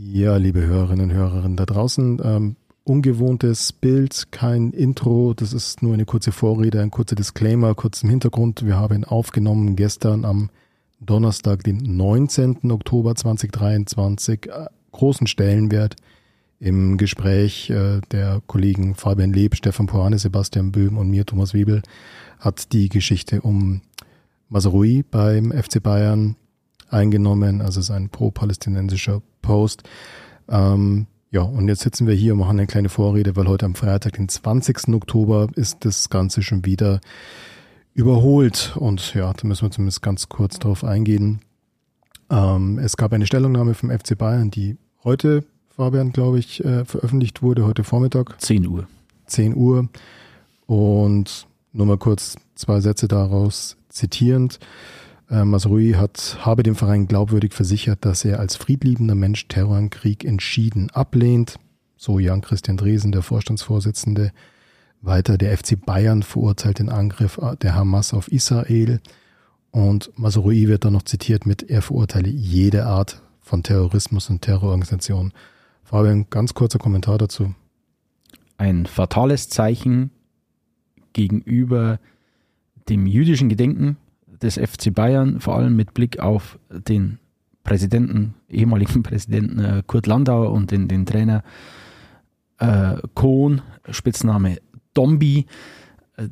Ja, liebe Hörerinnen und Hörer da draußen, ähm, ungewohntes Bild, kein Intro, das ist nur eine kurze Vorrede, ein kurzer Disclaimer, kurz im Hintergrund. Wir haben aufgenommen gestern am Donnerstag, den 19. Oktober 2023, äh, großen Stellenwert im Gespräch äh, der Kollegen Fabian Leb, Stefan Poane, Sebastian Böhm und mir, Thomas Wiebel, hat die Geschichte um Mazarui beim FC Bayern eingenommen. Also es ist ein pro-palästinensischer Post. Ähm, ja, und jetzt sitzen wir hier und machen eine kleine Vorrede, weil heute am Freitag, den 20. Oktober, ist das Ganze schon wieder überholt. Und ja, da müssen wir zumindest ganz kurz drauf eingehen. Ähm, es gab eine Stellungnahme vom FC Bayern, die heute, Fabian, glaube ich, äh, veröffentlicht wurde, heute Vormittag. 10 Uhr. 10 Uhr. Und nur mal kurz zwei Sätze daraus zitierend. Äh, Masrui hat, habe dem Verein glaubwürdig versichert, dass er als friedliebender Mensch Terror und Krieg entschieden ablehnt. So Jan Christian Dresen, der Vorstandsvorsitzende. Weiter der FC Bayern verurteilt den Angriff der Hamas auf Israel. Und Masrui wird dann noch zitiert mit, er verurteile jede Art von Terrorismus und Terrororganisation. Fabian, ganz kurzer Kommentar dazu. Ein fatales Zeichen gegenüber dem jüdischen Gedenken des FC Bayern, vor allem mit Blick auf den Präsidenten, ehemaligen Präsidenten äh, Kurt Landauer und den, den Trainer äh, Kohn, Spitzname Dombi, äh,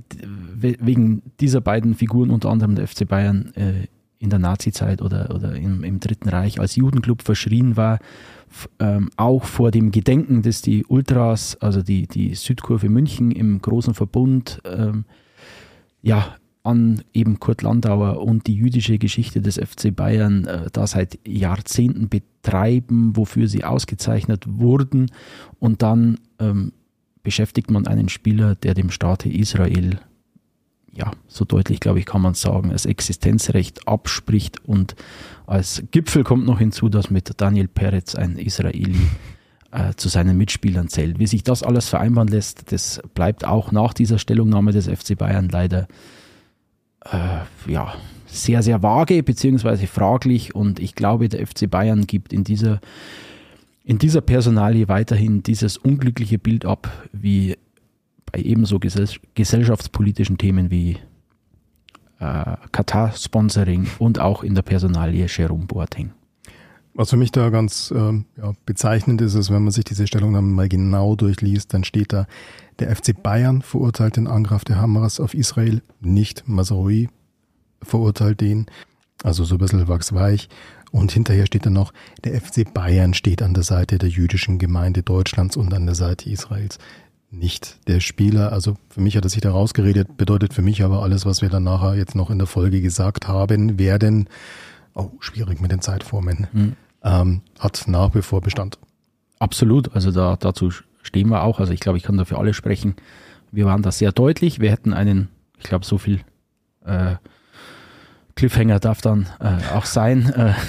wegen dieser beiden Figuren, unter anderem der FC Bayern äh, in der Nazizeit oder, oder im, im, Dritten Reich als Judenclub verschrien war, ähm, auch vor dem Gedenken, dass die Ultras, also die, die Südkurve München im großen Verbund, ähm, ja, an eben Kurt Landauer und die jüdische Geschichte des FC Bayern äh, da seit Jahrzehnten betreiben, wofür sie ausgezeichnet wurden. Und dann ähm, beschäftigt man einen Spieler, der dem Staate Israel, ja, so deutlich, glaube ich, kann man sagen, das Existenzrecht abspricht. Und als Gipfel kommt noch hinzu, dass mit Daniel Peretz ein Israeli äh, zu seinen Mitspielern zählt. Wie sich das alles vereinbaren lässt, das bleibt auch nach dieser Stellungnahme des FC Bayern leider äh, ja, sehr, sehr vage bzw. fraglich und ich glaube, der FC Bayern gibt in dieser, in dieser Personalie weiterhin dieses unglückliche Bild ab, wie bei ebenso gesell gesellschaftspolitischen Themen wie äh, Katar-Sponsoring und auch in der Personalie Jerome Boateng. Was für mich da ganz ähm, ja, bezeichnend ist, ist, wenn man sich diese Stellungnahme mal genau durchliest, dann steht da, der FC Bayern verurteilt den Angriff der Hamas auf Israel, nicht Masrui verurteilt den, also so ein bisschen wachsweich. Und hinterher steht dann noch, der FC Bayern steht an der Seite der jüdischen Gemeinde Deutschlands und an der Seite Israels. Nicht der Spieler, also für mich hat er sich da rausgeredet, bedeutet für mich aber alles, was wir dann nachher jetzt noch in der Folge gesagt haben, werden, oh, schwierig mit den Zeitformen. Mhm ähm, hat nach wie vor Bestand. Absolut, also da, dazu stehen wir auch. Also ich glaube, ich kann dafür alle sprechen. Wir waren da sehr deutlich. Wir hätten einen, ich glaube, so viel äh, Cliffhanger darf dann äh, auch sein.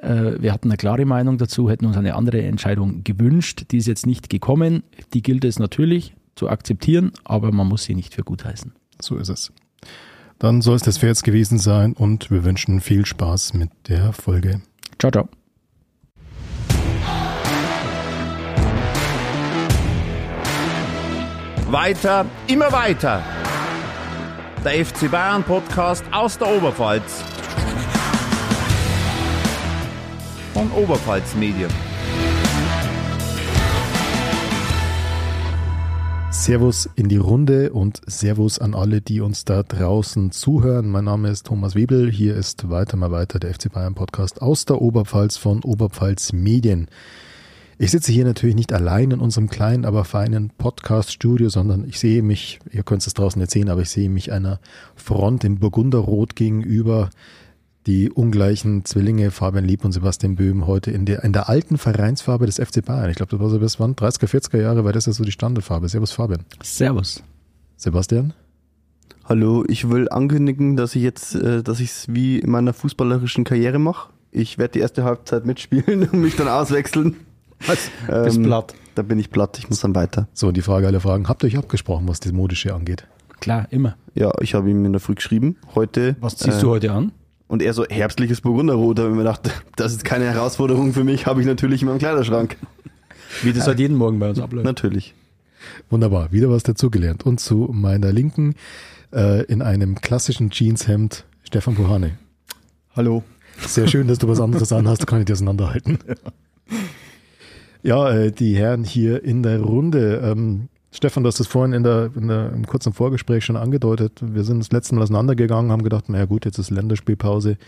Äh, äh, wir hatten eine klare Meinung dazu, hätten uns eine andere Entscheidung gewünscht. Die ist jetzt nicht gekommen. Die gilt es natürlich zu akzeptieren, aber man muss sie nicht für gut heißen. So ist es. Dann soll es das für jetzt gewesen sein und wir wünschen viel Spaß mit der Folge. Ciao, ciao. Weiter, immer weiter. Der FC Bayern Podcast aus der Oberpfalz. Von Oberpfalz Medien. Servus in die Runde und Servus an alle, die uns da draußen zuhören. Mein Name ist Thomas Webel. Hier ist weiter mal weiter der FC Bayern Podcast aus der Oberpfalz von Oberpfalz Medien. Ich sitze hier natürlich nicht allein in unserem kleinen, aber feinen Podcast-Studio, sondern ich sehe mich, ihr könnt es draußen jetzt sehen, aber ich sehe mich einer Front im Burgunderrot gegenüber. Die ungleichen Zwillinge Fabian Lieb und Sebastian Böhm heute in der, in der alten Vereinsfarbe des FC Bayern. Ich glaube, das war so bis wann? 30er, 40er Jahre, weil das ist so die Standardfarbe. Servus Fabian. Servus. Sebastian? Hallo, ich will ankündigen, dass ich jetzt, äh, dass ich es wie in meiner fußballerischen Karriere mache. Ich werde die erste Halbzeit mitspielen und mich dann auswechseln. Was? Ähm, Bist platt. Da bin ich platt, ich muss dann weiter. So, die Frage aller Fragen. Habt ihr euch abgesprochen, was das Modische angeht? Klar, immer. Ja, ich habe ihm in der Früh geschrieben. Heute. Was ziehst äh, du heute an? Und er so, herbstliches Burgunderrot. Da habe ich mir gedacht, das ist keine Herausforderung für mich, habe ich natürlich in meinem Kleiderschrank. Wie das halt jeden Morgen bei uns abläuft. Natürlich. Wunderbar, wieder was dazugelernt. Und zu meiner Linken äh, in einem klassischen Jeanshemd Stefan Buhane. Hallo. Sehr schön, dass du was anderes anhast, kann ich dir auseinanderhalten. Ja, äh, die Herren hier in der Runde. Ähm, Stefan, du hast es vorhin in der, in der, im kurzen Vorgespräch schon angedeutet. Wir sind das letzte Mal auseinandergegangen, haben gedacht, naja gut, jetzt ist Länderspielpause.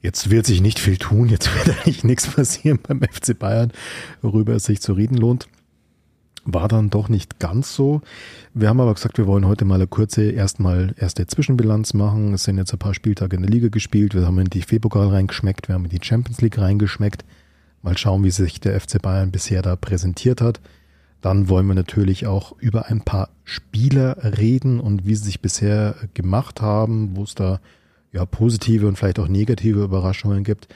Jetzt wird sich nicht viel tun, jetzt wird eigentlich nichts passieren beim FC Bayern, worüber es sich zu reden lohnt. War dann doch nicht ganz so. Wir haben aber gesagt, wir wollen heute mal eine kurze, erstmal erste Zwischenbilanz machen. Es sind jetzt ein paar Spieltage in der Liga gespielt. Wir haben in die DFB-Pokal reingeschmeckt, wir haben in die Champions League reingeschmeckt. Mal schauen, wie sich der FC Bayern bisher da präsentiert hat. Dann wollen wir natürlich auch über ein paar Spieler reden und wie sie sich bisher gemacht haben, wo es da ja positive und vielleicht auch negative Überraschungen gibt.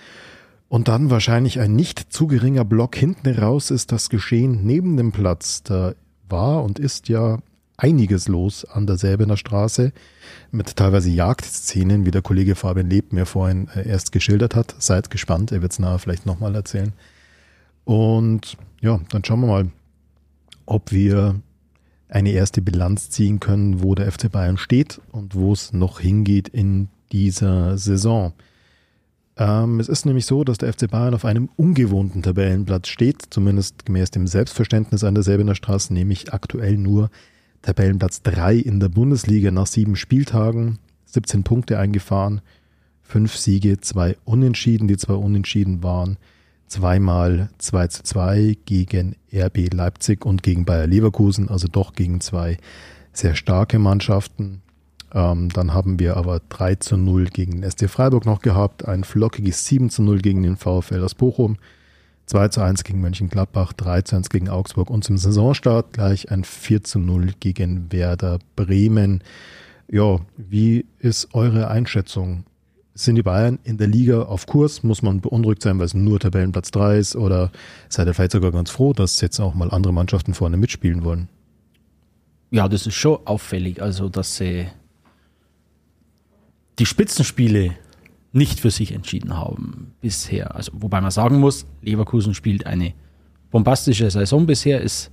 Und dann wahrscheinlich ein nicht zu geringer Block hinten raus ist das Geschehen neben dem Platz. Da war und ist ja einiges los an der Säbener Straße mit teilweise Jagdszenen, wie der Kollege Fabian Leb mir vorhin äh, erst geschildert hat. Seid gespannt, er wird es nachher vielleicht nochmal erzählen. Und ja, dann schauen wir mal, ob wir eine erste Bilanz ziehen können, wo der FC Bayern steht und wo es noch hingeht in dieser Saison. Ähm, es ist nämlich so, dass der FC Bayern auf einem ungewohnten Tabellenplatz steht, zumindest gemäß dem Selbstverständnis an der Säbener Straße, nämlich aktuell nur Tabellenplatz 3 in der Bundesliga nach sieben Spieltagen, 17 Punkte eingefahren, fünf Siege, zwei Unentschieden. Die zwei Unentschieden waren zweimal 2 zu 2 gegen RB Leipzig und gegen Bayer Leverkusen, also doch gegen zwei sehr starke Mannschaften. Ähm, dann haben wir aber 3 zu 0 gegen den SC Freiburg noch gehabt, ein flockiges 7 zu 0 gegen den VfL aus Bochum, 2 zu 1 gegen Mönchengladbach, 3 zu 1 gegen Augsburg und zum Saisonstart gleich ein 4 zu 0 gegen Werder Bremen. Ja, wie ist eure Einschätzung? Sind die Bayern in der Liga auf Kurs? Muss man beunruhigt sein, weil es nur Tabellenplatz 3 ist? Oder seid ihr vielleicht sogar ganz froh, dass jetzt auch mal andere Mannschaften vorne mitspielen wollen? Ja, das ist schon auffällig. Also, dass sie die Spitzenspiele nicht für sich entschieden haben bisher. Also, wobei man sagen muss, Leverkusen spielt eine bombastische Saison bisher, ist,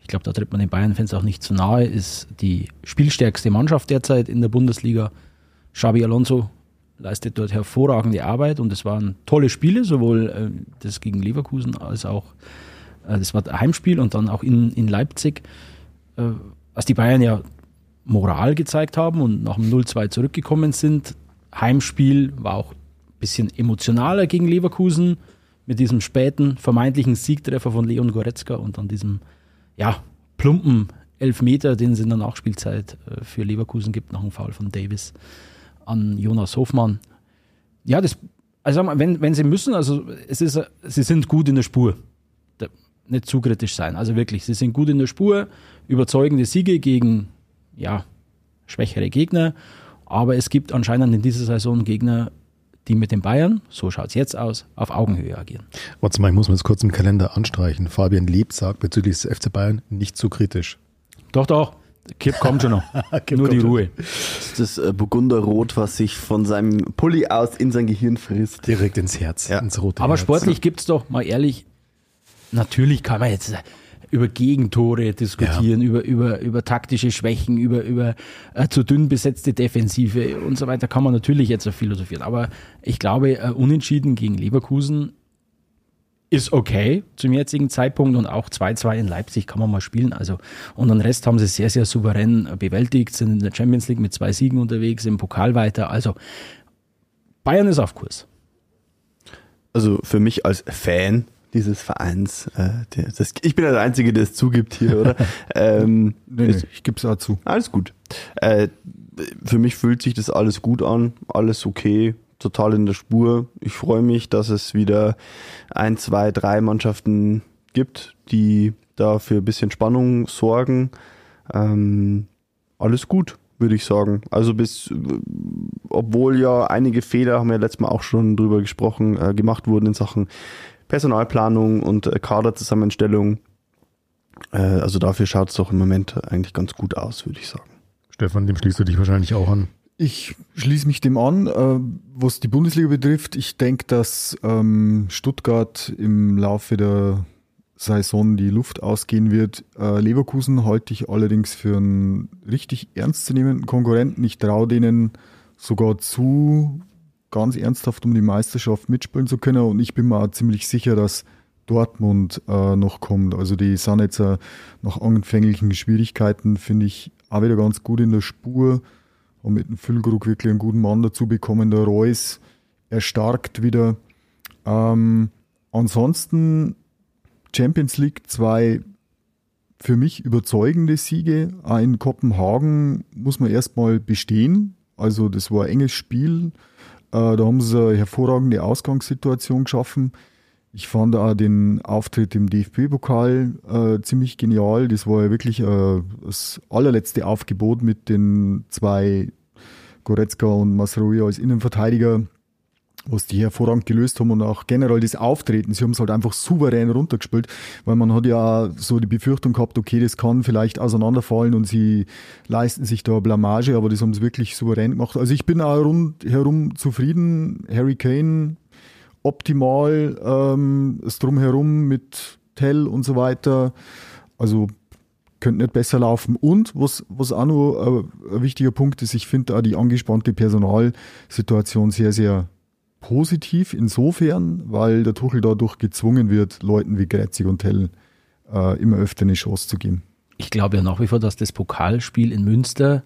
ich glaube, da tritt man den Bayern-Fans auch nicht zu nahe, ist die spielstärkste Mannschaft derzeit in der Bundesliga. Xabi Alonso leistet dort hervorragende Arbeit und es waren tolle Spiele, sowohl äh, das gegen Leverkusen als auch äh, das war Heimspiel und dann auch in, in Leipzig, äh, als die Bayern ja Moral gezeigt haben und nach dem 0-2 zurückgekommen sind. Heimspiel war auch ein bisschen emotionaler gegen Leverkusen mit diesem späten vermeintlichen Siegtreffer von Leon Goretzka und dann diesem ja, plumpen Elfmeter, den es in der Nachspielzeit äh, für Leverkusen gibt, nach dem Foul von Davis an Jonas Hofmann. Ja, das, also wenn, wenn sie müssen, also es ist, sie sind gut in der Spur. Nicht zu kritisch sein. Also wirklich, sie sind gut in der Spur, überzeugende Siege gegen ja, schwächere Gegner. Aber es gibt anscheinend in dieser Saison Gegner, die mit den Bayern, so schaut es jetzt aus, auf Augenhöhe agieren. Warte mal, ich muss mir jetzt kurz im Kalender anstreichen. Fabian Lieb sagt bezüglich des FC Bayern nicht zu kritisch. Doch, doch. Kipp kommt schon noch. Nur die Ruhe. Das ist das äh, Burgunderrot, was sich von seinem Pulli aus in sein Gehirn frisst. Direkt ins Herz, Ja. ins rote Aber Herz. sportlich gibt es doch, mal ehrlich, natürlich kann man jetzt über Gegentore diskutieren, über, über, über taktische Schwächen, über, über äh, zu dünn besetzte Defensive und so weiter, kann man natürlich jetzt so philosophieren. Aber ich glaube, äh, unentschieden gegen Leverkusen ist okay zum jetzigen Zeitpunkt und auch 2-2 in Leipzig kann man mal spielen. Also, und den Rest haben sie sehr, sehr souverän bewältigt, sind in der Champions League mit zwei Siegen unterwegs, im Pokal weiter. Also, Bayern ist auf Kurs. Also für mich als Fan dieses Vereins, äh, der, das, ich bin ja der Einzige, der es zugibt hier, oder? ähm, Nee, nee, ich gebe es auch zu. Alles gut. Äh, für mich fühlt sich das alles gut an, alles okay, total in der Spur. Ich freue mich, dass es wieder ein, zwei, drei Mannschaften gibt, die da für ein bisschen Spannung sorgen. Ähm, alles gut, würde ich sagen. Also bis, obwohl ja einige Fehler, haben wir ja letztes Mal auch schon drüber gesprochen, äh, gemacht wurden in Sachen Personalplanung und äh, Kaderzusammenstellung. Äh, also dafür schaut es doch im Moment eigentlich ganz gut aus, würde ich sagen. Stefan, dem schließt du dich wahrscheinlich auch an. Ich schließe mich dem an. Äh, was die Bundesliga betrifft, ich denke, dass ähm, Stuttgart im Laufe der Saison die Luft ausgehen wird. Äh, Leverkusen halte ich allerdings für einen richtig ernstzunehmenden Konkurrenten. Ich traue denen sogar zu, ganz ernsthaft um die Meisterschaft mitspielen zu können. Und ich bin mir auch ziemlich sicher, dass Dortmund äh, noch kommt. Also die sind jetzt äh, nach anfänglichen Schwierigkeiten, finde ich, auch wieder ganz gut in der Spur. Und mit dem Füllkrug wirklich einen guten Mann dazu bekommen. Der Reus erstarkt wieder. Ähm, ansonsten Champions League zwei für mich überzeugende Siege. In Kopenhagen muss man erstmal bestehen. Also das war ein enges Spiel. Äh, da haben sie eine hervorragende Ausgangssituation geschaffen. Ich fand auch den Auftritt im DFB-Pokal äh, ziemlich genial. Das war ja wirklich äh, das allerletzte Aufgebot mit den zwei Goretzka und Masrui als Innenverteidiger was die hervorragend gelöst haben und auch generell das Auftreten. Sie haben es halt einfach souverän runtergespielt, weil man hat ja so die Befürchtung gehabt, okay, das kann vielleicht auseinanderfallen und sie leisten sich da Blamage, aber das haben sie wirklich souverän gemacht. Also ich bin auch rundherum zufrieden. Harry Kane optimal, ähm, das Drumherum mit Tell und so weiter. Also könnte nicht besser laufen. Und was, was auch noch ein, ein wichtiger Punkt ist, ich finde auch die angespannte Personalsituation sehr, sehr positiv insofern, weil der Tuchel dadurch gezwungen wird, Leuten wie Gretzig und Tell äh, immer öfter eine Chance zu geben. Ich glaube ja nach wie vor, dass das Pokalspiel in Münster,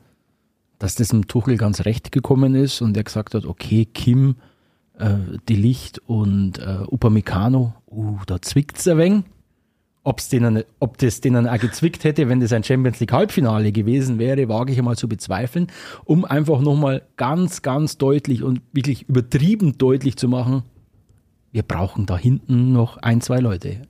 dass das dem Tuchel ganz recht gekommen ist und er gesagt hat, okay, Kim, äh, die Licht und äh, Upamecano, uh, da zwickt's ein wenig ob's denen, ob das denen auch gezwickt hätte, wenn das ein Champions League Halbfinale gewesen wäre, wage ich einmal zu bezweifeln, um einfach nochmal ganz, ganz deutlich und wirklich übertrieben deutlich zu machen, wir brauchen da hinten noch ein, zwei Leute.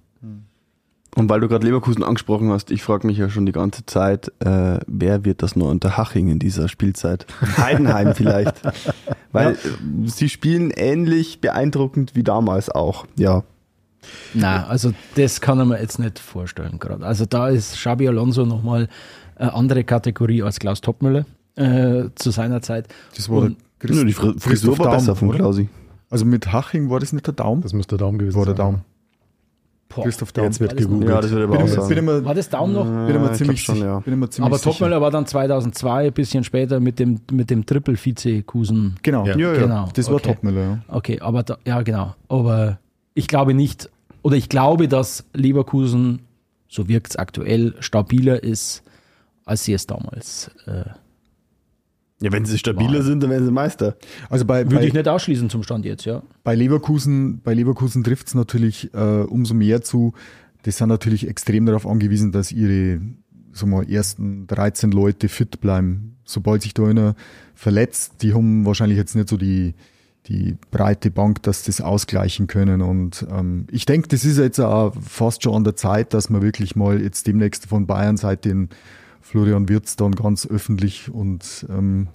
Und weil du gerade Leverkusen angesprochen hast, ich frage mich ja schon die ganze Zeit, äh, wer wird das nur unter Haching in dieser Spielzeit? Heidenheim vielleicht. Weil ja. sie spielen ähnlich beeindruckend wie damals auch. Ja, na, also das kann man jetzt nicht vorstellen gerade. Also da ist Xabi Alonso nochmal eine andere Kategorie als Klaus Toppmüller äh, zu seiner Zeit. Das war Und, Christ, die Frisur Christoph war besser von Klausi. Also mit Haching war das nicht der Daumen? Das müsste der Daumen gewesen sein. War der Daumen. Boah, Christoph Daum. Jetzt wird gegoogelt. Ja, das wird aber bin auch bin immer, War das Daumen noch? Bin immer ziemlich, schon, ja. bin immer ziemlich Aber Topmüller war dann 2002, ein bisschen später mit dem, mit dem Triple-Vize-Kusen. Genau. Ja. Ja, ja. genau. Das war okay. Topmüller, ja. Okay, aber da, ja, genau. Aber ich glaube nicht, oder ich glaube, dass Leverkusen, so wirkt es aktuell, stabiler ist, als sie es damals äh, ja, wenn sie stabiler war. sind, dann werden sie Meister. Also bei, Würde bei, ich nicht ausschließen zum Stand jetzt, ja. Bei Leverkusen, bei Leverkusen trifft es natürlich äh, umso mehr zu. Die sind natürlich extrem darauf angewiesen, dass ihre so mal, ersten 13 Leute fit bleiben. Sobald sich da einer verletzt, die haben wahrscheinlich jetzt nicht so die, die breite Bank, dass das ausgleichen können. Und ähm, ich denke, das ist jetzt auch fast schon an der Zeit, dass man wirklich mal jetzt demnächst von Bayern seit den Florian Wirtz dann ganz öffentlich und ähm,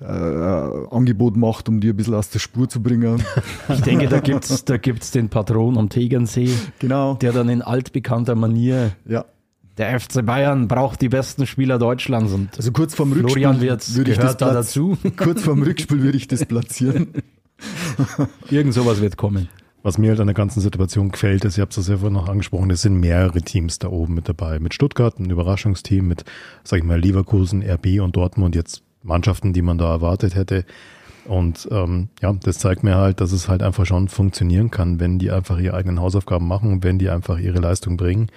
äh, Angebot macht, um die ein bisschen aus der Spur zu bringen. Ich denke, da gibt's da gibt's den Patron am Tegernsee, genau. der dann in altbekannter Manier ja. Der FC Bayern braucht die besten Spieler Deutschlands und also kurz vorm Rückspiel Florian Wirtz würde ich das da dazu. Kurz vorm Rückspiel würde ich das platzieren. Irgend sowas wird kommen. Was mir halt an der ganzen Situation gefällt, ist, ihr habt es ja vorhin noch angesprochen, es sind mehrere Teams da oben mit dabei. Mit Stuttgart, ein Überraschungsteam, mit, sag ich mal, Leverkusen, RB und Dortmund, jetzt Mannschaften, die man da erwartet hätte. Und ähm, ja, das zeigt mir halt, dass es halt einfach schon funktionieren kann, wenn die einfach ihre eigenen Hausaufgaben machen und wenn die einfach ihre Leistung bringen.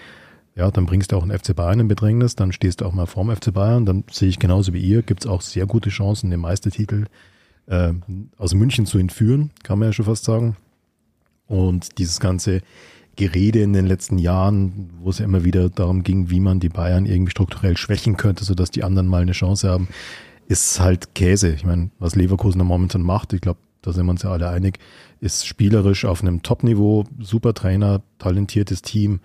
Ja, dann bringst du auch einen FC Bayern in Bedrängnis, dann stehst du auch mal vorm FC Bayern, dann sehe ich genauso wie ihr, gibt's auch sehr gute Chancen, den Meistertitel äh, aus München zu entführen, kann man ja schon fast sagen. Und dieses ganze Gerede in den letzten Jahren, wo es ja immer wieder darum ging, wie man die Bayern irgendwie strukturell schwächen könnte, sodass die anderen mal eine Chance haben, ist halt Käse. Ich meine, was Leverkusen da momentan macht, ich glaube, da sind wir uns ja alle einig, ist spielerisch auf einem Top-Niveau, super Trainer, talentiertes Team.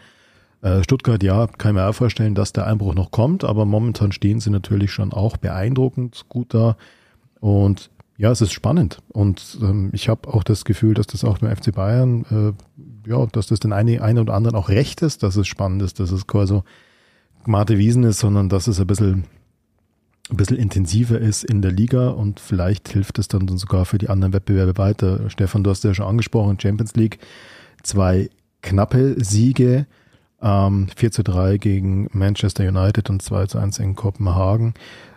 Äh, Stuttgart, ja, kann ich mir auch vorstellen, dass der Einbruch noch kommt, aber momentan stehen sie natürlich schon auch beeindruckend gut da. Und ja, es ist spannend und ähm, ich habe auch das Gefühl, dass das auch beim FC Bayern, äh, ja, dass das den einen, einen oder anderen auch recht ist, dass es spannend ist, dass es quasi Mate Wiesen ist, sondern dass es ein bisschen ein bisschen intensiver ist in der Liga und vielleicht hilft es dann sogar für die anderen Wettbewerbe weiter. Stefan, du hast ja schon angesprochen, Champions League, zwei knappe Siege, ähm, 4 zu 3 gegen Manchester United und 2 zu 1 in Kopenhagen.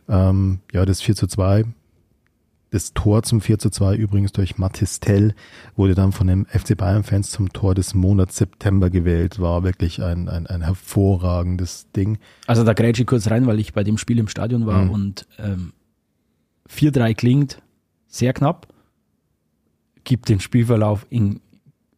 Ähm, ja, das 4 zu 2 das Tor zum 4 zu 2 übrigens durch Matistel wurde dann von den FC Bayern-Fans zum Tor des Monats September gewählt. War wirklich ein, ein, ein hervorragendes Ding. Also da grätsche ich kurz rein, weil ich bei dem Spiel im Stadion war Mhm. und ähm, 4-3 klingt sehr knapp, gibt den Spielverlauf in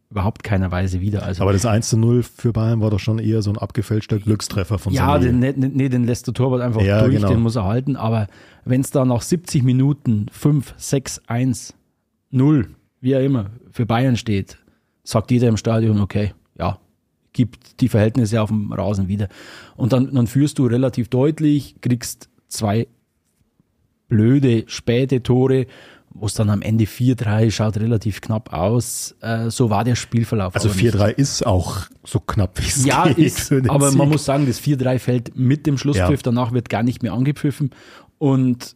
überhaupt keiner Weise wieder. Also Aber das 1 zu 0 für Bayern war doch schon eher so ein abgefälschter Glückstreffer von Ja, den, nee, nee, den lässt der Torwart einfach Ja, durch, genau. den muss er halten. Aber wenn es da nach 70 Minuten 5, 6, 1, 0, wie auch immer, für Bayern steht, sagt jeder im Stadion, okay, ja, gibt die Verhältnisse auf dem Rasen wieder. Und dann, dann führst du relativ deutlich, kriegst zwei blöde, späte Tore, wo es dann am Ende 4-3 schaut relativ knapp aus. Äh, so war der Spielverlauf. also aber nicht. 4-3 ist auch so knapp wie es Ja, geht. ist, aber man Sieg. muss sagen, das 4-3 fällt mit dem Schlusspfiff, Ja. danach wird gar nicht mehr angepfiffen und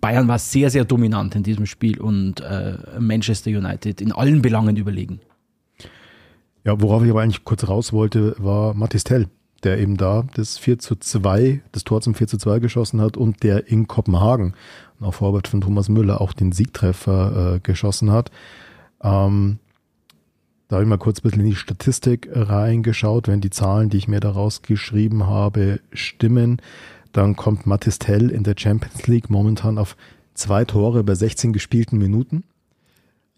Bayern war sehr, sehr dominant in diesem Spiel und äh, Manchester United in allen Belangen überlegen. Ja, worauf ich aber eigentlich kurz raus wollte, war Matistel, der eben da das 4 zu 2, das Tor zum 4 zu 2 geschossen hat und der in Kopenhagen auf Vorwärts von Thomas Müller auch den Siegtreffer äh, geschossen hat. Ähm, da habe ich mal kurz ein bisschen in die Statistik reingeschaut. Wenn die Zahlen, die ich mir da rausgeschrieben habe, stimmen, dann kommt Matistel in der Champions League momentan auf zwei Tore bei 16 gespielten Minuten.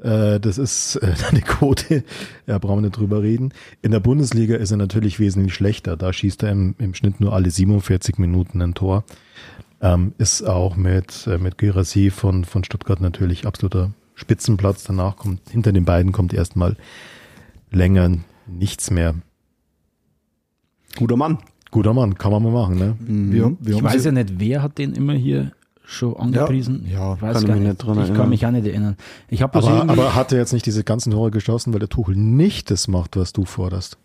Äh, Das ist äh, eine Quote, da brauchen wir nicht drüber reden. In der Bundesliga ist er natürlich wesentlich schlechter. Da schießt er im, im Schnitt nur alle 47 Minuten ein Tor. Ähm, ist auch mit, äh, mit Gyrassi von, von Stuttgart natürlich absoluter Spitzenplatz. Danach kommt, hinter den beiden kommt erstmal länger nichts mehr. Guter Mann. Guter Mann, kann man mal machen, ne? Wir, wir Ich weiß ja nicht, wer hat den immer hier schon angepriesen. ja, ich weiß kann mich nicht. nicht dran ich erinnern. kann mich auch nicht erinnern. Ich habe Aber, aber hat er jetzt nicht diese ganzen Tore geschossen, weil der Tuchel nicht das macht, was du forderst?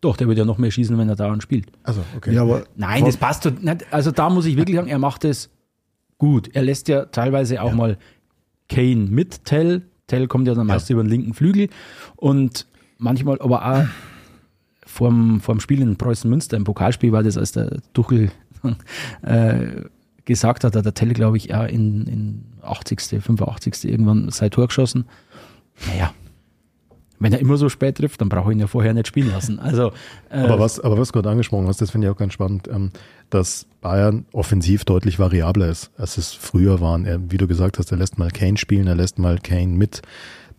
Doch, der wird ja noch mehr schießen, wenn er dauernd spielt. Also, okay. Ja, aber Nein, das passt. Also da muss ich wirklich sagen, er macht es gut. Er lässt ja teilweise auch mal Kane mit Tell. Tell kommt ja dann meist über den linken Flügel und manchmal aber auch vorm, vorm Spiel in Preußen Münster im Pokalspiel war das, als der Tuchel äh, gesagt hat, hat der Tell, glaube ich, auch in, in 80., 85. irgendwann sein Tor geschossen. Naja, wenn er immer so spät trifft, dann brauche ich ihn ja vorher nicht spielen lassen. Also, äh, Aber was, aber was du gerade angesprochen hast, das finde ich auch ganz spannend, ähm, dass Bayern offensiv deutlich variabler ist, als es früher waren. Er, wie du gesagt hast, er lässt mal Kane spielen, er lässt mal Kane mit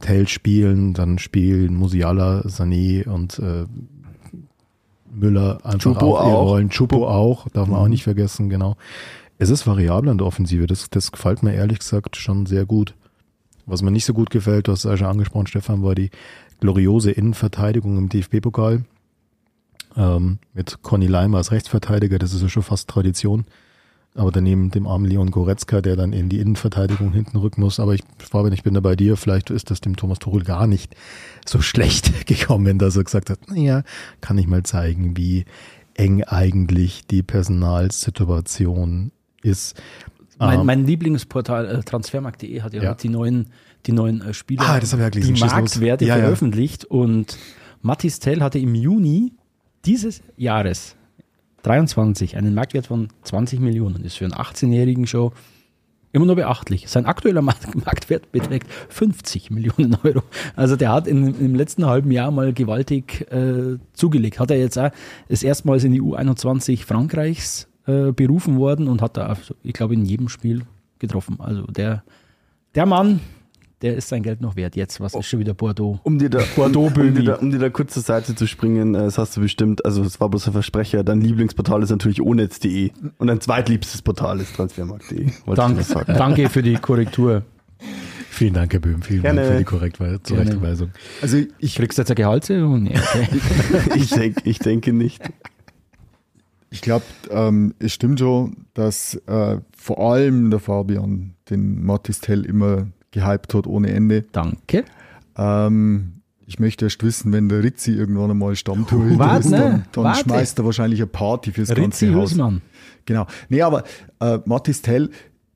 Tell spielen, dann spielen Musiala, Sané und äh, Müller einfach Choupo auch ihre auch. Rollen. Chupo auch, darf man auch nicht vergessen, genau. Es ist variabler in der Offensive, das, das gefällt mir ehrlich gesagt schon sehr gut. Was mir nicht so gut gefällt, du hast es ja schon angesprochen, Stefan, war die gloriose Innenverteidigung im DFB-Pokal ähm, mit Conny Leimer als Rechtsverteidiger, das ist ja schon fast Tradition. Aber daneben dem armen Leon Goretzka, der dann in die Innenverteidigung hinten rücken muss. Aber ich, Fabian, ich bin da bei dir. Vielleicht ist das dem Thomas Tuchel gar nicht so schlecht gekommen, dass er gesagt hat, naja, kann ich mal zeigen, wie eng eigentlich die Personalsituation ist. Mein, Ähm, mein Lieblingsportal äh, transfermarkt.de hat ja, Ja. die neuen, die neuen äh, Spieler, Ah, das ich ja gelesen. die. Marktwerte Ja, ja. veröffentlicht und Mathis Tell hatte im Juni dieses Jahres 23 einen Marktwert von 20 Millionen. Ist für einen 18-Jährigen schon immer nur beachtlich. Sein aktueller Markt- Marktwert beträgt 50 Millionen Euro. Also der hat in, im letzten halben Jahr mal gewaltig äh, zugelegt. Hat er jetzt auch das erstmals in die U21 Frankreichs äh, berufen worden und hat da, ich glaube, in jedem Spiel getroffen. Also der, der Mann, der ist sein Geld noch wert. Jetzt, was ist schon wieder Bordeaux? Um dir da, Bordeaux um, um, dir da, um dir da kurz zur Seite zu springen, äh, das hast du bestimmt, also es war bloß ein Versprecher, dein Lieblingsportal ist natürlich onetz.de und dein zweitliebstes Portal ist transfermarkt.de. Dank, danke für die Korrektur. vielen Dank, Herr Böhm, vielen Gerne. Dank für die Korrektwe- Zurechtweisung. Also ich, Kriegst du jetzt eine Gehaltserhöhung? Nee, okay. Ich, denk, ich denke nicht. ich glaube, ähm, es stimmt schon, dass äh, vor allem der Fabian den Mattis Tell immer gehypt hat ohne Ende. Danke. Ähm, Ich möchte erst wissen, wenn der Rizzi irgendwann einmal Stammtorhüter Warte, ist, dann, dann Warte. schmeißt er wahrscheinlich eine Party fürs Ritzi ganze Haus. Hülsmann. Genau. Nee, aber äh, Mathis Tell,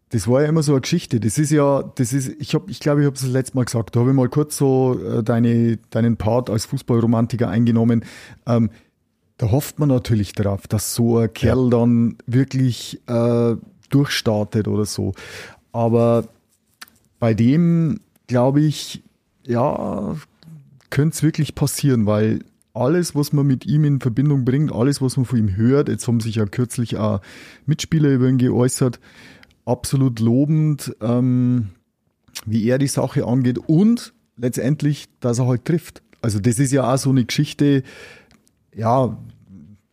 das war ja immer so eine Geschichte. Das ist ja, das ist, ich habe, ich glaube, ich habe es das letzte Mal gesagt. Da habe ich mal kurz so äh, deine, deinen Part als Fußballromantiker eingenommen. Ähm, da hofft man natürlich drauf, dass so ein Kerl dann wirklich äh, durchstartet oder so. Aber bei dem, glaube ich, ja, könnte es wirklich passieren, weil alles, was man mit ihm in Verbindung bringt, alles, was man von ihm hört, jetzt haben sich ja kürzlich auch Mitspieler über ihn geäußert, absolut lobend, ähm, wie er die Sache angeht und letztendlich, dass er halt trifft. Also das ist ja auch so eine Geschichte, ja,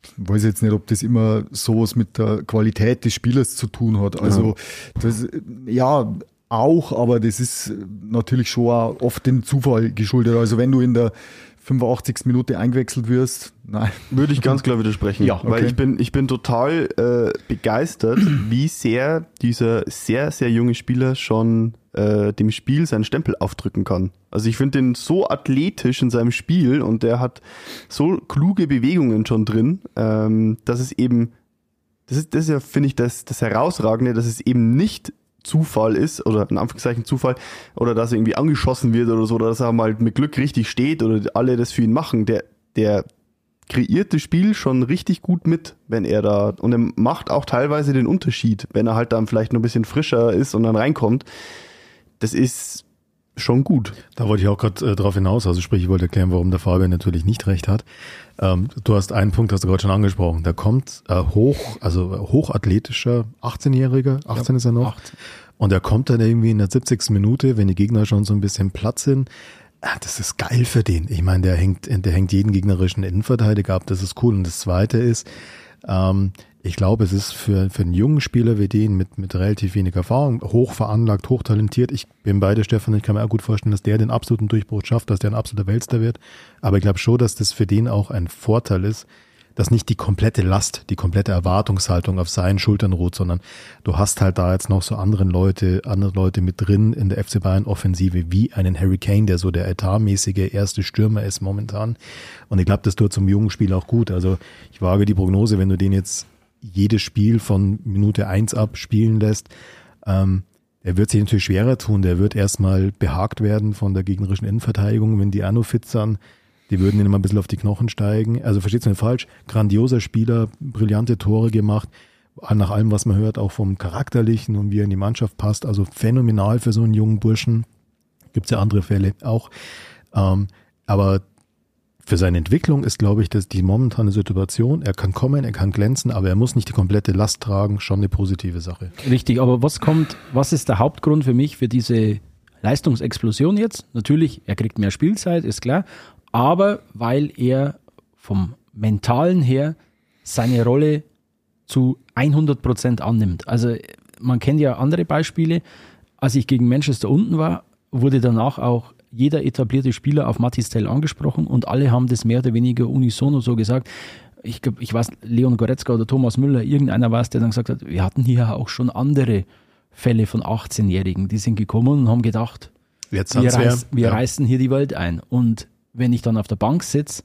ich weiß jetzt nicht, ob das immer sowas mit der Qualität des Spielers zu tun hat. Also das, ja, auch, aber das ist natürlich schon auch oft dem Zufall geschuldet. Also wenn du in der 85. Minute eingewechselt wirst, nein. Würde ich ganz klar widersprechen. Ja, Weil okay. ich bin, ich bin total äh, begeistert, wie sehr dieser sehr, sehr junge Spieler schon äh, dem Spiel seinen Stempel aufdrücken kann. Also ich finde den so athletisch in seinem Spiel und der hat so kluge Bewegungen schon drin, ähm, dass es eben, das ist, das ist ja, finde ich, das, das Herausragende, dass es eben nicht Zufall ist oder in Anführungszeichen Zufall oder dass er irgendwie angeschossen wird oder so oder dass er mal mit Glück richtig steht oder alle das für ihn machen. Der, der kreiert das Spiel schon richtig gut mit, wenn er da und er macht auch teilweise den Unterschied, wenn er halt dann vielleicht noch ein bisschen frischer ist und dann reinkommt. Das ist schon gut. Da wollte ich auch gerade äh, drauf hinaus, also sprich, ich wollte erklären, warum der Fabian natürlich nicht recht hat. Ähm, du hast einen Punkt, hast du gerade schon angesprochen. Da kommt äh, hoch, also hochathletischer 18-Jähriger, 18 ist er noch, und er kommt dann irgendwie in der 70. Minute, wenn die Gegner schon so ein bisschen platt sind. Ah, Das ist geil für den. Ich meine, der hängt, der hängt jeden gegnerischen Innenverteidiger ab. Das ist cool. Und das Zweite ist, ähm, ich glaube, es ist für, für einen jungen Spieler wie den mit, mit relativ wenig Erfahrung, hoch veranlagt, hochtalentiert. Ich bin beide Stefan, ich kann mir auch gut vorstellen, dass der den absoluten Durchbruch schafft, dass der ein absoluter Weltstar wird. Aber ich glaube schon, dass das für den auch ein Vorteil ist, dass nicht die komplette Last, die komplette Erwartungshaltung auf seinen Schultern ruht, sondern du hast halt da jetzt noch so anderen Leute, andere Leute mit drin in der FC Bayern Offensive, wie einen Harry Kane, der so der etatmäßige erste Stürmer ist momentan. Und ich glaube, das tut zum jungen Spiel auch gut. Also ich wage die Prognose, wenn du den jetzt jedes Spiel von Minute eins ab spielen lässt, ähm, er wird sich natürlich schwerer tun. Der wird erstmal behagt werden von der gegnerischen Innenverteidigung, wenn die Anno fit sind. Die würden ihn immer ein bisschen auf die Knochen steigen. Also versteht's nicht falsch. Grandioser Spieler, brillante Tore gemacht. Nach allem, was man hört, auch vom Charakterlichen und wie er in die Mannschaft passt. Also phänomenal für so einen jungen Burschen. Gibt's ja andere Fälle auch. Ähm, aber für seine Entwicklung ist, glaube ich, dass die momentane Situation, er kann kommen, er kann glänzen, aber er muss nicht die komplette Last tragen, schon eine positive Sache. Richtig, aber was kommt, was ist der Hauptgrund für mich für diese Leistungsexplosion jetzt? Natürlich, er kriegt mehr Spielzeit, ist klar, aber weil er vom Mentalen her seine Rolle zu 100 Prozent annimmt. Also man kennt ja andere Beispiele. Als ich gegen Manchester unten war, wurde danach auch jeder etablierte Spieler auf Matistel angesprochen und alle haben das mehr oder weniger unisono so gesagt. Ich, glaub, ich weiß, Leon Goretzka oder Thomas Müller, irgendeiner war es, der dann gesagt hat, wir hatten hier auch schon andere Fälle von 18-Jährigen, die sind gekommen und haben gedacht, Jetzt wir, reiß, wir Ja. reißen hier die Welt ein. Und wenn ich dann auf der Bank sitze,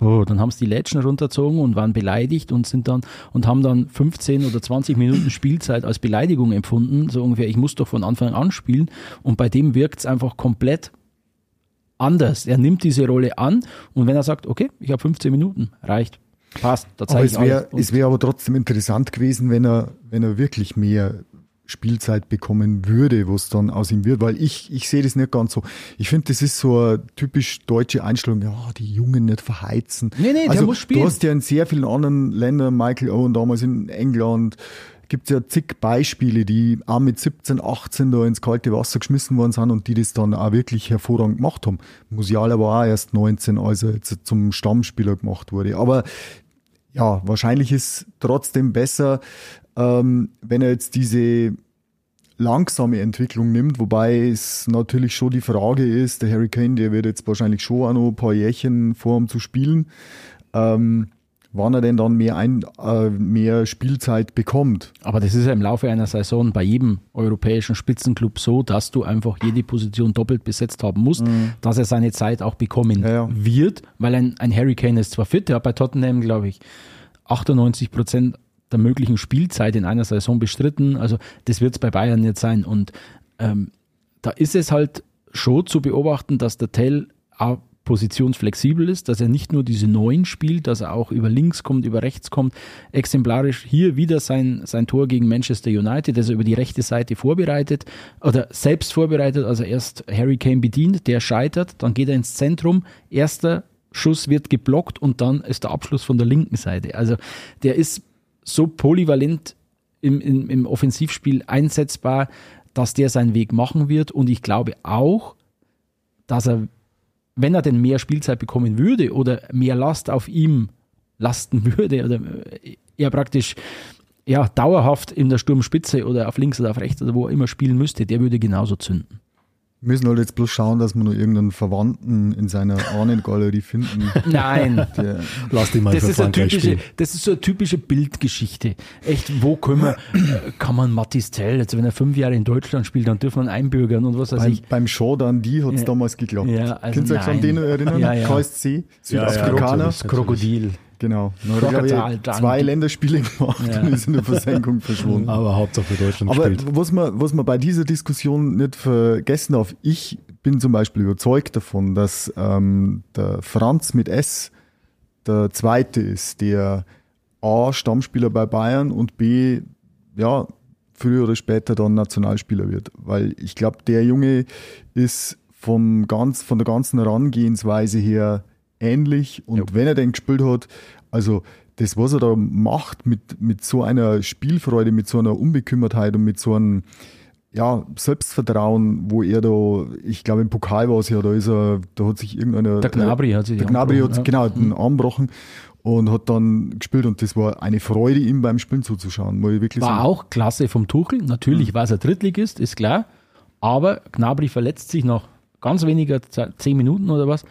oh, dann haben sie die Lätschen runtergezogen und waren beleidigt und sind dann und haben dann 15 oder 20 Minuten Spielzeit als Beleidigung empfunden, so ungefähr, ich muss doch von Anfang an spielen. Und bei dem wirkt es einfach komplett anders. Er nimmt diese Rolle an und wenn er sagt, okay, ich habe 15 Minuten, reicht, passt, da zeige es ich. Und- es wäre aber trotzdem interessant gewesen, wenn er, wenn er wirklich mehr Spielzeit bekommen würde, was dann aus ihm wird, weil ich, ich sehe das nicht ganz so. Ich finde, das ist so eine typisch deutsche Einstellung, ja, die Jungen nicht verheizen. Nee, nee, der also, muss spielen. Du hast ja in sehr vielen anderen Ländern, Michael Owen damals in England, gibt es ja zig Beispiele, die auch mit 17, 18 da ins kalte Wasser geschmissen worden sind und die das dann auch wirklich hervorragend gemacht haben. Musiala war auch erst 19, als er jetzt zum Stammspieler gemacht wurde. Aber ja, wahrscheinlich ist trotzdem besser, ähm, wenn er jetzt diese langsame Entwicklung nimmt, wobei es natürlich schon die Frage ist, der Harry Kane, der wird jetzt wahrscheinlich schon auch noch ein paar Jährchen vor, um zu spielen. Ähm, wann er denn dann mehr, ein, äh, mehr Spielzeit bekommt. Aber das ist ja im Laufe einer Saison bei jedem europäischen Spitzenclub so, dass du einfach jede Position doppelt besetzt haben musst, dass er seine Zeit auch bekommen Ja, ja. wird, weil ein, ein Harry Kane ist zwar fit, der hat bei Tottenham, glaube ich, 98 Prozent der möglichen Spielzeit in einer Saison bestritten. Also das wird es bei Bayern nicht sein. Und ähm, da ist es halt schon zu beobachten, dass der Tell auch positionsflexibel ist, dass er nicht nur diese Neuen spielt, dass er auch über links kommt, über rechts kommt. Exemplarisch hier wieder sein, sein Tor gegen Manchester United, das er über die rechte Seite vorbereitet oder selbst vorbereitet, also erst Harry Kane bedient, der scheitert, dann geht er ins Zentrum, erster Schuss wird geblockt und dann ist der Abschluss von der linken Seite. Also der ist so polyvalent im, im, im Offensivspiel einsetzbar, dass der seinen Weg machen wird. Und ich glaube auch, dass er, wenn er denn mehr Spielzeit bekommen würde oder mehr Last auf ihm lasten würde oder er praktisch ja, dauerhaft in der Sturmspitze oder auf links oder auf rechts oder wo er immer spielen müsste, der würde genauso zünden. Wir müssen halt jetzt bloß schauen, dass wir noch irgendeinen Verwandten in seiner Ahnengalerie finden. Nein. Der, Lass die mal Das für ist, eine Frankreich typische, spielen. das ist so eine typische Bildgeschichte. Echt, wo können wir, kann man Mattis Tell, jetzt wenn er fünf Jahre in Deutschland spielt, dann dürfen wir ihn einbürgern und was weiß beim, ich. beim Show dann die hat es Ja. damals geklappt. Ja, also Könnt ihr euch an den erinnern? Ja, ja. KSC, Ja, ja, Südafrikaner. natürlich. Das Krokodil. Genau. Glaub Crocodile Dundee. zwei Länderspiele gemacht Ja. und ist in der Versenkung verschwunden. Aber Hauptsache für Deutschland Aber gespielt. was man, was man bei dieser Diskussion nicht vergessen darf, ich bin zum Beispiel überzeugt davon, dass ähm, der Franz mit S der Zweite ist, der A, Stammspieler bei Bayern und B, ja, früher oder später dann Nationalspieler wird. Weil ich glaube, der Junge ist vom ganz, von der ganzen Herangehensweise her ähnlich und wenn er denn gespielt hat, also das, was er da macht mit, mit so einer Spielfreude, mit so einer Unbekümmertheit und mit so einem ja, Selbstvertrauen, wo er da, ich glaube im Pokal war es ja, da ist er, da hat sich irgendeiner Der Gnabry hat sich der Gnabry hat angebrochen, genau ja. den Arm gebrochen und hat dann gespielt und das war eine Freude, ihm beim Spielen zuzuschauen, muss ich wirklich War sagen. auch klasse vom Tuchel. Natürlich Mhm. war es ein Drittligist, ist klar. Aber Gnabry verletzt sich nach ganz weniger zehn Minuten oder was.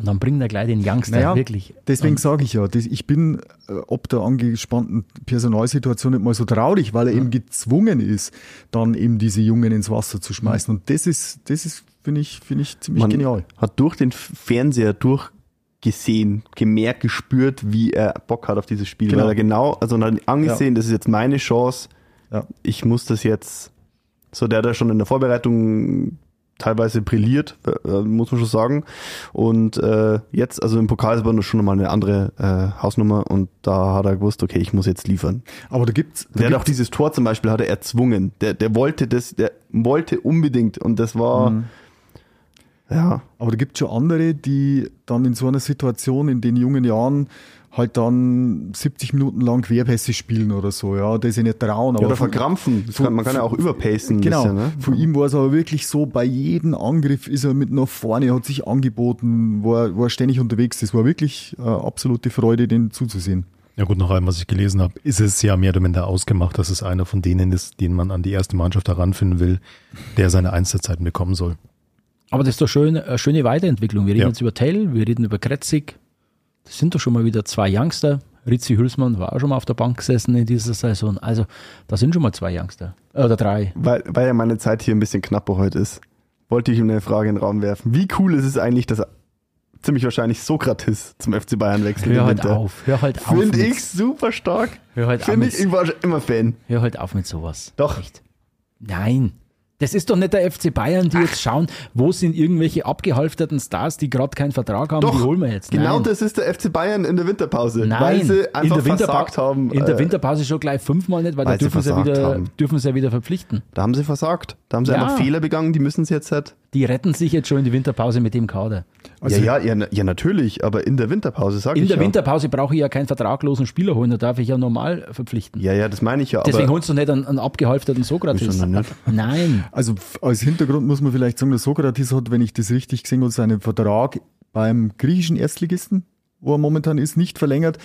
Und dann bringt er gleich den Youngster Naja, wirklich. Deswegen sage ich ja, das, ich bin äh, ob der angespannten Personalsituation nicht mal so traurig, weil er eben gezwungen ist, dann eben diese Jungen ins Wasser zu schmeißen. Und das ist, das ist, finde ich, finde ich ziemlich Man genial. hat durch den Fernseher durchgesehen, gemerkt, gespürt, wie er Bock hat auf dieses Spiel. Genau. Weil er genau, also hat angesehen, das ist jetzt meine Chance. Ja. Ich muss das jetzt, so der hat ja schon in der Vorbereitung teilweise brilliert, äh, muss man schon sagen. Und äh, jetzt, also im Pokal war das schon nochmal eine andere äh, Hausnummer und da hat er gewusst, okay, ich muss jetzt liefern. Aber da gibt's, da Der hat auch gibt's dieses Tor zum Beispiel hat er erzwungen. Der, der wollte das, der wollte unbedingt und das war, Mhm. ja, Aber da gibt es schon andere, die dann in so einer Situation in den jungen Jahren halt dann 70 Minuten lang Querpässe spielen oder so, ja, das sie nicht trauen. oder von- verkrampfen. Das kann, man kann ja auch überpacen. Genau. bisschen, ne? Von ihm war es aber wirklich so, bei jedem Angriff ist er mit nach vorne, hat sich angeboten, war, war ständig unterwegs. Das war wirklich äh, absolute Freude, den zuzusehen. Ja gut, nach allem, was ich gelesen habe, ist es ja mehr oder minder ausgemacht, dass es einer von denen ist, den man an die erste Mannschaft heranfinden will, der seine Einzelzeiten bekommen soll. Aber das ist doch schön, eine schöne Weiterentwicklung. Wir reden Ja. jetzt über Tell, wir reden über Kretzig. Das sind doch schon mal wieder zwei Youngster. Ritzi Hülsmann war auch schon mal auf der Bank gesessen in dieser Saison. Also, da sind schon mal zwei Youngster. Oder drei. Weil, weil ja meine Zeit hier ein bisschen knapper heute ist, wollte ich ihm eine Frage in den Raum werfen. Wie cool ist es eigentlich, dass ziemlich wahrscheinlich Sokrates zum FC Bayern wechselt Hör im halt auf. Hör halt auf. Finde ich super stark. Hör halt, auf Finde ich, ich war schon immer Fan. hör halt auf mit sowas. Doch. Echt. Nein. Das ist doch nicht der FC Bayern, die jetzt schauen, wo sind irgendwelche abgehalfterten Stars, die gerade keinen Vertrag haben, Doch, die holen wir jetzt. Genau Nein. das ist der FC Bayern in der Winterpause. Nein, Weil sie einfach in der, versagt haben. in der Äh, Winterpause schon gleich fünfmal nicht, weil, weil da dürfen sie, ja wieder, haben. dürfen sie ja wieder verpflichten. Da haben sie versagt. Da haben sie Ja. einfach Fehler begangen, die müssen sie jetzt halt. Die retten sich jetzt schon in die Winterpause mit dem Kader. Also- ja, ja, ja, ja, natürlich, aber in der Winterpause, sag In ich der ja. Winterpause brauche ich ja keinen vertraglosen Spieler holen, da darf ich ja normal verpflichten. Ja, ja, das meine ich ja. Deswegen aber holst du nicht einen, einen abgehalfterten Sokrates. Nein. Also als Hintergrund muss man vielleicht sagen, der Sokrates hat, wenn ich das richtig gesehen habe, seinen Vertrag beim griechischen Erstligisten, wo er momentan ist, nicht verlängert.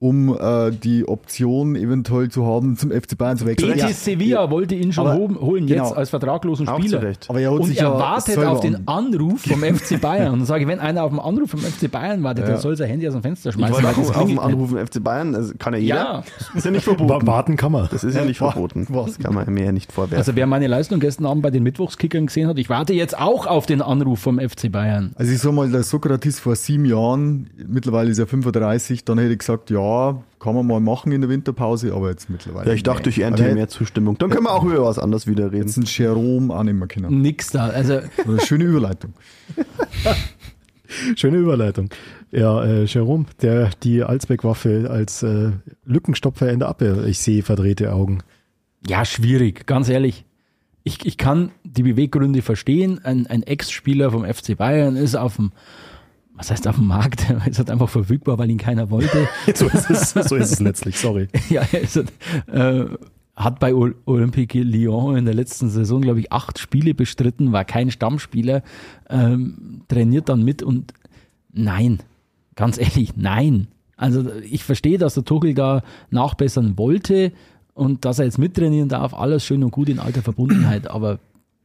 Um äh, die Option eventuell zu haben, zum FC Bayern zu wechseln. Betis Sevilla wollte ihn schon Aber- holen, holen genau. jetzt als vertraglosen Spieler. Aber er hat Und sich er ja wartet auf den an- Anruf vom FC Bayern. Und dann sage ich, wenn einer auf den Anruf vom FC Bayern wartet, Ja. dann soll sein Handy aus dem Fenster Ich schmeißen. wollte das auch auf dem klingelt nicht. Anrufen FC Bayern, also kann ja jeder. Ja, Ist ja nicht verboten. Warten kann man. Das ist ja nicht verboten. was? Das kann man mir ja nicht vorwerfen. also wer meine Leistung gestern Abend bei den Mittwochskickern gesehen hat, ich warte jetzt auch auf den Anruf vom FC Bayern. Also ich sag mal, der Sokrates vor sieben Jahren, mittlerweile ist er 35, dann hätte ich gesagt, ja, kann man mal machen in der Winterpause, aber jetzt mittlerweile. ja, ich dachte, ich ernte mehr Zustimmung. Dann können wir auch über was anderes wieder reden. Jetzt ein Jerome auch nicht mehr kennen. Nix da. Also Oder schöne Überleitung. Schöne Überleitung. Ja, äh, Jerome, der die Alsbeck-Waffe als äh, Lückenstopfer in der Abwehr. Ich sehe verdrehte Augen. Ja, schwierig, ganz ehrlich. Ich, ich kann die Beweggründe verstehen. Ein, ein Ex-Spieler vom FC Bayern ist auf dem, was heißt auf dem Markt? Er ist halt einfach verfügbar, weil ihn keiner wollte. So ist es, so ist es letztlich, sorry. ja, er ist halt, äh, hat bei Ol- Olympique Lyon in der letzten Saison, glaube ich, acht Spiele bestritten, war kein Stammspieler, ähm, trainiert dann mit und nein, ganz ehrlich, nein. Also ich verstehe, dass der Tuchel da nachbessern wollte und dass er jetzt mittrainieren darf, alles schön und gut in alter Verbundenheit, aber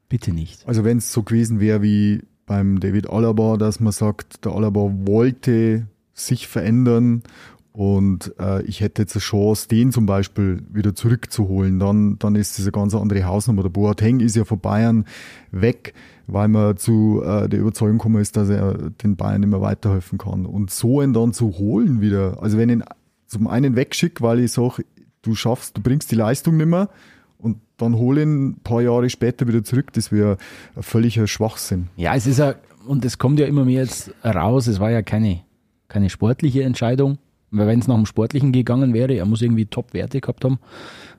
bitte nicht. Also wenn es so gewesen wäre wie beim David Alaba, dass man sagt, der Alaba wollte sich verändern und äh, ich hätte jetzt eine Chance, den zum Beispiel wieder zurückzuholen, dann, dann ist eine ganz andere Hausnummer. Der Boateng ist ja von Bayern weg, weil man zu äh, der Überzeugung gekommen ist, dass er den Bayern immer weiterhelfen kann. Und so ihn dann zu holen wieder, also wenn ich ihn zum einen wegschicke, weil ich sage, du schaffst, du bringst die Leistung nicht mehr und dann hol ihn ein paar Jahre später wieder zurück, das wäre ein völliger Schwachsinn. Ja, es ist ja, und es kommt ja immer mehr jetzt raus, es war ja keine, keine sportliche Entscheidung. Weil wenn es nach dem Sportlichen gegangen wäre, er muss irgendwie Top-Werte gehabt haben,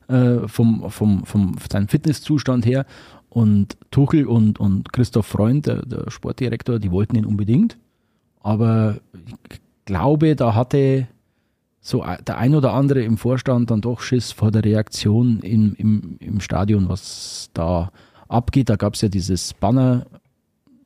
äh, vom, vom, vom seinem Fitnesszustand her. Und Tuchel und, und Christoph Freund, der, der Sportdirektor, die wollten ihn unbedingt. Aber ich glaube, da hatte so der ein oder andere im Vorstand dann doch Schiss vor der Reaktion im, im, im Stadion, was da abgeht. Da gab es ja dieses Banner.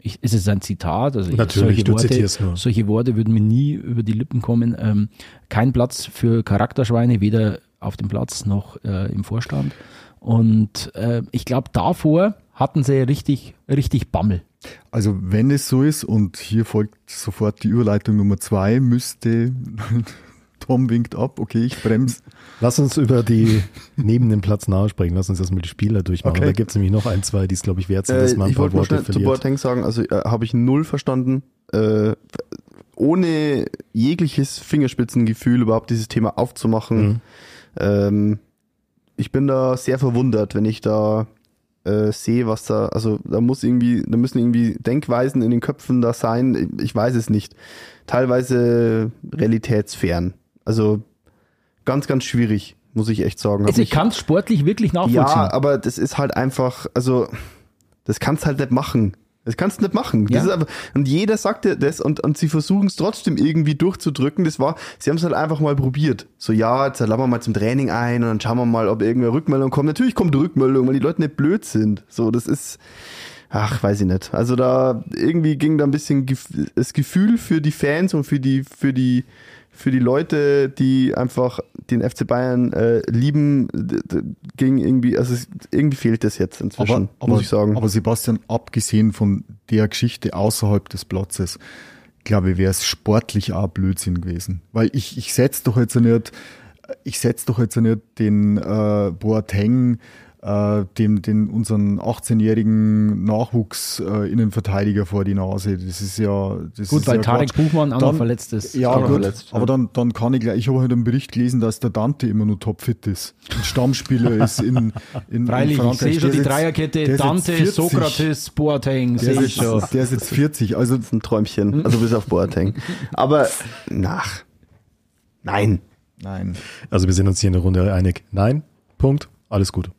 Ich, es ist ein Zitat, also ich- Natürlich, du Worte, zitierst nur. solche Worte würden mir nie über die Lippen kommen. Ähm, kein Platz für Charakterschweine, weder auf dem Platz noch äh, im Vorstand. Und äh, ich glaube, davor hatten sie richtig, richtig Bammel. Also wenn es so ist, und hier folgt sofort die Überleitung Nummer zwei, müsste Tom winkt ab, okay, ich bremse. Lass uns über die neben dem Platz nahe sprechen. Lass uns erstmal die Spieler durchmachen. Okay. Da gibt es nämlich noch ein, zwei, die es, glaube ich, wert sind, Äh, dass man ein ich paar wollte nur Worte schnell zu verliert. Boateng sagen, also äh, habe ich null verstanden. Äh, ohne jegliches Fingerspitzengefühl überhaupt dieses Thema aufzumachen. Mhm. Ähm, ich bin da sehr verwundert, wenn ich da äh, sehe, was da, also da muss irgendwie, da müssen irgendwie Denkweisen in den Köpfen da sein. Ich weiß es nicht. Teilweise realitätsfern. Also ganz, ganz schwierig, muss ich echt sagen. Hab Also ich kann es sportlich wirklich nachvollziehen. ja, aber das ist halt einfach, also das kannst halt nicht machen. Das kannst du nicht machen. Ja. einfach, und jeder sagt dir das und, und sie versuchen es trotzdem irgendwie durchzudrücken. Das war, sie haben es halt einfach mal probiert. So, ja, jetzt laden wir mal zum Training ein und dann schauen wir mal, ob irgendeine Rückmeldung kommt. Natürlich kommt Rückmeldung, weil die Leute nicht blöd sind. So, das ist, ach, weiß ich nicht. Also da irgendwie ging da ein bisschen das Gefühl für die Fans und für die, für die, für die Leute, die einfach den FC Bayern äh, lieben, ging irgendwie, also es, irgendwie fehlt das jetzt inzwischen, muss ich sagen. Aber Sebastian, abgesehen von der Geschichte außerhalb des Platzes, glaube ich, wäre es sportlich auch Blödsinn gewesen. Weil ich, ich setze doch jetzt nicht, ich setze doch jetzt nicht den äh, Boateng, äh, dem, den unseren 18-jährigen Nachwuchs-Innenverteidiger vor die Nase. Das ist ja. Das Gut, ist weil ja Tarek Quatsch. Buchmann auch noch verletzt ist. Ja, gut, verletzt, ja. aber dann, dann kann ich gleich, ich habe heute einen Bericht gelesen, dass der Dante immer nur topfit ist. Ein Stammspieler ist in, in, Freilich, in ich Frankreich. sehe schon die Dreierkette, Dante, 40. Sokrates, Boateng, Der sehe ist, ich schon. der ist jetzt 40. Also Das ist ein Träumchen, also bis auf Boateng. Aber, nach. Nein. nein. Also wir sind uns hier in der Runde einig. Nein, Punkt, alles gut.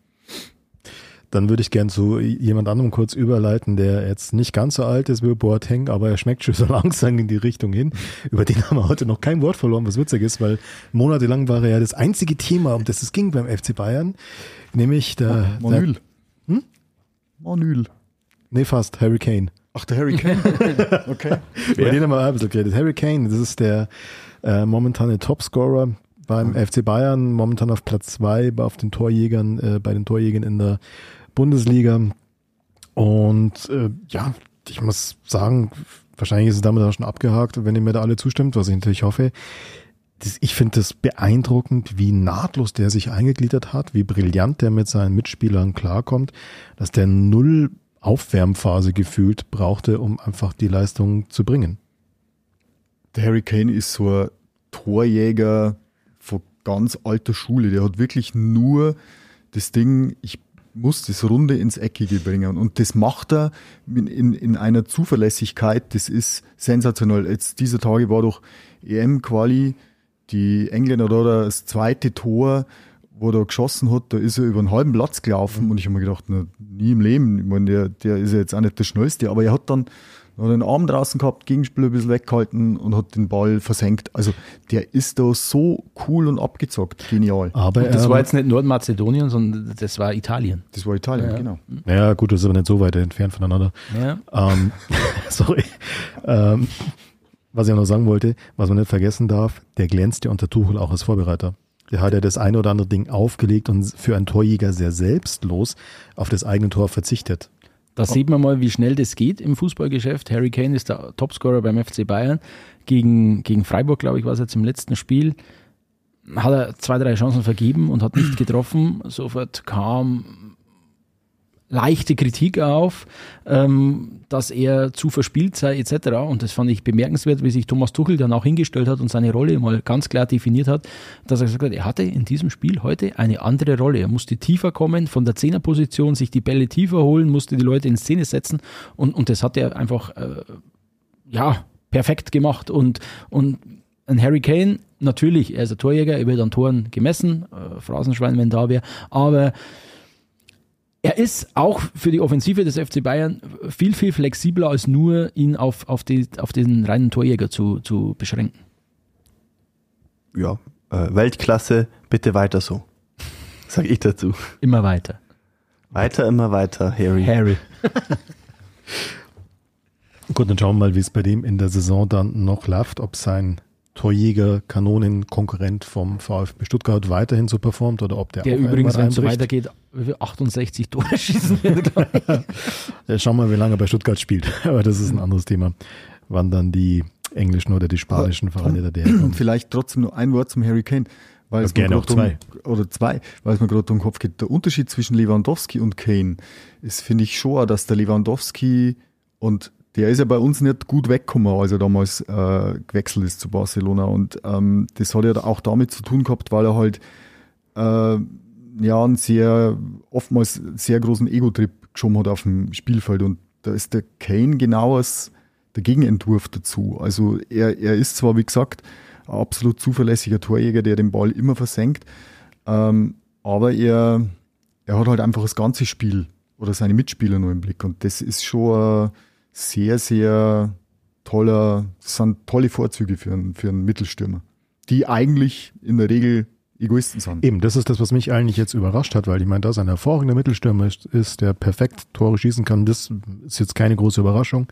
Dann würde ich gern zu jemand anderem kurz überleiten, der jetzt nicht ganz so alt ist wie Boateng, aber er schmeckt schon so langsam in die Richtung hin. Über den haben wir heute noch kein Wort verloren, was witzig ist, weil monatelang war er ja das einzige Thema, um das es ging beim FC Bayern, nämlich der, der Manuel. Hm? Manuel. nee fast, Harry Kane. Ach, der Harry Kane. Okay. Über den haben wir ein bisschen geredet. Harry Kane, das ist der äh, momentane Topscorer beim FC Bayern, momentan auf Platz zwei auf den Torjägern, äh, bei den Torjägern in der Bundesliga. Und äh, ja, ich muss sagen, wahrscheinlich ist es damit auch schon abgehakt, wenn ihr mir da alle zustimmt, was ich natürlich hoffe. Das, ich finde das beeindruckend, wie nahtlos der sich eingegliedert hat, wie brillant der mit seinen Mitspielern klarkommt, dass der null Aufwärmphase gefühlt brauchte, um einfach die Leistung zu bringen. Der Harry Kane ist so ein Torjäger von ganz alter Schule. Der hat wirklich nur das Ding, ich muss das Runde ins Eckige bringen. Und das macht er in, in, in einer Zuverlässigkeit, das ist sensationell. Jetzt dieser Tage war doch EM-Quali, die Engländer da das zweite Tor, wo er geschossen hat, da ist er über einen halben Platz gelaufen mhm. und ich habe mir gedacht, na, nie im Leben. Ich meine, der, der ist ja jetzt auch nicht der Schnellste, aber er hat dann hat den Arm draußen gehabt, Gegenspieler ein bisschen weggehalten und hat den Ball versenkt. Also der ist da so cool und abgezockt. Genial. Aber und das war jetzt nicht Nordmazedonien, sondern das war Italien. Das war Italien, ja. genau. Ja, gut, das ist aber nicht so weit entfernt voneinander. Ja. Ähm, sorry. Ähm, was ich auch noch sagen wollte, was man nicht vergessen darf, der glänzt ja unter Tuchel auch als Vorbereiter. Der hat ja das eine oder andere Ding aufgelegt und für einen Torjäger sehr selbstlos auf das eigene Tor verzichtet. Da sieht man mal, wie schnell das geht im Fußballgeschäft. Harry Kane ist der Topscorer beim FC Bayern. Gegen, gegen Freiburg, glaube ich, war es jetzt im letzten Spiel. Hat er zwei, drei Chancen vergeben und hat nicht getroffen. Sofort kam leichte Kritik auf, ähm, dass er zu verspielt sei etc. Und das fand ich bemerkenswert, wie sich Thomas Tuchel dann auch hingestellt hat und seine Rolle mal ganz klar definiert hat, dass er gesagt hat, er hatte in diesem Spiel heute eine andere Rolle. Er musste tiefer kommen, von der Zehnerposition sich die Bälle tiefer holen, musste die Leute in Szene setzen und, und das hat er einfach äh, ja perfekt gemacht und, und ein Harry Kane, natürlich, er ist ein Torjäger, er wird an Toren gemessen, äh, Phrasenschwein, wenn da wäre, aber er ist auch für die Offensive des FC Bayern viel, viel flexibler, als nur ihn auf, auf, die, auf den reinen Torjäger zu, zu beschränken. Ja, äh, Weltklasse, bitte weiter so. Sag ich dazu. Immer weiter. Weiter, immer weiter, Harry. Harry. Gut, dann schauen wir mal, wie es bei dem in der Saison dann noch läuft, ob sein Torjäger, Kanonenkonkurrent vom VfB Stuttgart weiterhin so performt oder ob der, der übrigens, wenn es so weitergeht, 68 Tore schießen wird. ja, schauen wir mal, wie lange er bei Stuttgart spielt. Aber das ist ein anderes Thema. Wann dann die englischen oder die spanischen Vereine da der Vielleicht trotzdem nur ein Wort zum Harry Kane. Weil es gerne auch zwei. Um, oder zwei, weil es mir gerade um den Kopf geht. Der Unterschied zwischen Lewandowski und Kane ist, finde ich schon, dass der Lewandowski und der ist ja bei uns nicht gut weggekommen, als er damals äh, gewechselt ist zu Barcelona. Und ähm, das hat ja auch damit zu tun gehabt, weil er halt äh, ja einen sehr, oftmals sehr großen Ego-Trip geschoben hat auf dem Spielfeld. Und da ist der Kane genau als der Gegenentwurf dazu. Also er, er ist zwar, wie gesagt, ein absolut zuverlässiger Torjäger, der den Ball immer versenkt, ähm, aber er, er hat halt einfach das ganze Spiel oder seine Mitspieler nur im Blick. Und das ist schon äh, sehr, sehr toller, das sind tolle Vorzüge für einen, für einen Mittelstürmer, die eigentlich in der Regel Egoisten sind. Eben, das ist das, was mich eigentlich jetzt überrascht hat, weil ich meine, dass ein hervorragender Mittelstürmer ist, ist, der perfekt Tore schießen kann, das ist jetzt keine große Überraschung.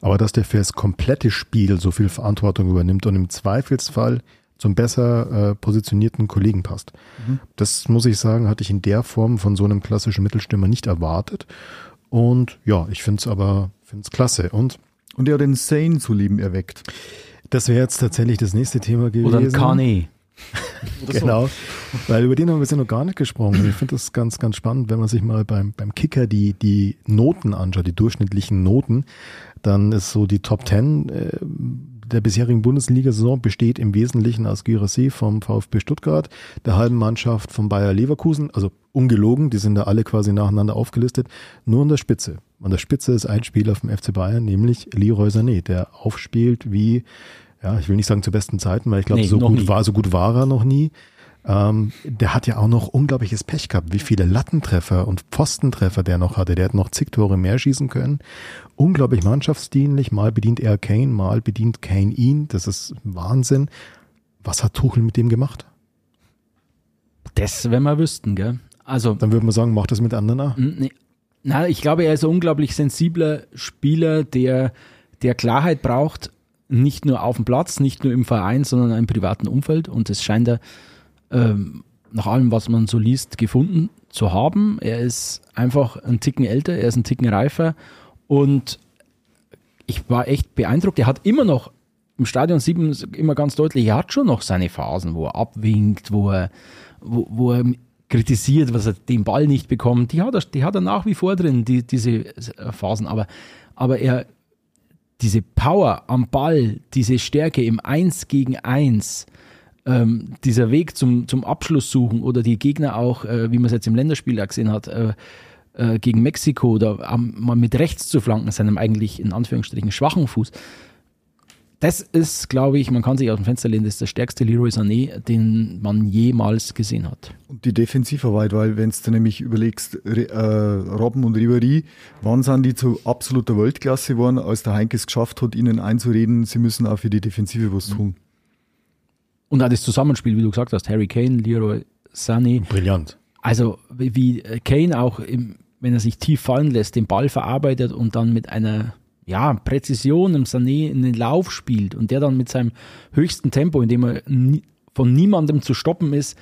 Aber dass der für das komplette Spiel so viel Verantwortung übernimmt und im Zweifelsfall zum besser äh, positionierten Kollegen passt. Mhm. Das muss ich sagen, hatte ich in der Form von so einem klassischen Mittelstürmer nicht erwartet. Und ja, ich finde es aber find's klasse. Und, und er hat den Sane zu lieben erweckt. Das wäre jetzt tatsächlich das nächste Thema gewesen. Oder Kane. genau, weil über den haben wir bisher noch gar nicht gesprochen. Ich finde das ganz, ganz spannend, wenn man sich mal beim, beim Kicker die, die Noten anschaut, die durchschnittlichen Noten, dann ist so die Top 10 äh, der bisherigen Bundesliga-Saison besteht im Wesentlichen aus Gyrassi vom VfB Stuttgart, der halben Mannschaft von Bayer Leverkusen, also ungelogen, die sind da alle quasi nacheinander aufgelistet, nur an der Spitze. An der Spitze ist ein Spieler vom FC Bayern, nämlich Leroy Sané, der aufspielt wie, ja, ich will nicht sagen zu besten Zeiten, weil ich glaube, nee, so gut war, so gut war er noch nie. Ähm, der hat ja auch noch unglaubliches Pech gehabt, wie viele Lattentreffer und Pfostentreffer der noch hatte. Der hat noch zig Tore mehr schießen können. Unglaublich mannschaftsdienlich. Mal bedient er Kane, mal bedient Kane ihn. Das ist Wahnsinn. Was hat Tuchel mit dem gemacht? Das, wenn wir wüssten, gell? Also. Dann würde man sagen, macht das mit anderen auch. Nee. Na, ich glaube, er ist ein unglaublich sensibler Spieler, der, der Klarheit braucht nicht nur auf dem Platz, nicht nur im Verein, sondern im privaten Umfeld. Und es scheint er ähm, nach allem, was man so liest, gefunden zu haben. Er ist einfach ein Ticken älter, er ist ein Ticken reifer und ich war echt beeindruckt. Er hat immer noch im Stadion 7 immer ganz deutlich, er hat schon noch seine Phasen, wo er abwinkt, wo er, wo, wo er kritisiert, was er den Ball nicht bekommt. Die hat er, die hat er nach wie vor drin, die, diese Phasen. Aber, aber er, diese Power am Ball, diese Stärke im Eins gegen Eins, ähm, dieser Weg zum, zum Abschluss suchen oder die Gegner auch, äh, wie man es jetzt im Länderspiel gesehen hat, äh, äh, gegen Mexiko oder mal mit rechts zu flanken, seinem eigentlich in Anführungsstrichen schwachen Fuß. Das ist, glaube ich, man kann sich aus dem Fenster lehnen, das ist der stärkste Leroy Sané, den man jemals gesehen hat. Und die Defensivarbeit, weil wenn du nämlich überlegst, äh, Robben und Ribéry, wann sind die zu absoluter Weltklasse geworden, als der Heinkes geschafft hat, ihnen einzureden, sie müssen auch für die Defensive was tun. Und auch das Zusammenspiel, wie du gesagt hast, Harry Kane, Leroy Sané. Brillant. Also wie Kane auch, im, wenn er sich tief fallen lässt, den Ball verarbeitet und dann mit einer ja, Präzision im Sané in den Lauf spielt und der dann mit seinem höchsten Tempo, in dem er nie, von niemandem zu stoppen ist,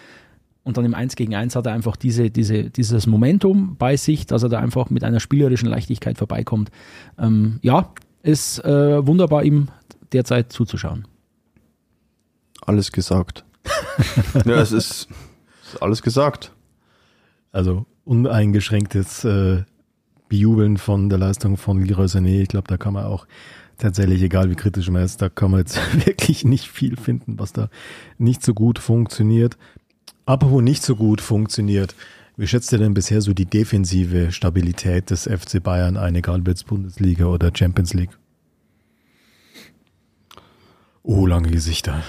und dann im 1 gegen 1 hat er einfach diese, diese, dieses Momentum bei sich, dass er da einfach mit einer spielerischen Leichtigkeit vorbeikommt. Ähm, ja, ist äh, wunderbar, ihm derzeit zuzuschauen. Alles gesagt. ja, es ist, ist, alles gesagt. Also uneingeschränktes äh, Bejubeln von der Leistung von Leroy Sané. Ich glaube, da kann man auch tatsächlich, egal wie kritisch man ist, da kann man jetzt wirklich nicht viel finden, was da nicht so gut funktioniert. Apropos nicht so gut funktioniert, wie schätzt ihr denn bisher so die defensive Stabilität des FC Bayern ein, egal ob jetzt Bundesliga oder Champions League? Oh, lange Gesichter.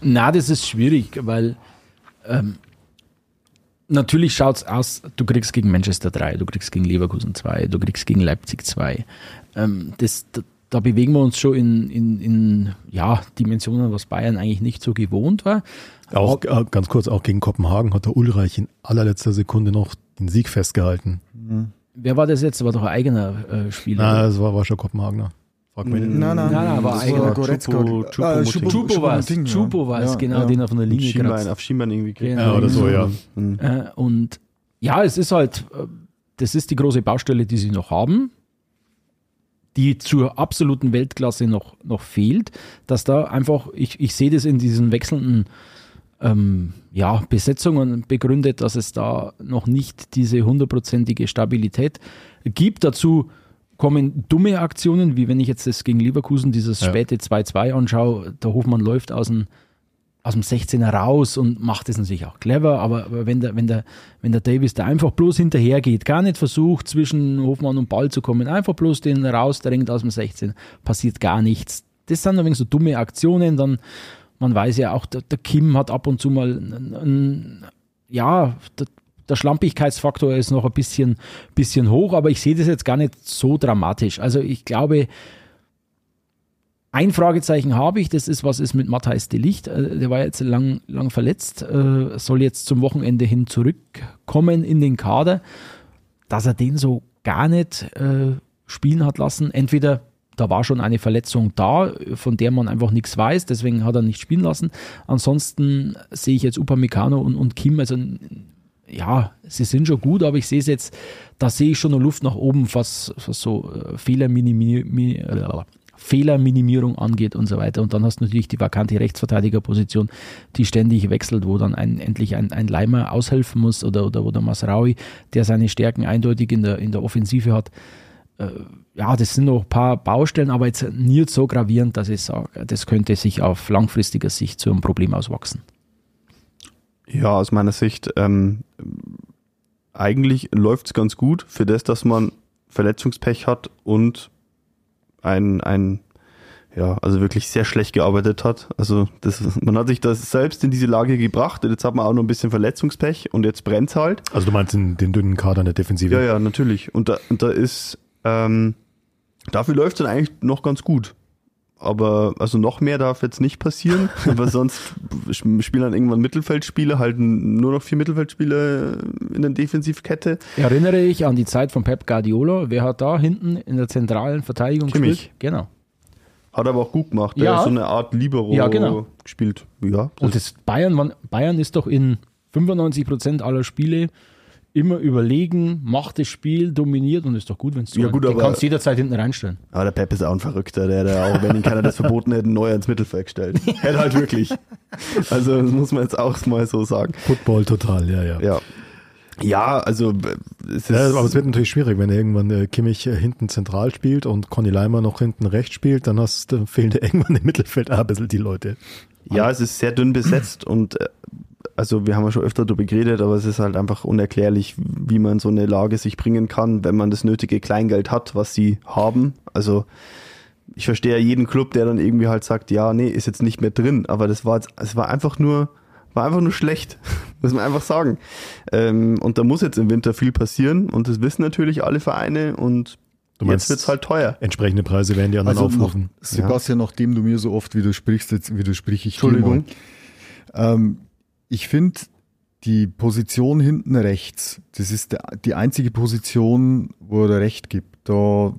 Na, das ist schwierig, weil ähm, natürlich schaut es aus, du kriegst gegen Manchester 3, du kriegst gegen Leverkusen 2, du kriegst gegen Leipzig 2. Ähm, das, da, da, bewegen wir uns schon in, in, in ja, Dimensionen, was Bayern eigentlich nicht so gewohnt war. Auch äh, ganz kurz, auch gegen Kopenhagen hat der Ulreich in allerletzter Sekunde noch den Sieg festgehalten. Mhm. Wer war das jetzt? War doch ein eigener äh, Spieler. Nein, das war, war schon Kopenhagener. Frag mich Nein, nein, nein, nein, war eigener. Chupo, Chupo, ah, Chupo war es, Chupo war es, genau, ja. den auf einer Linie Schienbein, Auf Schienbein irgendwie genau. Ja, oder so, ja. Mhm. Äh, und ja, es ist halt, äh, das ist die große Baustelle, die sie noch haben, die zur absoluten Weltklasse noch, noch fehlt, dass da einfach, ich, ich sehe das in diesen wechselnden ähm, ja, Besetzungen begründet, dass es da noch nicht diese hundertprozentige Stabilität gibt. Dazu kommen dumme Aktionen, wie wenn ich jetzt das gegen Leverkusen, dieses ja. späte 2-2 anschaue, der Hofmann läuft aus dem, aus dem 16er raus und macht das natürlich auch clever, aber, aber wenn, der, wenn, der, wenn der Davis da einfach bloß hinterher geht, gar nicht versucht, zwischen Hofmann und Ball zu kommen, einfach bloß den rausdrängt aus dem 16, passiert gar nichts. Das sind ein so dumme Aktionen, dann man weiß ja auch, der, der Kim hat ab und zu mal ein, ein, ja, der, der Schlampigkeitsfaktor ist noch ein bisschen, bisschen hoch, aber ich sehe das jetzt gar nicht so dramatisch. Also ich glaube, ein Fragezeichen habe ich, das ist, was ist mit Matthijs de Licht? Äh, der war jetzt lang, lang verletzt, äh, soll jetzt zum Wochenende hin zurückkommen in den Kader. Dass er den so gar nicht äh, spielen hat lassen, entweder da war schon eine Verletzung da, von der man einfach nichts weiß, deswegen hat er nicht spielen lassen. Ansonsten sehe ich jetzt Upamecano und, und Kim, also ja, sie sind schon gut, aber ich sehe es jetzt, da sehe ich schon eine Luft nach oben, was, was so äh, äh, Fehlerminimierung angeht und so weiter. Und dann hast du natürlich die vakante Rechtsverteidigerposition, die ständig wechselt, wo dann ein, endlich ein, ein Leimer aushelfen muss oder, oder wo der Masraui, der seine Stärken eindeutig in der, in der Offensive hat. Äh, ja, das sind noch ein paar Baustellen, aber jetzt nicht so gravierend, dass ich sage, das könnte sich auf langfristiger Sicht zu einem Problem auswachsen. Ja, aus meiner Sicht, ähm, eigentlich läuft es ganz gut für das, dass man Verletzungspech hat und ein, ein ja, also wirklich sehr schlecht gearbeitet hat. Also das, man hat sich das selbst in diese Lage gebracht und jetzt hat man auch noch ein bisschen Verletzungspech und jetzt brennt halt. Also du meinst den, den dünnen Kader in der Defensive? Ja, ja, natürlich. Und da, und da ist, ähm, dafür läuft es dann eigentlich noch ganz gut aber also noch mehr darf jetzt nicht passieren, weil sonst spielen dann irgendwann Mittelfeldspiele, halten nur noch vier Mittelfeldspiele in der Defensivkette. Erinnere ich an die Zeit von Pep Guardiola. Wer hat da hinten in der zentralen Verteidigung Kimmich. gespielt? Genau. Hat aber auch gut gemacht. Der Ja. hat so eine Art Libero Ja, genau. gespielt. Ja, Und das Bayern, Bayern ist doch in 95% aller Spiele immer überlegen, macht das Spiel, dominiert und ist doch gut, wenn es so Ja, gut, Den aber- kannst du jederzeit hinten reinstellen. Aber der Pep ist auch ein Verrückter, der, der auch, wenn ihn keiner das verboten hätte, neu ins Mittelfeld gestellt. Hätte halt wirklich. Also, das muss man jetzt auch mal so sagen. Football total, ja, ja. Ja. Ja, also, es ist, Ja, aber es wird natürlich schwierig, wenn irgendwann äh, Kimmich äh, hinten zentral spielt und Conny Leimer noch hinten rechts spielt, dann hast, dann fehlen dir irgendwann im Mittelfeld auch ein bisschen die Leute. ja, es ist sehr dünn besetzt und, äh, also, wir haben ja schon öfter darüber geredet, aber es ist halt einfach unerklärlich, wie man so eine Lage sich bringen kann, wenn man das nötige Kleingeld hat, was sie haben. Also, ich verstehe ja jeden Club, der dann irgendwie halt sagt, ja, nee, ist jetzt nicht mehr drin, aber das war jetzt, es war einfach nur, war einfach nur schlecht, muss man einfach sagen. Ähm, und da muss jetzt im Winter viel passieren und das wissen natürlich alle Vereine und Du jetzt meinst, wird's halt teuer. Entsprechende Preise werden die anderen Also noch, aufrufen. Sebastian, nachdem du mir so oft widersprichst, jetzt widersprich ich dir Entschuldigung. mal. Ähm, ich finde die Position hinten rechts, das ist der, die einzige Position, wo er recht gibt. Da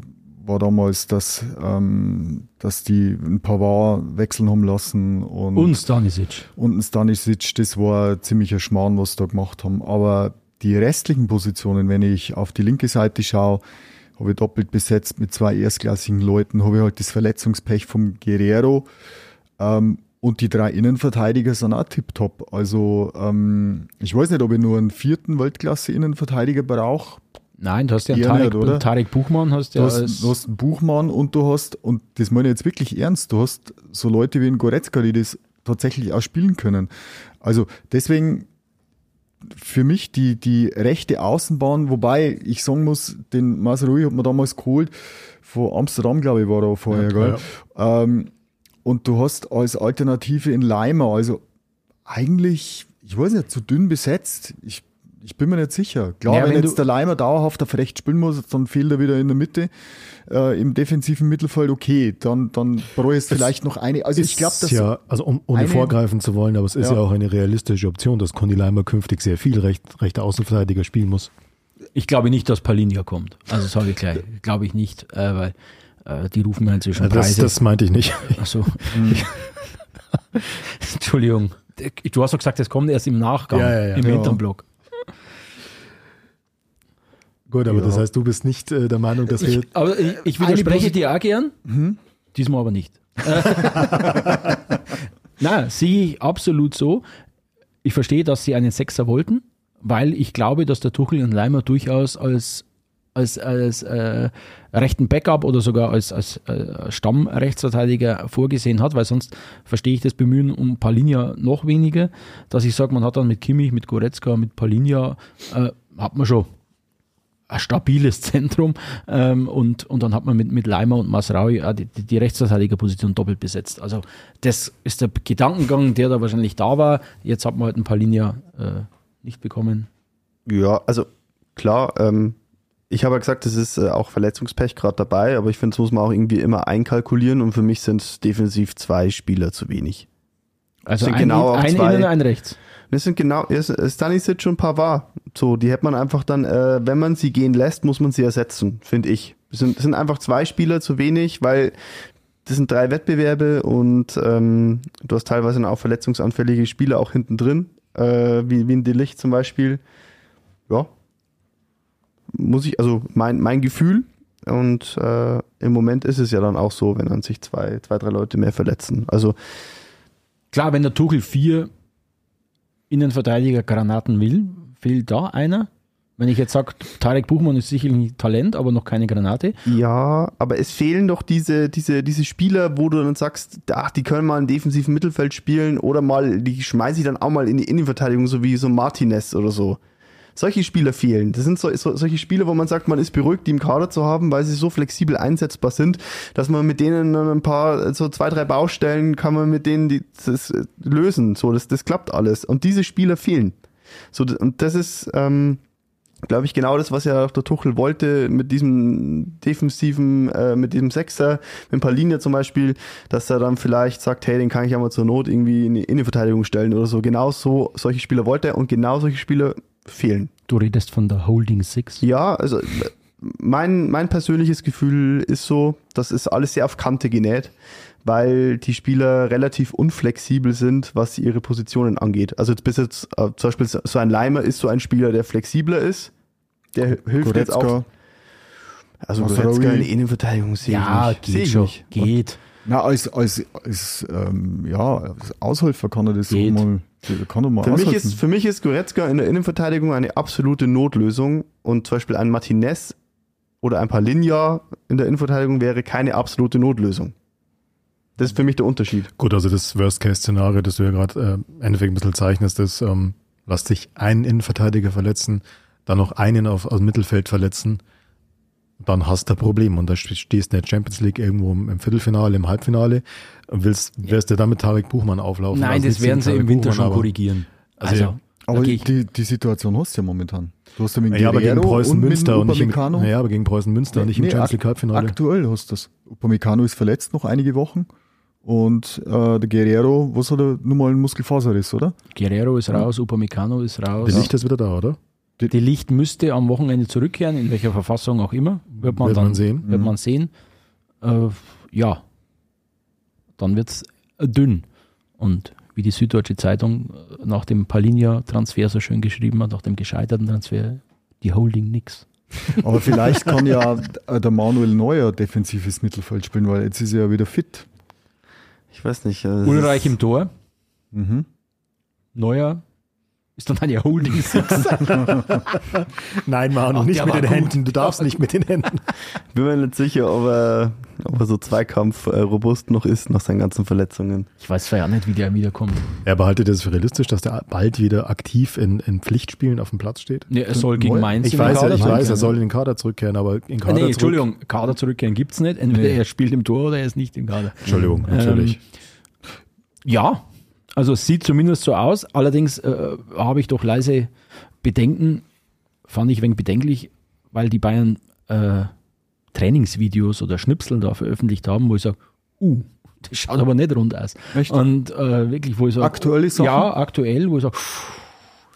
war damals, dass, ähm, dass die ein Pavard wechseln haben lassen und, Und Stanisic. und ein Stanisic, das war ziemlich ein Schmarrn, was sie da gemacht haben. Aber die restlichen Positionen, wenn ich auf die linke Seite schaue, habe ich doppelt besetzt mit zwei erstklassigen Leuten, habe ich halt das Verletzungspech vom Guerrero ähm, und die drei Innenverteidiger sind auch tipptopp. Also ähm, ich weiß nicht, ob ich nur einen vierten Weltklasse-Innenverteidiger brauche. Nein, du hast ja einen Tarek, nicht, oder? Tarek Buchmann, hast Du, ja hast, du hast einen Buchmann und du hast, und das meine ich jetzt wirklich ernst, du hast so Leute wie ein Goretzka, die das tatsächlich auch spielen können. Also deswegen für mich die, die rechte Außenbahn, wobei ich sagen muss, den Masrui hat man damals geholt, von Amsterdam, glaube ich, war er vorher, gell? Ähm, und du hast als Alternative in Leimer, also eigentlich, ich weiß nicht, zu dünn besetzt. Ich, ich bin mir nicht sicher. Klar, Ja, wenn, wenn jetzt der Leimer dauerhaft auf rechts spielen muss, dann fehlt er wieder in der Mitte. Äh, Im defensiven Mittelfeld, okay, dann, dann brauche ich vielleicht noch eine. Also ich glaube, Ist dass ja, also um, ohne eine- vorgreifen zu wollen, aber es ist Ja. ja, auch eine realistische Option, dass Conny Leimer künftig sehr viel recht, rechter Außenverteidiger spielen muss. ich glaube nicht, dass Palinja kommt. Also sage ich gleich, glaube ich nicht, äh, weil die rufen mir inzwischen Ja, das, Preise. das meinte ich nicht. Ach so. Entschuldigung. Du hast doch gesagt, das kommt erst im Nachgang, Ja, ja, ja. im Ja. Hinterblog. Gut, aber Ja. das heißt, du bist nicht äh, der Meinung, dass wir Ich, aber ich, ich widerspreche dir auch gern, diesmal aber nicht. Nein, sehe ich absolut so. Ich verstehe, dass sie einen Sechser wollten, weil ich glaube, dass der Tuchel und Leimer durchaus als, als, als äh, rechten Backup oder sogar als, als äh, Stammrechtsverteidiger vorgesehen hat, weil sonst verstehe ich das Bemühen um Palinja noch weniger, dass ich sage, man hat dann mit Kimmich, mit Goretzka, mit Palinja, äh, hat man schon ein stabiles Zentrum ähm, und, und dann hat man mit, mit Leimer und Masraui die, die Rechtsverteidigerposition doppelt besetzt. Also das ist der Gedankengang, der da wahrscheinlich da war. Jetzt hat man halt ein paar Linien äh, nicht bekommen. Ja, also klar, ähm, ich habe ja gesagt, es ist äh, auch Verletzungspech gerade dabei, aber ich finde, das muss man auch irgendwie immer einkalkulieren und für mich sind es defensiv zwei Spieler zu wenig. Also Sind ein, genau ein zwei- Innen, ein Rechts. Das sind genau, ist- Stanisic und Pavard. So, die hätte man einfach dann, äh, wenn man sie gehen lässt, muss man sie ersetzen, finde ich. Es sind, es sind einfach zwei Spieler zu wenig, weil das sind drei Wettbewerbe und ähm, du hast teilweise auch verletzungsanfällige Spieler auch hinten drin, äh, wie, wie ein Delicht zum Beispiel. Ja. Muss ich, also mein, mein Gefühl. Und äh, im Moment ist es ja dann auch so, wenn dann sich zwei, zwei, drei Leute mehr verletzen. Also Klar, wenn der Tuchel vier Innenverteidiger Granaten will, fehlt da einer. Wenn ich jetzt sage, Tarek Buchmann ist sicherlich ein Talent, aber noch keine Granate. Ja, aber es fehlen doch diese, diese, diese Spieler, wo du dann sagst, ach, die können mal im defensiven Mittelfeld spielen oder mal, die schmeiße ich dann auch mal in die Innenverteidigung, so wie so Martinez oder so. Solche Spieler fehlen. Das sind so, so, solche Spieler, wo man sagt, man ist beruhigt, die im Kader zu haben, weil sie so flexibel einsetzbar sind, dass man mit denen ein paar, so zwei, drei Baustellen kann man mit denen die, das äh, lösen. So, das, das klappt alles. Und diese Spieler fehlen. So, und das ist, ähm, glaube ich, genau das, was ja auch der Tuchel wollte mit diesem defensiven, äh, mit diesem Sechser, mit Palinja zum Beispiel, dass er dann vielleicht sagt, hey, den kann ich ja mal zur Not irgendwie in die Innenverteidigung stellen oder so. Genau so, solche Spieler wollte er und genau solche Spieler fehlen. Du redest von der Holding Six. Ja, also mein, mein persönliches Gefühl ist so, das ist alles sehr auf Kante genäht, weil die Spieler relativ unflexibel sind, was ihre Positionen angeht. Also bis jetzt äh, zum Beispiel so ein Leimer ist so ein Spieler, der flexibler ist. Der hilft jetzt auch. Also. Goretzka in Innenverteidigung sehe Ja, ich nicht. Sehe geht ich schon. nicht. Geht. Na, als, als, als ähm, ja, als Aushelfer kann er das Geht. so mal, kann er mal Für mich, ist, für mich ist Goretzka in der Innenverteidigung eine absolute Notlösung und zum Beispiel ein Martinez oder ein Palinja in der Innenverteidigung wäre keine absolute Notlösung. Das ist für mich der Unterschied. Gut, also das Worst-Case-Szenario, das du ja gerade äh, im Endeffekt ein bisschen zeichnest, ist, ähm, lass dich einen Innenverteidiger verletzen, dann noch einen auf, aus dem Mittelfeld verletzen, dann hast du ein Problem und da ste- stehst du in der Champions League irgendwo im Viertelfinale, im Halbfinale willst, wirst du da mit Tarek Buchmann auflaufen. Nein, Also das werden sie im Winter Buchmann, schon aber- korrigieren. Also, Also, ja. Aber ich- die, die Situation hast du ja momentan. Du hast ja mit Ja, aber gegen Preußen und Münster und nicht im, ja, aber gegen Preußen Münster und nicht im Nee, Champions League Halbfinale. Aktuell hast du das. Upamecano ist verletzt noch einige Wochen. Und äh, der Guerrero, was hat er? Nur mal einen Muskelfaserriss, oder? Guerrero ist raus, Upamecano ist raus. Der Licht ist wieder da, oder? Die Licht müsste am Wochenende zurückkehren, in welcher Verfassung auch immer. Wird man Wird dann man sehen. Wird man sehen. Äh, ja, dann wird es dünn. Und wie die Süddeutsche Zeitung nach dem Palinja-Transfer so schön geschrieben hat, nach dem gescheiterten Transfer, die Holding nix. Aber vielleicht kann ja der Manuel Neuer defensives Mittelfeld spielen, weil jetzt ist er ja wieder fit. Ich weiß nicht. das Ulreich im Tor, Mhm. Neuer ist dann eine Holding Six. Nein, Manu, Ach, nicht mit den gut. Händen. Du darfst nicht mit den Händen. Bin mir nicht sicher, ob er, ob er so Zweikampf äh, robust noch ist nach seinen ganzen Verletzungen. Ich weiß zwar ja nicht, wie der wiederkommt. Er behaltet das für realistisch, dass der bald wieder aktiv in, in Pflichtspielen auf dem Platz steht. Nee, er soll gegen? Mainz Ich in den weiß, ja, Kader ich weiß, zurückkehren. er soll in den Kader zurückkehren, aber in Kader nee, zurück- Entschuldigung, Kader zurückkehren gibt es nicht. Entweder Nee. er spielt im Tor oder er ist nicht im Kader. Entschuldigung, natürlich. Ja, also es sieht zumindest so aus. Allerdings äh, habe ich doch leise Bedenken, fand ich ein wenig bedenklich, weil die Bayern äh, Trainingsvideos oder Schnipsel da veröffentlicht haben, wo ich sage, uh, das schaut aber nicht rund aus. Echt? Und äh, wirklich, wo ich sage, Aktuelle Sachen? Ja, aktuell, wo ich sage,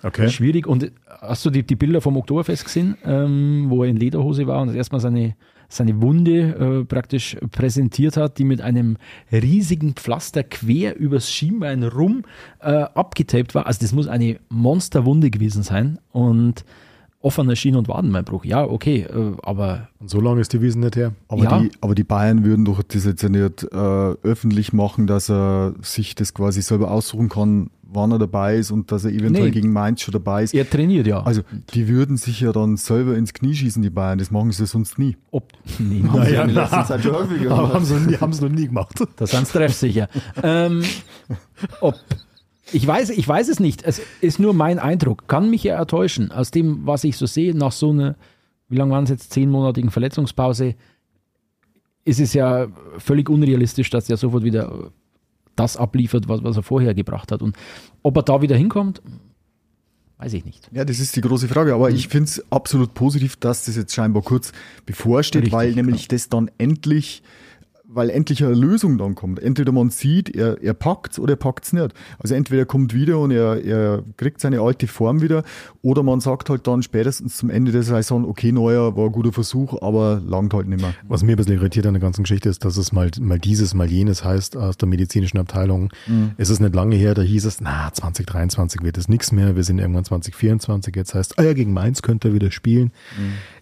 Okay. schwierig. Und hast du die, die Bilder vom Oktoberfest gesehen, ähm, wo er in Lederhose war und das erstmal seine, seine Wunde äh, praktisch präsentiert hat, die mit einem riesigen Pflaster quer übers Schienbein rum äh, abgetaped war. Also das muss eine Monsterwunde gewesen sein und offener Schien- und Wadenbeinbruch. Ja, okay, äh, aber Und so lange ist die Wiesen nicht her. Aber, Ja. die, aber die Bayern würden doch das jetzt ja nicht äh, öffentlich machen, dass er sich das quasi selber aussuchen kann, wann er dabei ist und dass er eventuell Nee. gegen Mainz schon dabei ist. er trainiert ja. Also die würden sich ja dann selber ins Knie schießen, die Bayern. Das machen sie sonst nie. Ob, nee, Ja, ja, in letzter Zeit schon häufiger Aber gemacht. haben sie noch nie, haben sie noch nie gemacht. Da sind sie treffsicher. ähm, ob, ich, weiß, ich weiß es nicht. Es ist nur mein Eindruck. Kann mich ja enttäuschen. Aus dem, was ich so sehe, nach so einer, wie lange waren es jetzt, zehnmonatigen Verletzungspause, ist es ja völlig unrealistisch, dass er sofort wieder das abliefert, was, was er vorher gebracht hat. Und ob er da wieder hinkommt, weiß ich nicht. Ja, das ist die große Frage. Aber ich finde es absolut positiv, dass das jetzt scheinbar kurz bevorsteht, Richtig, weil nämlich das dann endlich, weil endlich eine Lösung dann kommt. Entweder man sieht, er, er packt oder er packt es nicht. Also entweder er kommt wieder und er, er kriegt seine alte Form wieder oder man sagt halt dann spätestens zum Ende der Saison, okay, neuer war ein guter Versuch, aber langt halt nicht mehr. Was mir ein bisschen irritiert an der ganzen Geschichte ist, dass es mal, mal dieses, mal jenes heißt aus der medizinischen Abteilung. Es ist nicht lange her, da hieß es, na, 2023 wird es nichts mehr, wir sind irgendwann 2024, jetzt heißt, ah ja, gegen Mainz könnte er wieder spielen.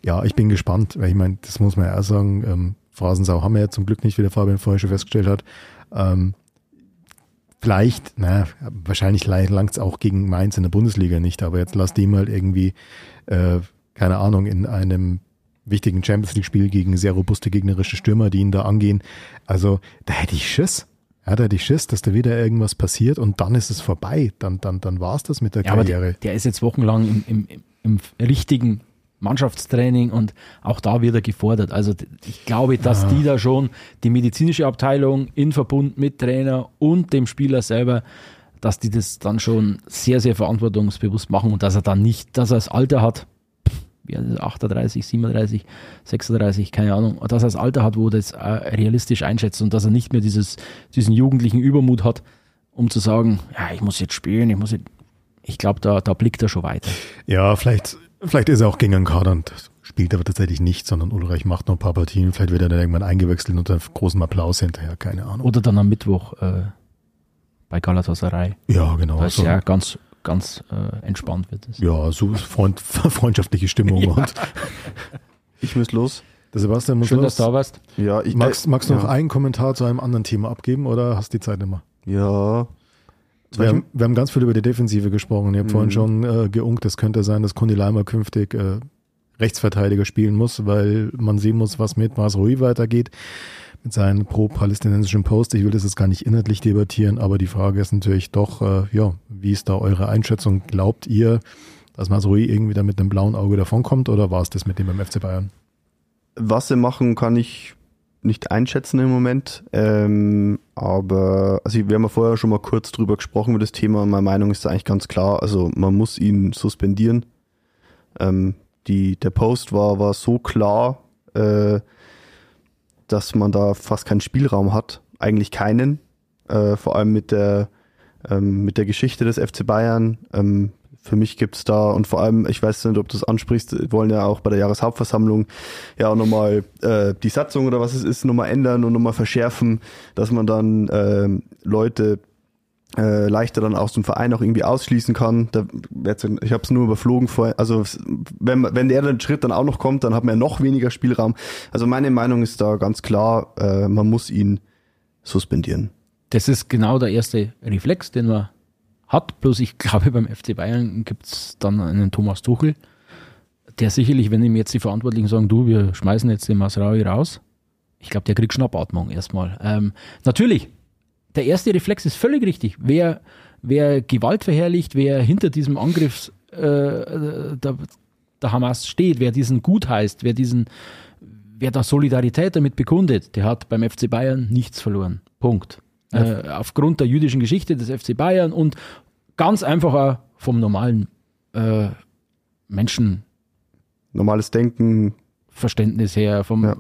Ja, ich bin gespannt, weil ich meine, das muss man ja auch sagen, ähm, Phrasensau haben wir ja zum Glück nicht, wie der Fabian vorher schon festgestellt hat. Ähm, vielleicht, na, wahrscheinlich langt es auch gegen Mainz in der Bundesliga nicht, aber jetzt lass die mal irgendwie, äh, keine Ahnung, in einem wichtigen Champions League-Spiel gegen sehr robuste gegnerische Stürmer, die ihn da angehen. Also, da hätte ich Schiss. Ja, da hätte ich Schiss, dass da wieder irgendwas passiert und dann ist es vorbei. Dann, dann, dann war es das mit der Ja, aber Karriere. der, der ist jetzt wochenlang im, im, im richtigen Mannschaftstraining und auch da wird er gefordert. Also ich glaube, dass die da schon die medizinische Abteilung in Verbund mit Trainer und dem Spieler selber, dass die das dann schon sehr, sehr verantwortungsbewusst machen und dass er dann nicht, dass er das Alter hat, er, 38, 37, 36, keine Ahnung, dass er das Alter hat, wo das äh, realistisch einschätzt und dass er nicht mehr dieses, diesen jugendlichen Übermut hat, um zu sagen, ja, ich muss jetzt spielen, ich muss jetzt, ich glaube, da, da blickt er schon weiter. Ja, vielleicht, vielleicht ist er auch gegen einen Kader und spielt aber tatsächlich nicht, sondern Ulreich macht noch ein paar Partien, vielleicht wird er dann irgendwann eingewechselt unter großem Applaus hinterher, keine Ahnung. Oder dann am Mittwoch äh, bei Galatasaray. Ja, genau. Ist so, ja ganz, ganz äh, entspannt wird es. ja, so Freund, freundschaftliche Stimmung. Und Ich muss los. der Sebastian muss Schön, los. dass du da warst. Ja, ich, Magst, magst du noch ja. einen Kommentar zu einem anderen Thema abgeben oder hast die Zeit immer? Ja. Wir haben, wir haben ganz viel über die Defensive gesprochen. Ihr habt Mhm. vorhin schon äh, geunkt, es könnte sein, dass Kundi Leimer künftig äh, Rechtsverteidiger spielen muss, weil man sehen muss, was mit Mars Rui weitergeht. Mit seinen pro-palästinensischen Post. Ich will das jetzt gar nicht inhaltlich debattieren, aber die Frage ist natürlich doch, äh, ja, wie ist da eure Einschätzung? Glaubt ihr, dass Mars Rui irgendwie da mit einem blauen Auge davonkommt oder war es das mit dem beim FC Bayern? Was sie machen, kann ich nicht einschätzen im Moment. Ähm, aber also wir haben ja vorher schon mal kurz drüber gesprochen über das Thema meine Meinung ist eigentlich ganz klar. Also man muss ihn suspendieren. Ähm, die, der Post war, war so klar, äh, dass man da fast keinen Spielraum hat. Eigentlich keinen. Äh, vor allem mit der, ähm, mit der Geschichte des FC Bayern. Ähm, für mich gibt's da und vor allem, ich weiß nicht, ob du es ansprichst, wir wollen ja auch bei der Jahreshauptversammlung ja auch nochmal äh, die Satzung oder was es ist, nochmal ändern und nochmal verschärfen, dass man dann ähm, Leute äh, leichter dann aus dem Verein auch irgendwie ausschließen kann. Da, ich habe es nur überflogen vorher. Also wenn, wenn der den Schritt dann auch noch kommt, dann hat man ja noch weniger Spielraum. Also meine Meinung ist da ganz klar, äh, man muss ihn suspendieren. Das ist genau der erste Reflex, den man hat. Bloß ich glaube, beim FC Bayern gibt es dann einen Thomas Tuchel, der sicherlich, wenn ihm jetzt die Verantwortlichen sagen, du, wir schmeißen jetzt den Masraui raus, ich glaube, der kriegt Schnappatmung erstmal. Ähm, natürlich, der erste Reflex ist völlig richtig. Wer, wer Gewalt verherrlicht, wer hinter diesem Angriff äh, der, der Hamas steht, wer diesen gut heißt, wer diesen, wer da Solidarität damit bekundet, der hat beim FC Bayern nichts verloren. Punkt. Äh, aufgrund der jüdischen Geschichte des FC Bayern und ganz einfach auch vom normalen äh, Menschenverständnis Normales Denken, her, vom Ja.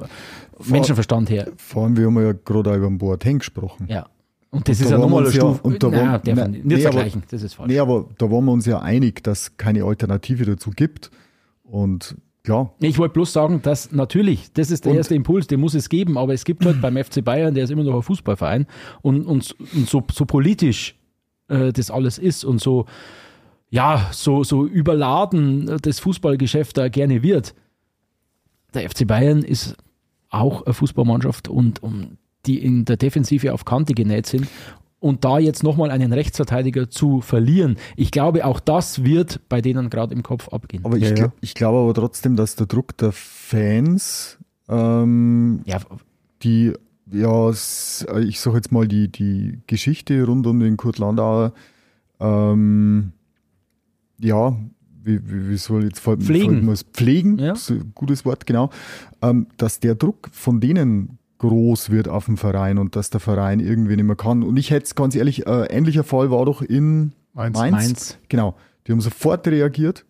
Menschenverstand her. Vor allem, wir haben ja gerade auch über den Boateng gesprochen. Ja. Und das Und ist da ja nochmal eine uns ja- Stufe. und da Nein, waren- nicht, nee, aber- vergleichen, das ist falsch. Nee, aber da waren wir uns ja einig, dass es keine Alternative dazu gibt. Und klar, Ich wollte bloß sagen, dass natürlich, das ist der Und- erste Impuls, den muss es geben, aber es gibt halt beim FC Bayern, der ist immer noch ein Fußballverein und, und, und so, so politisch äh, das alles ist und so, ja, so, so überladen das Fußballgeschäft da gerne wird. Der FC Bayern ist auch eine Fußballmannschaft und, und die in der Defensive auf Kante genäht sind. Und da jetzt nochmal einen Rechtsverteidiger zu verlieren, ich glaube, auch das wird bei denen gerade im Kopf abgehen. aber ich, Ja, ja. ich glaube aber trotzdem, dass der Druck der Fans, ähm, ja, die, ja, ich sag jetzt mal, die, die Geschichte rund um den Kurt Landauer, ähm, ja, wie, wie, wie soll jetzt fällt- Pflegen. fällt pflegen, Ja. ist ein gutes Wort, genau, ähm, dass der Druck von denen groß wird auf dem Verein und dass der Verein irgendwie nicht mehr kann. Und ich hätte es ganz ehrlich, äh, ähnlicher Fall war doch in Mainz. Mainz. Mainz. Genau. Die haben sofort reagiert,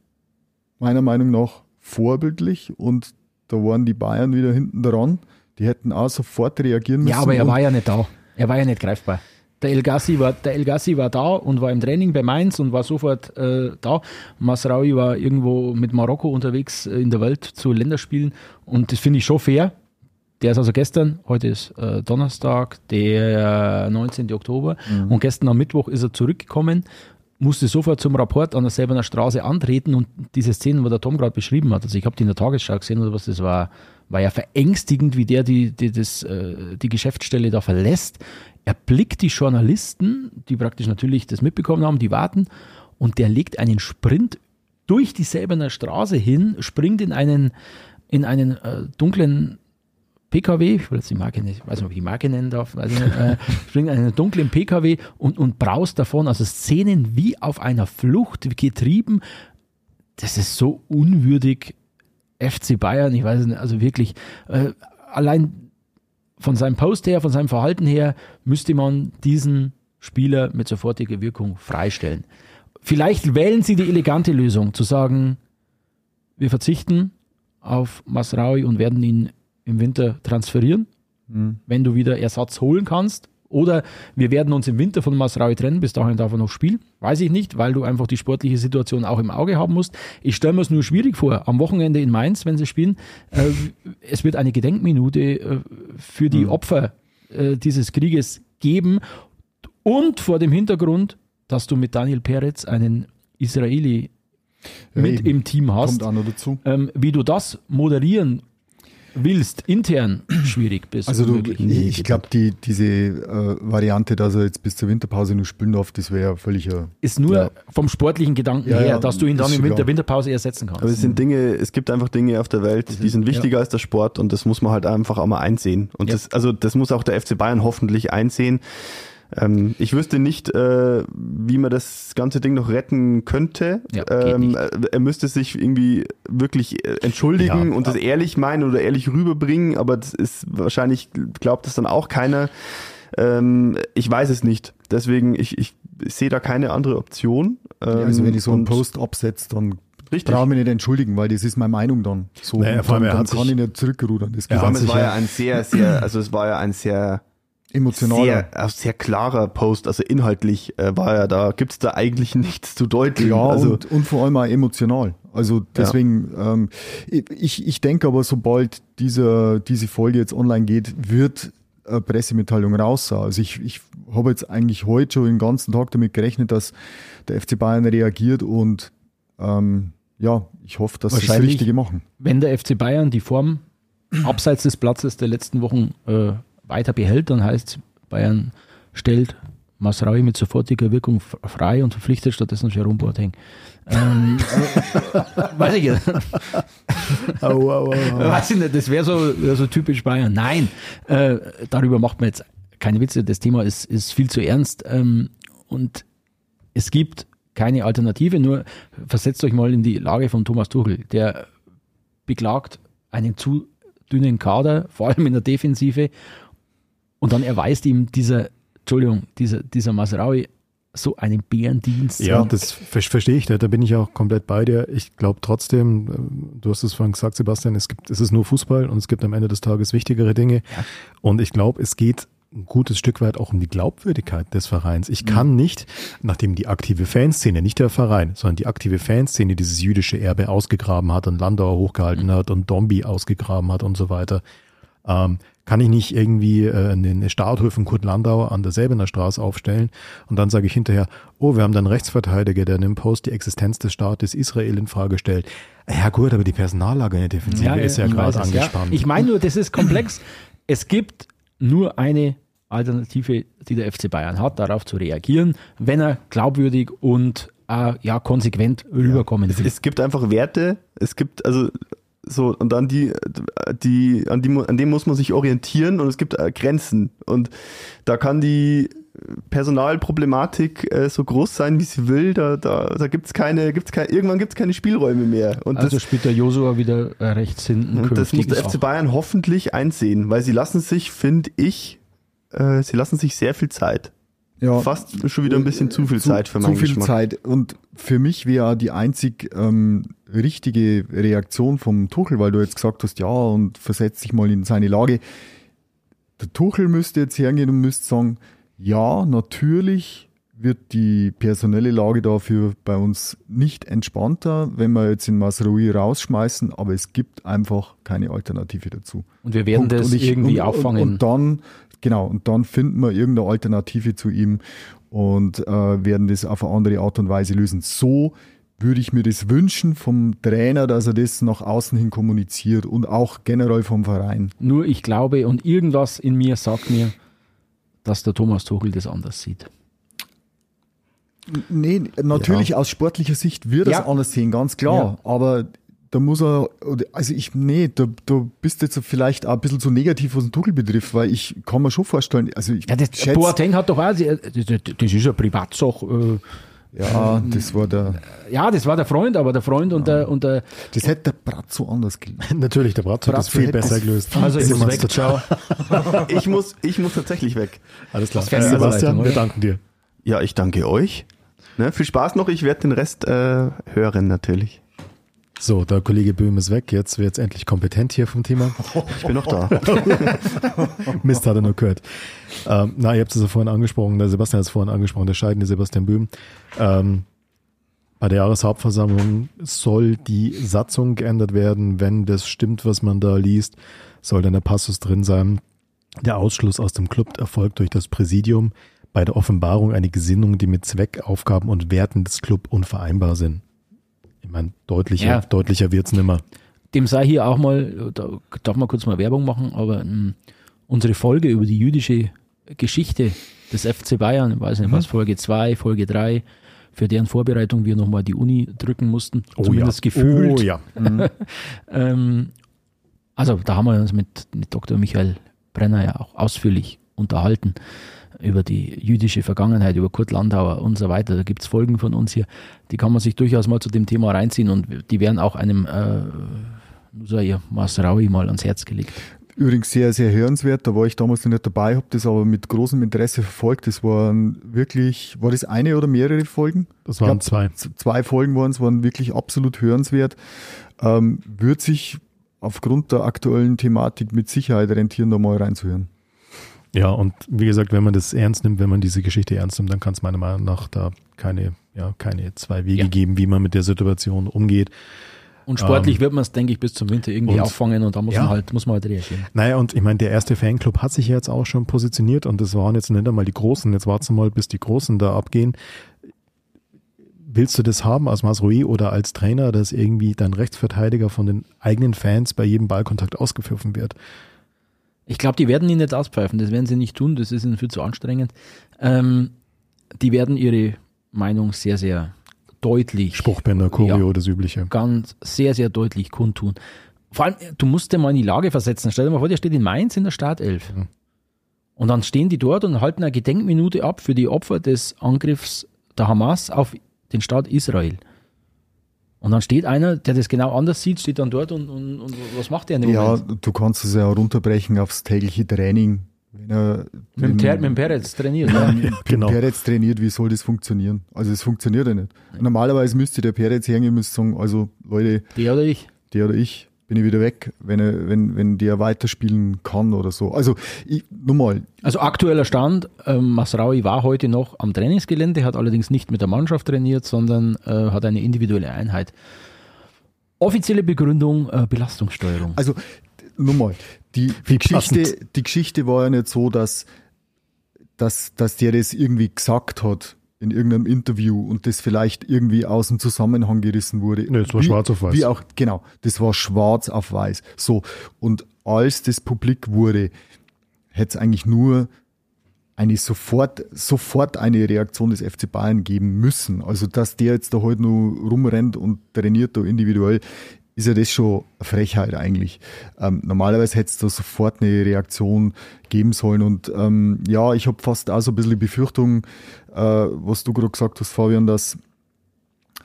meiner Meinung nach vorbildlich und da waren die Bayern wieder hinten dran. Die hätten auch sofort reagieren müssen. Ja, aber er war ja nicht da. Er war ja nicht greifbar. Der El Gassi war, der El Gassi war da und war im Training bei Mainz und war sofort äh, da. Masraoui war irgendwo mit Marokko unterwegs äh, in der Welt zu Länderspielen und das finde ich schon fair. Der ist also gestern, heute ist äh, Donnerstag, der 19. Oktober und gestern am Mittwoch ist er zurückgekommen, musste sofort zum Rapport an der Selberner Straße antreten und diese Szenen, wo der Tom gerade beschrieben hat, also ich habe die in der Tagesschau gesehen oder was, das war, war ja verängstigend, wie der die, die, das, äh, die Geschäftsstelle da verlässt. Er blickt die Journalisten, die praktisch natürlich das mitbekommen haben, die warten und der legt einen Sprint durch die Selberner Straße hin, springt in einen, in einen äh, dunklen PKW, ich will jetzt die Marke nicht, ich weiß nicht, ob ich die Marke nennen darf, weiß ich nicht, äh, springt in einen dunklen PKW und, und braust davon, also Szenen wie auf einer Flucht getrieben. Das ist so unwürdig FC Bayern, ich weiß nicht, also wirklich, äh, allein von seinem Post her, von seinem Verhalten her, müsste man diesen Spieler mit sofortiger Wirkung freistellen. Vielleicht wählen sie die elegante Lösung, zu sagen, wir verzichten auf Masraui und werden ihn im Winter transferieren, Mhm. wenn du wieder Ersatz holen kannst Oder wir werden uns im Winter von Masraui trennen, bis dahin darf er noch spielen. Weiß ich nicht, weil du einfach die sportliche Situation auch im Auge haben musst. Ich stelle mir es nur schwierig vor, am Wochenende in Mainz, wenn sie spielen, äh, es wird eine Gedenkminute äh, für die Opfer äh, dieses Krieges geben und vor dem Hintergrund, dass du mit Daniel Peretz einen Israeli Ja, mit eben. im Team hast. Kommt auch noch dazu. Ähm, wie du das moderieren willst, intern schwierig bis Also du, ich, glaube, die, diese äh, Variante, dass er jetzt bis zur Winterpause nur spielen darf, das wäre ja völliger. ist nur Ja. vom sportlichen Gedanken Ja, her, dass du ihn dann in der Winterpause ersetzen kannst. Aber es sind Dinge, es gibt einfach Dinge auf der Welt, die sind wichtiger als der Sport und das muss man halt einfach auch mal einsehen. Und Ja. das, also das muss auch der FC Bayern hoffentlich einsehen. Ähm, ich wüsste nicht, äh, wie man das ganze Ding noch retten könnte. Ja, ähm, äh, er müsste sich irgendwie wirklich äh, entschuldigen Ja. und das ehrlich meinen oder ehrlich rüberbringen, aber das ist wahrscheinlich, glaubt das dann auch keiner. Ähm, ich weiß es nicht. Deswegen, ich, ich, ich sehe da keine andere Option. Ähm, also wenn ich so einen Post absetze, dann Richtig. brauche ich mich nicht entschuldigen, weil das ist meine Meinung dann. So, Naja, vor allem, dann, er dann hat kann sich- ich nicht zurückrudern. Das geht Vor allem, es war ja- ja ein sehr, sehr, also es war ja ein sehr emotional. sehr, äh, sehr klarer Post, also inhaltlich äh, war ja da, gibt's da eigentlich nichts zu deutlich. Ja, also, und, und vor allem auch emotional. Also deswegen, ähm, ich, ich denke aber, sobald dieser, diese Folge jetzt online geht, wird eine Pressemitteilung raus. Also ich, ich habe jetzt eigentlich heute schon den ganzen Tag damit gerechnet, dass der FC Bayern reagiert und ähm, ja, ich hoffe, dass sie das Richtige machen. Wenn der FC Bayern die Form abseits des Platzes der letzten Wochen äh, weiter behält, dann heißt Bayern stellt Masraui mit sofortiger Wirkung frei und verpflichtet stattdessen Jerome Boateng. Ähm, äh, weiß ich nicht. Au, au, au. Weiß ich nicht, das wäre so, wär so typisch Bayern. Nein, äh, darüber macht man jetzt keine Witze. Das Thema ist, ist viel zu ernst. Ähm, und es gibt keine Alternative. Nur versetzt euch mal in die Lage von Thomas Tuchel. Der beklagt einen zu dünnen Kader, vor allem in der Defensive. Und dann erweist ihm dieser, Entschuldigung, dieser, dieser Masraui so einen Bärendienst. Ja, das ver verstehe ich, da, bin ich auch komplett bei dir. Ich glaube trotzdem, ähm, du hast es vorhin gesagt, Sebastian, es gibt, es ist nur Fußball und es gibt am Ende des Tages wichtigere Dinge. Und ich glaube, es geht ein gutes Stück weit auch um die Glaubwürdigkeit des Vereins. Ich kann nicht, nachdem die aktive Fanszene, nicht der Verein, sondern die aktive Fanszene dieses jüdische Erbe ausgegraben hat und Landauer hochgehalten hat und Dombi ausgegraben hat und so weiter, ähm, kann ich nicht irgendwie äh, eine eine Statue von Kurt Landauer an der Säbener Straße aufstellen und dann sage ich hinterher, oh, wir haben dann einen Rechtsverteidiger, der in einem Post die Existenz des Staates Israel in Frage stellt. Ja gut, aber die Personallage in der Defensive ist ja gerade es, ja. angespannt. Ich meine nur, das ist komplex. es gibt nur eine Alternative, die der FC Bayern hat, darauf zu reagieren, wenn er glaubwürdig und äh, ja, konsequent rüberkommen will. es gibt einfach Werte, es gibt, also so, und an die, die, an die, an dem muss man sich orientieren und es gibt äh, Grenzen. Und da kann die Personalproblematik äh, so groß sein, wie sie will, da, da, da gibt's keine, gibt's keine, irgendwann gibt's keine Spielräume mehr. Und also das, spielt der Josua wieder äh, rechts hinten. und das muss der FC Bayern hoffentlich einsehen, weil sie lassen sich, finde ich, äh, sie lassen sich sehr viel Zeit. Ja, Fast schon wieder ein bisschen zu viel Zeit für zu meinen viel Geschmack. Zeit. Und für mich wäre die einzig ähm, richtige Reaktion vom Tuchel, weil du jetzt gesagt hast, ja, und versetzt dich mal in seine Lage. Der Tuchel müsste jetzt hergehen und müsste sagen, ja, natürlich wird die personelle Lage dafür bei uns nicht entspannter, wenn wir jetzt in Masrui rausschmeißen, aber es gibt einfach keine Alternative dazu. Und wir werden Punkt. das Und ich- irgendwie und, auffangen. Und, und dann, genau, und dann finden wir irgendeine Alternative zu ihm und äh, werden das auf eine andere Art und Weise lösen. So würde ich mir das wünschen vom Trainer, dass er das nach außen hin kommuniziert und auch generell vom Verein. Nur ich glaube und irgendwas in mir sagt mir, dass der Thomas Tuchel das anders sieht. Nee, natürlich aus sportlicher Sicht wird er Ja. es anders sehen, ganz klar. Aber da muss er, also ich, nee, da, da bist du jetzt vielleicht auch ein bisschen zu negativ, was den Tuchel betrifft, weil ich kann mir schon vorstellen, also ich Ja, das, schätze- Boateng hat doch auch, das, ist eine Privatsache. ja, das war der, Äh, ja, das war der Freund, aber der Freund und der, und der das hätte der Bratzo anders gelöst. Natürlich, der Bratzo hat das viel besser das gelöst. also ich muss weg, ciao. Ich muss, ich muss tatsächlich weg. Alles klar. Äh, Sebastian, wir danken dir. Ja, ich danke euch. Ne, viel Spaß noch. Ich werde den Rest äh, hören natürlich. So, der Kollege Böhm ist weg. Jetzt wird es endlich kompetent hier vom Thema. Ich bin noch da. Mist hat er nur gehört. Ähm, na, ihr habt es ja vorhin angesprochen, der Sebastian hat es vorhin angesprochen, der scheidende Sebastian Böhm. Ähm, bei der Jahreshauptversammlung soll die Satzung geändert werden, wenn das stimmt, was man da liest, soll dann der Passus drin sein. Der Ausschluss aus dem Club erfolgt durch das Präsidium bei der Offenbarung eine Gesinnung, die mit Zweck, Aufgaben und Werten des Club unvereinbar sind. Ich meine, deutlicher, Ja. deutlicher wird's nimmer. Dem sei hier auch mal, da darf man kurz mal Werbung machen, aber ähm, unsere Folge über die jüdische Geschichte des FC Bayern, ich weiß nicht was, Folge 2, Folge 3, für deren Vorbereitung wir nochmal die Uni drücken mussten, zumindest gefühlt. Oh ja. Ähm, also da haben wir uns mit, mit Dr. Michael Brenner ja auch ausführlich unterhalten über die jüdische Vergangenheit, über Kurt Landauer und so weiter. Da gibt es Folgen von uns hier, die kann man sich durchaus mal zu dem Thema reinziehen und die werden auch einem äh, Nusayr Masraoui mal ans Herz gelegt. Übrigens sehr, sehr hörenswert. Da war ich damals noch nicht dabei, habe das aber mit großem Interesse verfolgt. Das waren wirklich, war das eine oder mehrere Folgen? Das waren Ich zwei. Zwei Folgen waren es, waren wirklich absolut hörenswert. Ähm, wird sich aufgrund der aktuellen Thematik mit Sicherheit rentieren, da mal reinzuhören. Ja, und wie gesagt, wenn man das ernst nimmt, wenn man diese Geschichte ernst nimmt, dann kann es meiner Meinung nach da keine, ja, keine zwei Wege Ja. geben, wie man mit der Situation umgeht. Und sportlich Ähm, wird man es, denke ich, bis zum Winter irgendwie und- auffangen und da muss Ja. man halt, muss man halt reagieren. Naja, und ich meine, der erste Fanclub hat sich ja jetzt auch schon positioniert und das waren jetzt nicht einmal die Großen. Jetzt warten wir mal, bis die Großen da abgehen. Willst du das haben als Masrui oder als Trainer, dass irgendwie dein Rechtsverteidiger von den eigenen Fans bei jedem Ballkontakt ausgepfiffen wird? Ich glaube, die werden ihn nicht auspfeifen, das werden sie nicht tun, das ist ihnen viel zu anstrengend. Ähm, die werden ihre Meinung sehr, sehr deutlich, Spruchbänder, Choreo, Ja. das Übliche. ganz sehr, sehr deutlich kundtun. Vor allem, du musst dir mal in die Lage versetzen. Stell dir mal vor, der steht in Mainz in der Startelf. Mhm. Und dann stehen die dort und halten eine Gedenkminute ab für die Opfer des Angriffs der Hamas auf den Staat Israel. Und dann steht einer, der das genau anders sieht, steht dann dort und, und, und was macht der in dem Ja, Moment? du kannst es ja runterbrechen aufs tägliche Training. Wenn er Mit dem, mit dem Peretz trainiert. Ja. Genau. Wenn Peretz trainiert, wie soll das funktionieren? Also es funktioniert ja nicht. Normalerweise müsste der Peretz hergehen und sagen, also Leute, Der oder ich. der oder ich, bin ich wieder weg, wenn, er, wenn, wenn der weiterspielen kann oder so. Also ich, nur mal, Also aktueller Stand, ähm, Masraoui war heute noch am Trainingsgelände, hat allerdings nicht mit der Mannschaft trainiert, sondern äh, hat eine individuelle Einheit. Offizielle Begründung, äh, Belastungssteuerung. also nur mal, die, die, Geschichte, die Geschichte war ja nicht so, dass, dass, dass der das irgendwie gesagt hat in irgendeinem Interview und das vielleicht irgendwie aus dem Zusammenhang gerissen wurde. Nee, es war wie, schwarz auf weiß. Wie auch, genau, das war schwarz auf weiß. So, und als das publik wurde, hätte es eigentlich nur eine sofort, sofort eine Reaktion des FC Bayern geben müssen. Also, dass der jetzt da halt nur rumrennt und trainiert da individuell, ist ja das schon eine Frechheit eigentlich. Ähm, normalerweise hätte es da sofort eine Reaktion geben sollen. Und ähm, ja, ich habe fast auch so ein bisschen die Befürchtung, äh, was du gerade gesagt hast, Fabian, dass,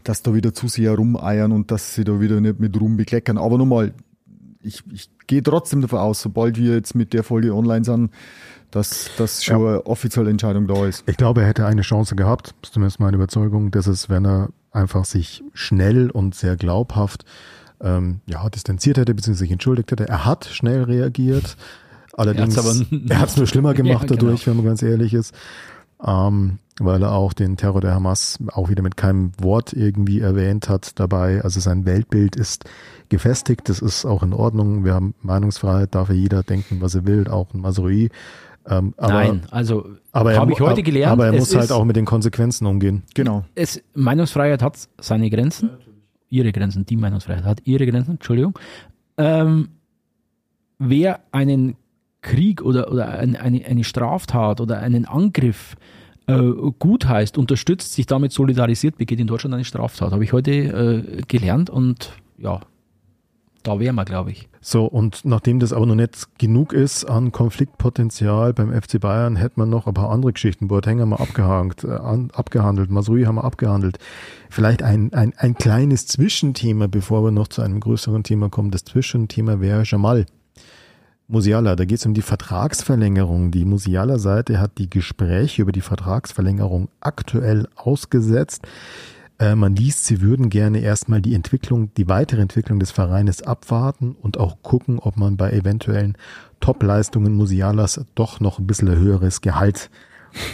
dass da wieder zu sehr rumeiern und dass sie da wieder nicht mit Ruhm bekleckern. Aber nochmal, ich, ich gehe trotzdem davon aus, sobald wir jetzt mit der Folge online sind, dass das schon eine offizielle Entscheidung da ist. Ich glaube, er hätte eine Chance gehabt, zumindest meine Überzeugung, dass es, wenn er einfach sich schnell und sehr glaubhaft ähm, ja, distanziert hätte, beziehungsweise sich entschuldigt hätte. Er hat schnell reagiert. Allerdings, Er er hat es nur schlimmer gemacht Ja, genau. dadurch, wenn man ganz ehrlich ist. Ähm, weil er auch den Terror der Hamas auch wieder mit keinem Wort irgendwie erwähnt hat dabei. Also sein Weltbild ist gefestigt, das ist auch in Ordnung. Wir haben Meinungsfreiheit, darf ja jeder denken, was er will, auch ein Masrui. Ähm, aber, Nein, also aber er, habe ich heute gelernt. Aber er es muss halt auch mit den Konsequenzen umgehen. Genau. es, Meinungsfreiheit hat seine Grenzen. Ihre Grenzen, die Meinungsfreiheit hat ihre Grenzen, Entschuldigung. Ähm, wer einen Krieg oder, oder ein, eine, eine Straftat oder einen Angriff äh, gut heißt, unterstützt, sich damit solidarisiert, begeht in Deutschland eine Straftat. Habe ich heute äh, gelernt und ja, da wären wir, glaube ich. So, und nachdem das aber noch nicht genug ist an Konfliktpotenzial beim FC Bayern, hätte man noch ein paar andere Geschichten. Boateng haben wir abgehakt, äh, an, abgehandelt, Masrui haben wir abgehandelt. Vielleicht ein, ein, ein kleines Zwischenthema, bevor wir noch zu einem größeren Thema kommen. Das Zwischenthema wäre Jamal. Musiala, da geht es um die Vertragsverlängerung. Die Musiala-Seite hat die Gespräche über die Vertragsverlängerung aktuell ausgesetzt. Äh, man liest, sie würden gerne erstmal die Entwicklung, die weitere Entwicklung des Vereines abwarten und auch gucken, ob man bei eventuellen Top-Leistungen Musialas doch noch ein bisschen höheres Gehalt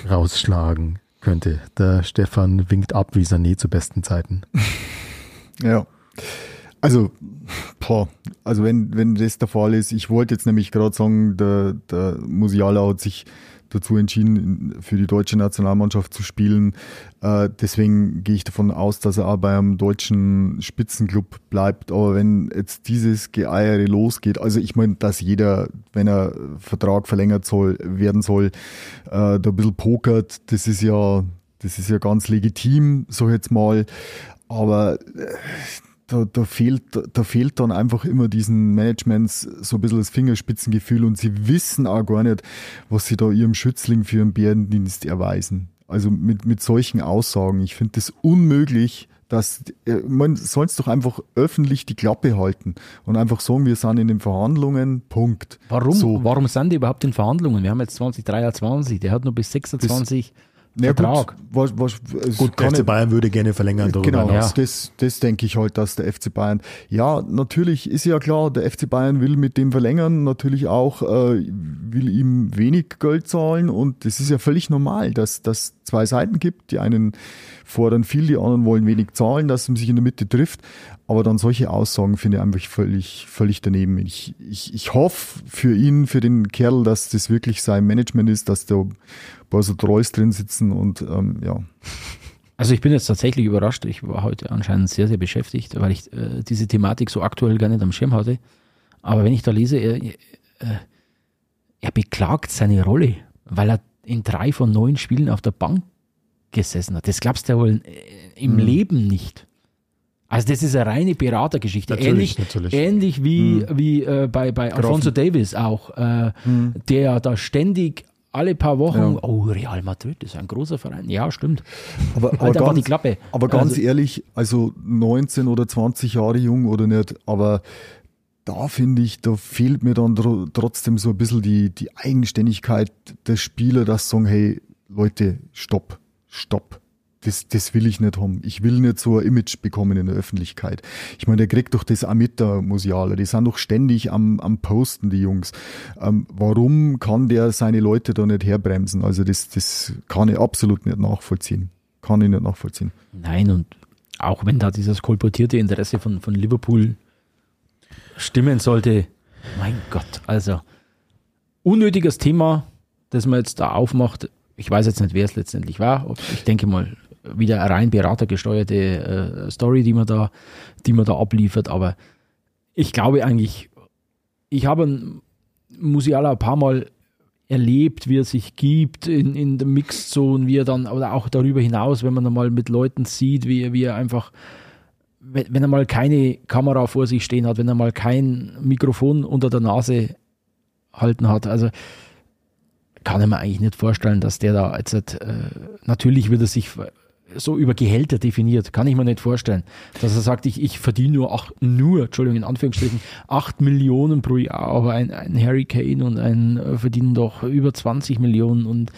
rausschlagen könnte. Der Stefan winkt ab wie Sané zu besten Zeiten. Ja. Also, boah, also wenn, wenn das der Fall ist, ich wollte jetzt nämlich gerade sagen, der, der Musiala hat sich dazu entschieden, für die deutsche Nationalmannschaft zu spielen. Äh, deswegen gehe ich davon aus, dass er auch bei einem deutschen Spitzenclub bleibt. Aber wenn jetzt dieses Geeiere losgeht, also ich meine, dass jeder, wenn er Vertrag verlängert soll, werden soll, äh, da ein bisschen pokert, das ist ja, das ist ja ganz legitim, so jetzt mal. Aber äh, da, da, fehlt, da fehlt dann einfach immer diesen Managements so ein bisschen das Fingerspitzengefühl und sie wissen auch gar nicht, was sie da ihrem Schützling für einen Bärendienst erweisen. Also mit, mit solchen Aussagen. Ich finde das unmöglich, dass äh, man soll es doch einfach öffentlich die Klappe halten und einfach sagen, wir sind in den Verhandlungen, Punkt. Warum, so. warum sind die überhaupt in Verhandlungen? Wir haben jetzt 2023, der hat nur bis 26 bis ja, Vertrag. Gut, was, was, gut der FC Bayern würde gerne verlängern. Genau, ja. das, das denke ich halt, dass der FC Bayern, ja, natürlich ist ja klar, der FC Bayern will mit dem verlängern, natürlich auch äh, will ihm wenig Geld zahlen und das ist ja völlig normal, dass das zwei Seiten gibt. Die einen fordern viel, die anderen wollen wenig zahlen, dass man sich in der Mitte trifft. Aber dann solche Aussagen finde ich einfach völlig, völlig daneben. Ich, ich, ich hoffe für ihn, für den Kerl, dass das wirklich sein Management ist, dass da paar so Trolls drin sitzen und ähm, ja. Also ich bin jetzt tatsächlich überrascht. Ich war heute anscheinend sehr, sehr beschäftigt, weil ich äh, diese Thematik so aktuell gar nicht am Schirm hatte. Aber wenn ich da lese, er, äh, er beklagt seine Rolle, weil er in drei von neun Spielen auf der Bank gesessen hat. Das glaubst du ja wohl äh, im hm. Leben nicht. Also das ist eine reine Beratergeschichte. Natürlich, ähnlich, natürlich. ähnlich wie, hm. wie äh, bei, bei Alfonso Davis auch, äh, hm. der da ständig alle paar Wochen, ja. oh, Real Madrid ist ein großer Verein. Ja, stimmt. Aber, halt aber ganz, die Klappe. Aber ganz also, ehrlich, also 19 oder 20 Jahre jung oder nicht, aber da finde ich, da fehlt mir dann trotzdem so ein bisschen die, die Eigenständigkeit der Spieler, dass sagen, hey, Leute, stopp, stopp das, das will ich nicht haben. Ich will nicht so ein Image bekommen in der Öffentlichkeit. Ich meine, der kriegt doch das auch mit, der Musialer. Die sind doch ständig am, am Posten, die Jungs. Ähm, warum kann der seine Leute da nicht herbremsen? Also das, das kann ich absolut nicht nachvollziehen. Kann ich nicht nachvollziehen. Nein, und auch wenn da dieses kolportierte Interesse von, von Liverpool stimmen sollte, mein Gott, also unnötiges Thema, das man jetzt da aufmacht. Ich weiß jetzt nicht, wer es letztendlich war. Ich denke mal, wieder eine rein beratergesteuerte äh, Story, die man, da, die man da abliefert. Aber ich glaube eigentlich, ich habe Musiala ein paar Mal erlebt, wie er sich gibt in, in der Mixzone, wie er dann, oder auch darüber hinaus, wenn man dann mal mit Leuten sieht, wie, wie er einfach, wenn, wenn er mal keine Kamera vor sich stehen hat, wenn er mal kein Mikrofon unter der Nase halten hat. Also kann ich mir eigentlich nicht vorstellen, dass der da jetzt, äh, natürlich wird er sich so über Gehälter definiert, kann ich mir nicht vorstellen. Dass er sagt, ich, ich verdiene nur acht, nur, Entschuldigung, in Anführungsstrichen, acht Millionen pro Jahr, aber ein, ein Harry Kane und ein äh, verdienen doch über 20 Millionen und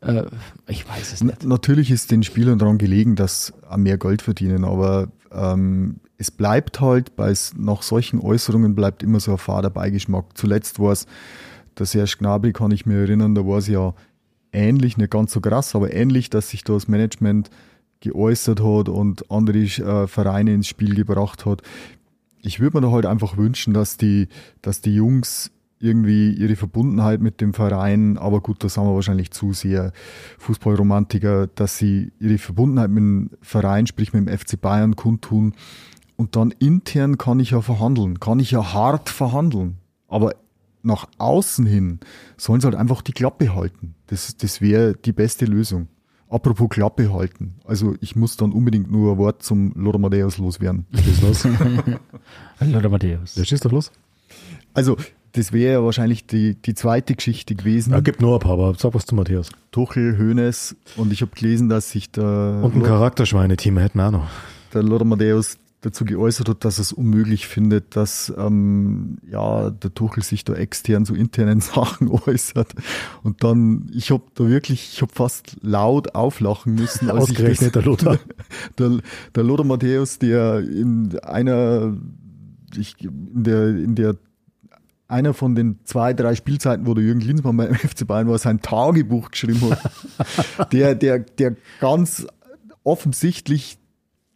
äh, ich weiß es nicht. Natürlich ist den Spielern daran gelegen, dass sie mehr Geld verdienen, aber ähm, es bleibt halt, bei nach solchen Äußerungen bleibt immer so ein fader Beigeschmack. Zuletzt war es der Serge Gnabry, kann ich mir erinnern, da war es ja ähnlich, nicht ganz so krass, aber ähnlich, dass sich da das Management geäußert hat und andere äh, Vereine ins Spiel gebracht hat. Ich würde mir da halt einfach wünschen, dass die, dass die Jungs irgendwie ihre Verbundenheit mit dem Verein, aber gut, da sind wir wahrscheinlich zu sehr Fußballromantiker, dass sie ihre Verbundenheit mit dem Verein, sprich mit dem FC Bayern kundtun. Und dann intern kann ich ja verhandeln, kann ich ja hart verhandeln. Aber nach außen hin sollen sie halt einfach die Klappe halten. Das, das wäre die beste Lösung. Apropos Klappe halten. Also ich muss dann unbedingt nur ein Wort zum Lord Amadeus loswerden. Schieß los. Lord Amadeus. Ja, schieß doch los. Also das wäre ja wahrscheinlich die, die zweite Geschichte gewesen. Ja, gibt nur ein paar, aber sag was zu Matthäus. Tuchel, Hönes und ich habe gelesen, dass sich der... Und ein Charakterschweine-Team hätten auch noch. Der Lord Amadeus dazu geäußert hat, dass es unmöglich findet, dass ähm, ja der Tuchel sich da extern zu internen Sachen äußert. Und dann, ich habe da wirklich, ich habe fast laut auflachen müssen. Als Ausgerechnet ich das, der Lothar. Der, der Lothar Matthäus, der in einer, ich, in der, in der einer von den zwei, drei Spielzeiten, wo der Jürgen Klinsmann beim FC Bayern war, sein Tagebuch geschrieben hat, der, der, der ganz offensichtlich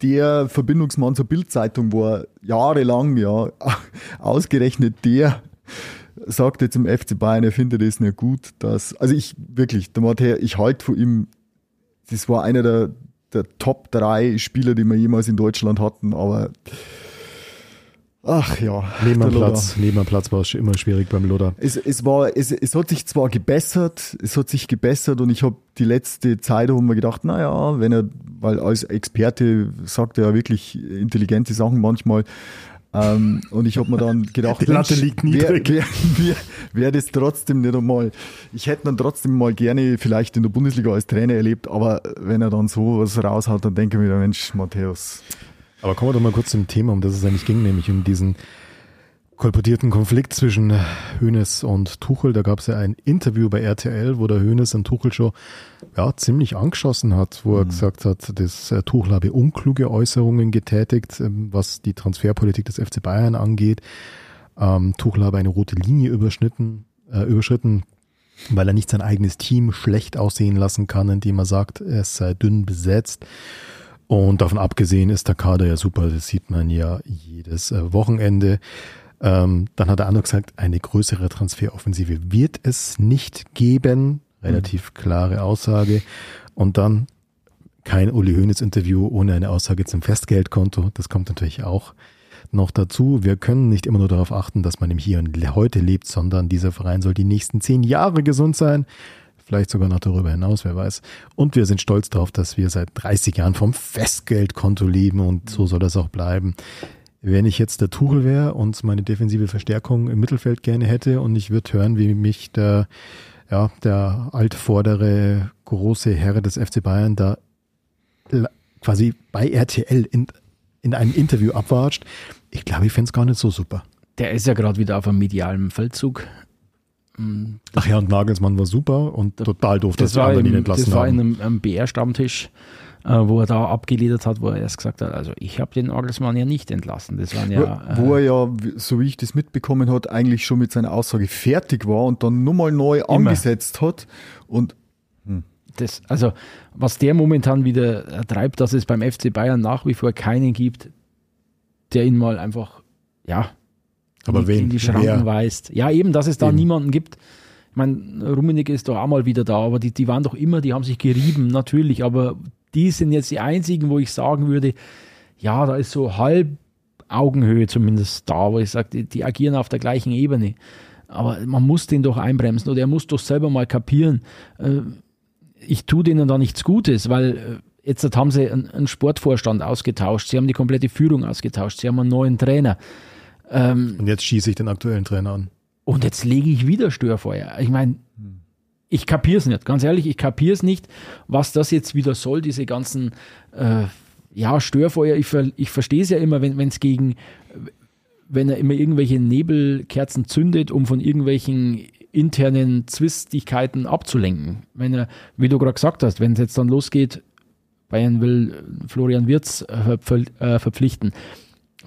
der Verbindungsmann zur Bildzeitung war, jahrelang, ja, ausgerechnet der sagt jetzt im FC Bayern, er findet es nicht gut, dass, also ich wirklich, der Matthäus, ich halte von ihm, das war einer der, der Top drei Spieler, die wir jemals in Deutschland hatten, aber Ach ja. Neben am Platz, war es immer schwierig beim Loder. Es, es, war, es, es hat sich zwar gebessert, es hat sich gebessert und ich habe die letzte Zeit haben wir gedacht, naja, wenn er, weil als Experte sagt er ja wirklich intelligente Sachen manchmal, ähm, und ich habe mir dann gedacht, die Latte liegt niedrig. Wäre wär, wär das trotzdem nicht einmal. Ich hätte dann trotzdem mal gerne vielleicht in der Bundesliga als Trainer erlebt, aber wenn er dann so was raushaut, dann denke ich mir, Mensch, Matthäus, aber kommen wir doch mal kurz zum Thema, um das es eigentlich ging, nämlich um diesen kolportierten Konflikt zwischen Hoeneß und Tuchel. Da gab es ja ein Interview bei RTL, wo der Hoeneß an Tuchel schon ja, ziemlich angeschossen hat, wo er mhm. gesagt hat, dass äh, Tuchel habe unkluge Äußerungen getätigt, ähm, was die Transferpolitik des FC Bayern angeht. Ähm, Tuchel habe eine rote Linie überschnitten, äh, überschritten, weil er nicht sein eigenes Team schlecht aussehen lassen kann, indem er sagt, es sei dünn besetzt. Und davon abgesehen ist der Kader ja super, das sieht man ja jedes äh, Wochenende. Ähm, dann hat der andere gesagt, eine größere Transferoffensive wird es nicht geben. Relativ mhm. klare Aussage. Und dann kein Uli Hoeneß Interview ohne eine Aussage zum Festgeldkonto. Das kommt natürlich auch noch dazu. Wir können nicht immer nur darauf achten, dass man im Hier und Heute lebt, sondern dieser Verein soll die nächsten zehn Jahre gesund sein vielleicht sogar noch darüber hinaus, wer weiß. Und wir sind stolz darauf, dass wir seit 30 Jahren vom Festgeldkonto leben und so soll das auch bleiben. Wenn ich jetzt der Tuchel wäre und meine defensive Verstärkung im Mittelfeld gerne hätte und ich würde hören, wie mich der, ja, der altvordere große Herr des FC Bayern da quasi bei RTL in, in einem Interview abwatscht, ich glaube, ich fände es gar nicht so super. Der ist ja gerade wieder auf einem medialen Feldzug. Ach ja, und Nagelsmann war super und total doof, das dass die anderen ihn entlassen haben. Das war in einem, einem BR-Stammtisch, äh, wo er da abgeledert hat, wo er erst gesagt hat, also ich habe den Nagelsmann ja nicht entlassen. Das waren ja, wo, wo, er ja, so wie ich das mitbekommen hat, eigentlich schon mit seiner Aussage fertig war und dann nur mal neu immer. angesetzt hat und hm. das, also was der momentan wieder treibt, dass es beim FC Bayern nach wie vor keinen gibt, der ihn mal einfach, ja, aber wen? in die Schranken Wer? weist. Ja, eben, dass es da eben. niemanden gibt. Ich meine, Rummenigge ist doch auch mal wieder da, aber die, die waren doch immer, die haben sich gerieben, natürlich, aber die sind jetzt die einzigen, wo ich sagen würde, ja, da ist so halb Augenhöhe zumindest da, wo ich sage, die, die agieren auf der gleichen Ebene. Aber man muss den doch einbremsen oder er muss doch selber mal kapieren. Äh, ich tue denen da nichts Gutes, weil äh, jetzt haben sie einen Sportvorstand ausgetauscht, sie haben die komplette Führung ausgetauscht, sie haben einen neuen Trainer. Ähm, und jetzt schieße ich den aktuellen Trainer an. Und jetzt lege ich wieder Störfeuer. Ich meine, ich kapiere es nicht. Ganz ehrlich, ich kapiere es nicht, was das jetzt wieder soll, diese ganzen äh, ja, Störfeuer. Ich, ver, ich verstehe es ja immer, wenn es gegen, wenn er immer irgendwelche Nebelkerzen zündet, um von irgendwelchen internen Zwistigkeiten abzulenken. Wenn er, wie du gerade gesagt hast, wenn es jetzt dann losgeht, Bayern will Florian Wirz äh, verpflichten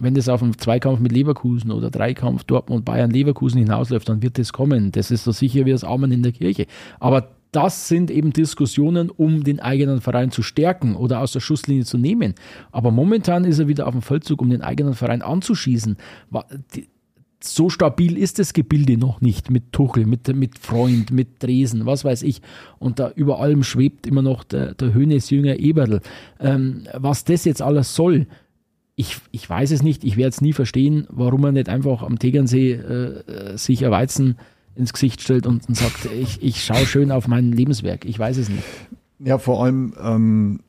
wenn das auf einen Zweikampf mit Leverkusen oder Dreikampf Dortmund, Bayern, Leverkusen hinausläuft, dann wird das kommen. Das ist so sicher wie das Amen in der Kirche. Aber das sind eben Diskussionen, um den eigenen Verein zu stärken oder aus der Schusslinie zu nehmen. Aber momentan ist er wieder auf dem Feldzug, um den eigenen Verein anzuschießen. So stabil ist das Gebilde noch nicht mit Tuchel, mit, mit Freund, mit Dresen, was weiß ich. Und da über allem schwebt immer noch der, der Hönes Jünger Eberl. Ähm, was das jetzt alles soll, ich, ich weiß es nicht, ich werde es nie verstehen, warum er nicht einfach am Tegernsee äh, sich ein Weizen ins Gesicht stellt und, und sagt, ich, ich schaue schön auf mein Lebenswerk. Ich weiß es nicht. Ja, vor allem, ähm,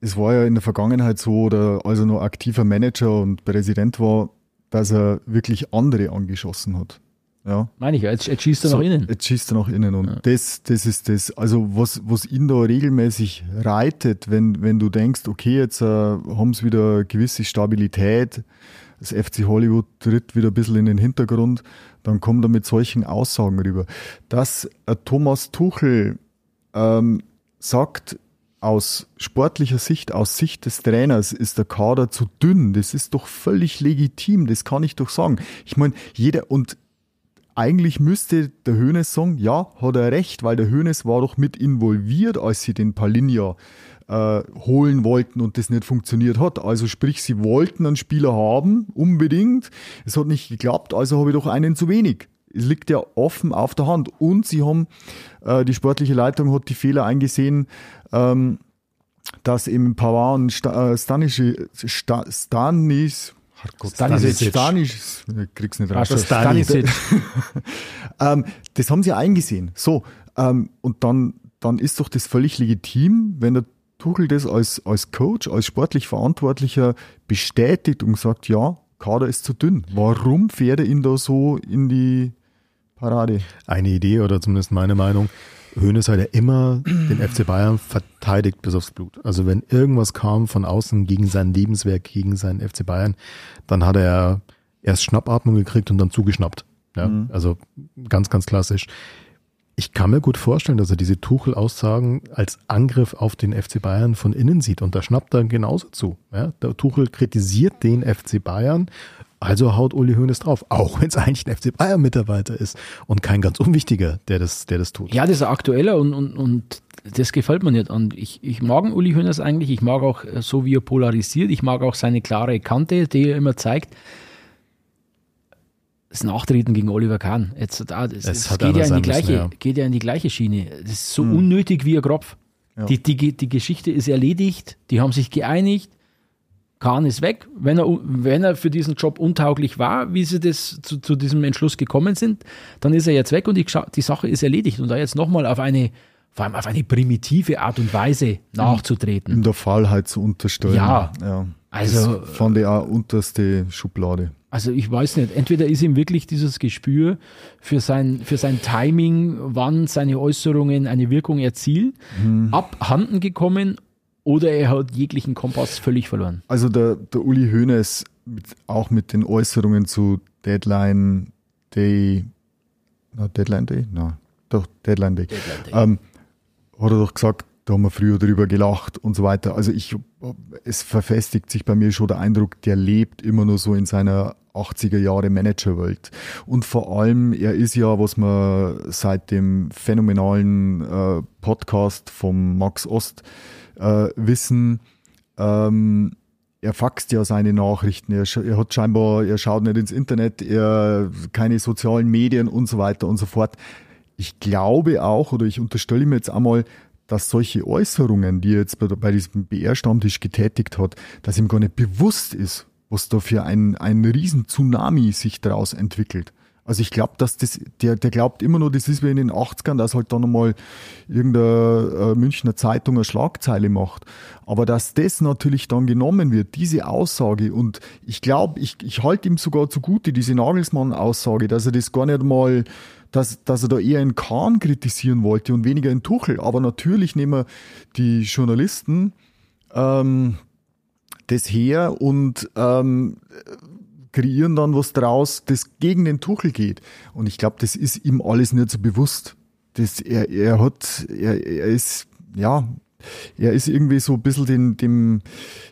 es war ja in der Vergangenheit so, oder als er noch aktiver Manager und Präsident war, dass er wirklich andere angeschossen hat. Ja. Meine ich, jetzt, jetzt schießt er nach innen. Jetzt schießt er nach innen. Und Ja. das, das ist das. Also, was, was ihn da regelmäßig reitet, wenn, wenn du denkst, okay, jetzt äh, haben sie wieder gewisse Stabilität, das FC Hollywood tritt wieder ein bisschen in den Hintergrund, dann kommt er mit solchen Aussagen rüber. Dass äh, Thomas Tuchel ähm, sagt, aus sportlicher Sicht, aus Sicht des Trainers ist der Kader zu dünn. Das ist doch völlig legitim, das kann ich doch sagen. Ich meine, jeder und eigentlich müsste der Hönes sagen, ja, hat er recht, weil der Hönes war doch mit involviert, als sie den Palinja äh, holen wollten und das nicht funktioniert hat. Also sprich, sie wollten einen Spieler haben, unbedingt. Es hat nicht geklappt, also habe ich doch einen zu wenig. Es liegt ja offen auf der Hand. Und sie haben, äh, die sportliche Leitung hat die Fehler eingesehen, ähm, dass eben Pavard und äh, Stanis, Sta Stanis, Stanisic. Stanis, ich krieg's nicht raus. Also Stanisic. Ähm, das haben sie eingesehen. So, ähm, und dann, dann ist doch das völlig legitim, wenn der Tuchel das als, als Coach, als sportlich Verantwortlicher bestätigt und sagt, ja, Kader ist zu dünn. Warum fährt er ihn da so in die Parade? Eine Idee oder zumindest meine Meinung. Hoeneß hat ja immer den FC Bayern verteidigt bis aufs Blut. Also wenn irgendwas kam von außen gegen sein Lebenswerk, gegen seinen FC Bayern, dann hat er erst Schnappatmung gekriegt und dann zugeschnappt. Ja, also ganz, ganz klassisch. Ich kann mir gut vorstellen, dass er diese Tuchel-Aussagen als Angriff auf den FC Bayern von innen sieht und da schnappt er genauso zu. Ja, der Tuchel kritisiert den FC Bayern, also haut Uli Hoeneß drauf, auch wenn es eigentlich ein FC Bayern Mitarbeiter ist und kein ganz unwichtiger, der das, der das tut. Ja, das ist aktueller und, und, und das gefällt mir nicht. Und ich, ich mag Uli Hoeneß eigentlich. Ich mag auch äh, so, wie er polarisiert. Ich mag auch seine klare Kante, die er immer zeigt. Das Nachtreten gegen Oliver Kahn. Jetzt, da, das, Es geht, ja in die sein müssen, gleiche, ja. geht ja in die gleiche Schiene. Das ist so unnötig wie ein Kropf. Ja. Die, die, die Geschichte ist erledigt. Die haben sich geeinigt. Kahn ist weg. Wenn er, wenn er für diesen Job untauglich war, wie sie das zu, zu diesem Entschluss gekommen sind, dann ist er jetzt weg und die, die Sache ist erledigt. Und da jetzt nochmal auf eine, vor allem auf eine primitive Art und Weise nachzutreten. In der Fallheit zu unterstellen. Ja. ja. Also- Das fand ich auch unterste Schublade. Also ich weiß nicht, entweder ist ihm wirklich dieses Gespür für sein, für sein Timing, wann seine Äußerungen eine Wirkung erzielen, abhanden gekommen oder er hat jeglichen Kompass völlig verloren. Also der, der Uli Hoeneß, mit, auch mit den Äußerungen zu Deadline Day, na, Deadline Day? Na, doch, Deadline Day. Ähm, hat er doch gesagt, da haben wir früher drüber gelacht und so weiter. Also ich, es verfestigt sich bei mir schon der Eindruck, der lebt immer nur so in seiner 80er Jahre Managerwelt. Und vor allem, er ist ja, was wir seit dem phänomenalen äh, Podcast vom Max Ost äh, wissen, ähm, er faxt ja seine Nachrichten, er, er hat scheinbar, er schaut nicht ins Internet, er keine sozialen Medien und so weiter und so fort. Ich glaube auch, oder ich unterstelle mir jetzt einmal, dass solche Äußerungen, die er jetzt bei, bei diesem BR-Stammtisch getätigt hat, dass ihm gar nicht bewusst ist, was da für ein, ein riesen Tsunami sich daraus entwickelt. Also ich glaube, dass das, der, der glaubt immer nur, das ist wie in den 80ern, dass halt dann nochmal irgendeine äh, Münchner Zeitung eine Schlagzeile macht. Aber dass das natürlich dann genommen wird, diese Aussage, und ich glaube, ich, ich halte ihm sogar zugute, diese Nagelsmann-Aussage, dass er das gar nicht mal, dass, dass er da eher in Kahn kritisieren wollte und weniger in Tuchel. Aber natürlich nehmen die Journalisten ähm, das her und ähm, kreieren dann was draus, das gegen den Tuchel geht. Und ich glaube, das ist ihm alles nicht so bewusst. Das, er, er hat, er, er ist, ja, er ist irgendwie so ein bisschen den, dem,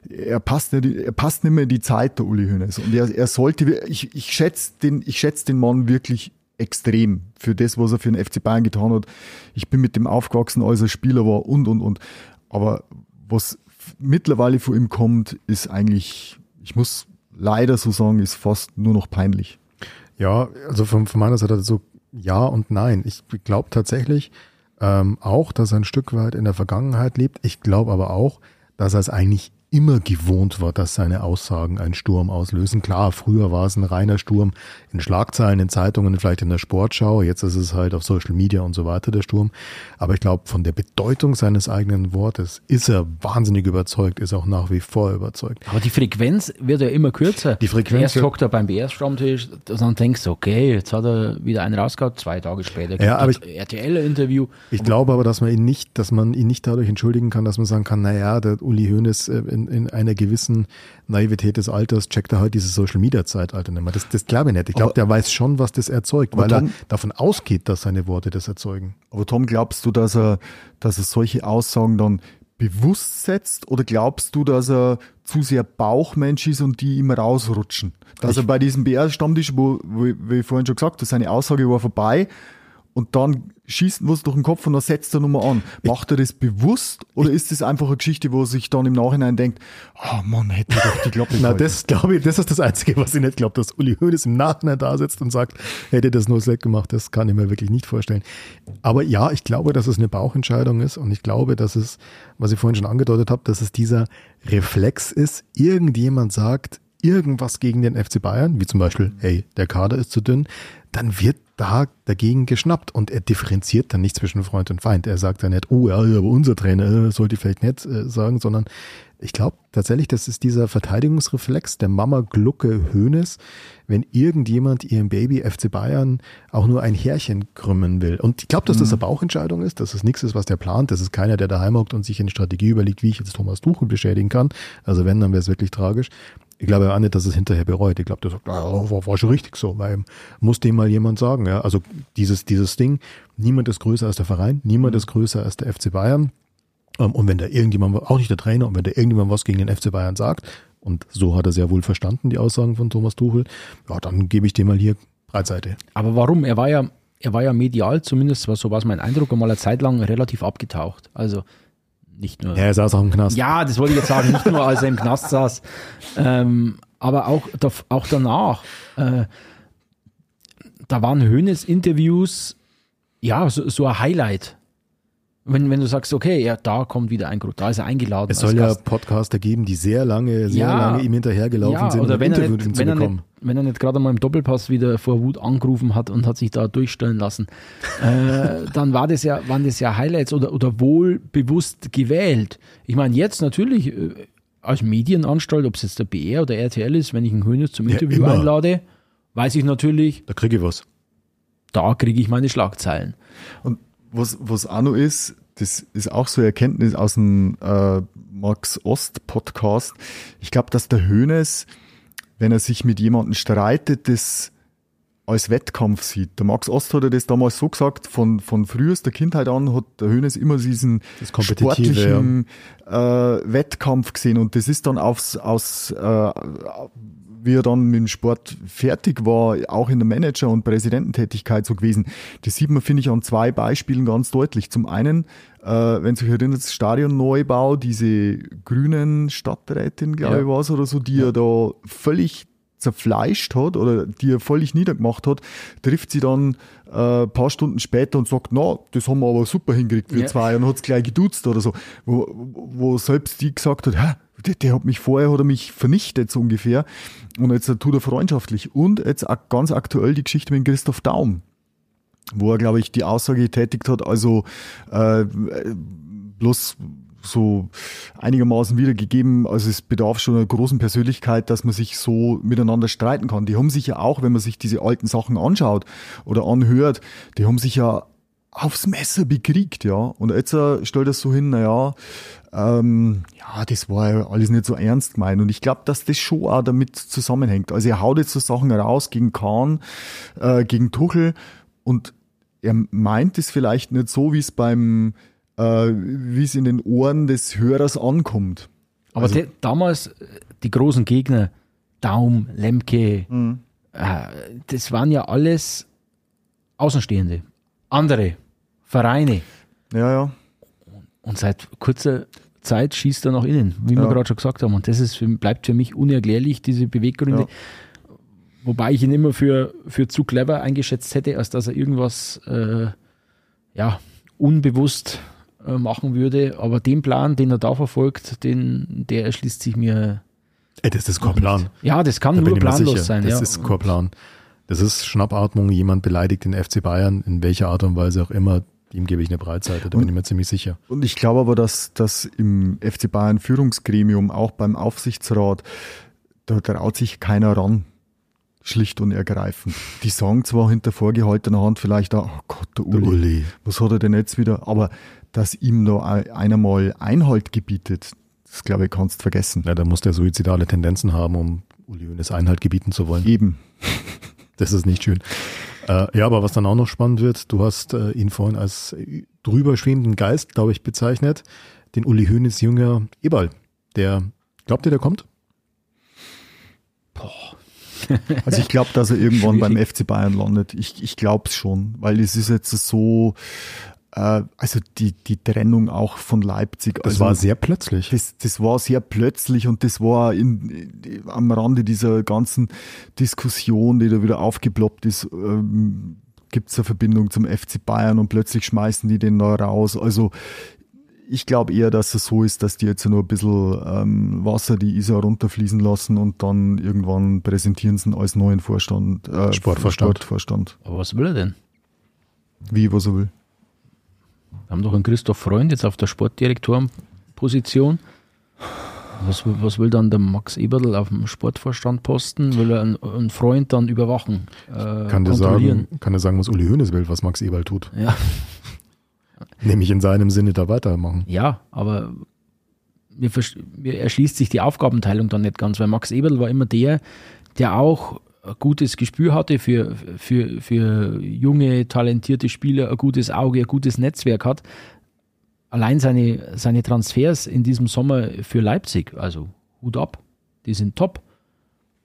er passt nicht, er passt nicht mehr in die Zeit, der Uli Hoeneß. Und er, er sollte, ich, ich schätze den, ich schätze den Mann wirklich extrem für das, was er für den FC Bayern getan hat. Ich bin mit dem aufgewachsen, als er Spieler war und, und, und. Aber was mittlerweile von ihm kommt, ist eigentlich, ich muss leider so sagen, ist fast nur noch peinlich. Ja, also von, von meiner Seite so ja und nein. Ich glaube tatsächlich ähm, auch, dass er ein Stück weit in der Vergangenheit lebt. Ich glaube aber auch, dass er es eigentlich immer gewohnt war, dass seine Aussagen einen Sturm auslösen. Klar, früher war es ein reiner Sturm in Schlagzeilen, in Zeitungen, vielleicht in der Sportschau. Jetzt ist es halt auf Social Media und so weiter der Sturm. Aber ich glaube, von der Bedeutung seines eigenen Wortes ist er wahnsinnig überzeugt, ist auch nach wie vor überzeugt. Aber die Frequenz wird ja immer kürzer. Die Frequenz Erst hockt er beim BS-Stammtisch, dann denkst du, okay, jetzt hat er wieder einen rausgehauen, zwei Tage später. Ja, aber das RTL-Interview. Ich glaube aber, dass man ihn nicht, dass man ihn nicht dadurch entschuldigen kann, dass man sagen kann, naja, der Uli Hoeneß äh, in, in einer gewissen Naivität des Alters checkt er halt dieses Social Media Zeitalter nicht mehr. Das, das glaube ich nicht. Ich glaube, der weiß schon, was das erzeugt, weil er Tom- davon ausgeht, dass seine Worte das erzeugen. Aber Tom, glaubst du, dass er, dass er solche Aussagen dann bewusst setzt oder glaubst du, dass er zu sehr Bauchmensch ist und die ihm rausrutschen? Dass er bei diesem BR-Stammtisch, wo, wo, wie ich vorhin schon gesagt habe, seine Aussage war vorbei und dann schießt was durch den Kopf und dann setzt er nochmal an. Macht er das bewusst oder ist das einfach eine Geschichte, wo er sich dann im Nachhinein denkt, ah Mann, hätte ich doch die Klappe Na, das glaube ich, das ist das Einzige, was ich nicht glaube, dass Uli Hoeneß im Nachhinein da sitzt und sagt, hätte das nur Slack gemacht, das kann ich mir wirklich nicht vorstellen. Aber ja, ich glaube, dass es eine Bauchentscheidung ist und ich glaube, dass es, was ich vorhin schon angedeutet habe, dass es dieser Reflex ist, irgendjemand sagt, irgendwas gegen den FC Bayern, wie zum Beispiel, hey, der Kader ist zu dünn, dann wird da dagegen geschnappt und er differenziert dann nicht zwischen Freund und Feind. Er sagt dann nicht, oh ja, aber unser Trainer äh, sollte ich vielleicht nicht äh, sagen, sondern ich glaube tatsächlich, das ist dieser Verteidigungsreflex der Mama Glucke Hönes, wenn irgendjemand ihrem Baby FC Bayern auch nur ein Härchen krümmen will. Und ich glaube, dass das eine Bauchentscheidung ist, dass es nichts ist, was der plant. Das ist keiner, der daheim hockt und sich eine Strategie überlegt, wie ich jetzt Thomas Tuchel beschädigen kann. Also wenn, dann wäre es wirklich tragisch. Ich glaube auch nicht, dass es hinterher bereut. Ich glaube, der sagt, ja, war, war schon richtig so, weil muss dem mal jemand sagen. Ja. Also dieses, dieses Ding, niemand ist größer als der Verein, niemand ist größer als der FC Bayern. Ähm, Und wenn da irgendjemand, auch nicht der Trainer, und wenn da irgendjemand was gegen den FC Bayern sagt, und so hat er sehr wohl verstanden, die Aussagen von Thomas Tuchel, ja, dann gebe ich dem mal hier Breitseite. Aber warum? Er war ja, er war ja medial, zumindest war so war es mein Eindruck, einmal eine Zeit lang relativ abgetaucht. Also nicht nur. Ja, er saß auch im Knast. Ja, das wollte ich jetzt sagen, nicht nur als er im Knast saß, ähm, aber auch, auch danach. Äh, da waren Hönes Interviews, ja, so, so ein Highlight. Wenn, wenn du sagst, okay, ja, da kommt wieder ein Grund, da ist er eingeladen. Es soll ja Gast. Podcaster geben, die sehr lange, sehr Ja. lange ihm hinterhergelaufen ja, sind, oder um wenn er, Interview nicht, zu wenn, er nicht, wenn er nicht gerade mal im Doppelpass wieder vor Wut angerufen hat und hat sich da durchstellen lassen, äh, dann war das ja, waren das ja Highlights oder, oder wohl bewusst gewählt. Ich meine, jetzt natürlich äh, als Medienanstalt, ob es jetzt der BR oder RTL ist, wenn ich einen Hönes zum Ja, Interview immer. einlade, weiß ich natürlich, Da kriege ich was. da kriege ich meine Schlagzeilen. Und was, was auch noch ist, das ist auch so eine Erkenntnis aus dem äh, Max Ost Podcast. Ich glaube, dass der Hönes, wenn er sich mit jemandem streitet, das als Wettkampf sieht. Der Max Ost hat ja das damals so gesagt, von, von frühester Kindheit an hat der Hönes immer diesen sportlichen äh, Wettkampf gesehen und das ist dann aufs, aus, äh, wie er dann mit dem Sport fertig war, auch in der Manager- und Präsidententätigkeit so gewesen. Das sieht man, finde ich, an zwei Beispielen ganz deutlich. Zum einen, äh, wenn sich erinnert, das Stadionneubau, diese grünen Stadträtin, glaube Ja. ich, war es oder so, die er da völlig zerfleischt hat oder die er völlig niedergemacht hat, trifft sie dann äh, ein paar Stunden später und sagt, na, das haben wir aber super hingekriegt, wir Ja. zwei, und hat es gleich geduzt oder so. Wo, wo selbst die gesagt hat, Hä, der, der hat mich vorher, hat er mich vernichtet, so ungefähr. Und jetzt tut er freundschaftlich. Und jetzt ganz aktuell die Geschichte mit Christoph Daum, wo er, glaube ich, die Aussage getätigt hat, also äh, bloß so einigermaßen wiedergegeben. Also es bedarf schon einer großen Persönlichkeit, dass man sich so miteinander streiten kann. Die haben sich ja auch, wenn man sich diese alten Sachen anschaut oder anhört, die haben sich ja aufs Messer bekriegt, ja. Und jetzt äh, stellt das so hin, naja, ähm, ja, das war ja alles nicht so ernst gemeint. Und ich glaube, dass das schon auch damit zusammenhängt. Also er haut jetzt so Sachen raus gegen Kahn, äh, gegen Tuchel und er meint es vielleicht nicht so, wie es beim, äh, wie es in den Ohren des Hörers ankommt. Aber Also de, damals, äh, die großen Gegner, Daum, Lemke, Mhm. äh, das waren ja alles Außenstehende, andere Vereine. Ja, ja. Und seit kurzer Zeit schießt er nach innen, wie wir Ja. gerade schon gesagt haben. Und das ist für, bleibt für mich unerklärlich, diese Beweggründe. Ja. Wobei ich ihn immer für, für zu clever eingeschätzt hätte, als dass er irgendwas äh, ja, unbewusst äh, machen würde. Aber den Plan, den er da verfolgt, den, der erschließt sich mir. Ey, das ist kein Plan. Ja, das kann Da nur planlos sein. Das ja. ist kein Plan. Das ist Schnappatmung, jemand beleidigt den FC Bayern, in welcher Art und Weise auch immer, dem gebe ich eine Breitseite, da bin ich mir ziemlich sicher. Und ich glaube aber, dass das im FC Bayern Führungsgremium, auch beim Aufsichtsrat, da traut sich keiner ran. Schlicht und ergreifend. Die sagen zwar hinter vorgehaltener Hand vielleicht, auch, oh Gott, der Der Uli, Uli. was hat er denn jetzt wieder? Aber dass ihm da ein- einer mal Einhalt gebietet, das glaube ich, kannst vergessen. Ja, da muss der suizidale Tendenzen haben, um Uli Hoeneß Einhalt gebieten zu wollen. Eben. Das ist nicht schön. Äh, ja, aber was dann auch noch spannend wird, du hast äh, ihn vorhin als drüber schwebenden Geist, glaube ich, bezeichnet, den Uli Hoeneß Jünger Eberl. Der, glaubt ihr, der kommt? Also ich glaube, dass er irgendwann beim Schwierig. FC Bayern landet. Ich, ich glaube es schon, weil es ist jetzt so, also die, die Trennung auch von Leipzig. Das also war sehr plötzlich. Das, das war sehr plötzlich und das war in, in, am Rande dieser ganzen Diskussion, die da wieder aufgeploppt ist, ähm, gibt es eine Verbindung zum FC Bayern und plötzlich schmeißen die den da raus. Also ich glaube eher, dass es so ist, dass die jetzt nur ein bisschen ähm, Wasser die Isar runterfließen lassen und dann irgendwann präsentieren sie ihn als neuen Vorstand. Äh, Sportvorstand. Sportvorstand. Aber was will er denn? Wie, was er will. Wir haben doch einen Christoph Freund jetzt auf der Sportdirektorenposition. Was, will- was will dann der Max Eberl auf dem Sportvorstand posten? Will er einen, einen Freund dann überwachen? Äh, Kann dir sagen, kann dir sagen, was Uli Hoeneß will, was Max Eberl tut. Ja, Nämlich in seinem Sinne da weitermachen. ja, aber mir erschließt sich die Aufgabenteilung dann nicht ganz, weil Max Eberl war immer der, der auch ein gutes Gespür hatte für, für, für junge, talentierte Spieler, ein gutes Auge, ein gutes Netzwerk hat. Allein seine, seine Transfers in diesem Sommer für Leipzig, also Hut ab, die sind top.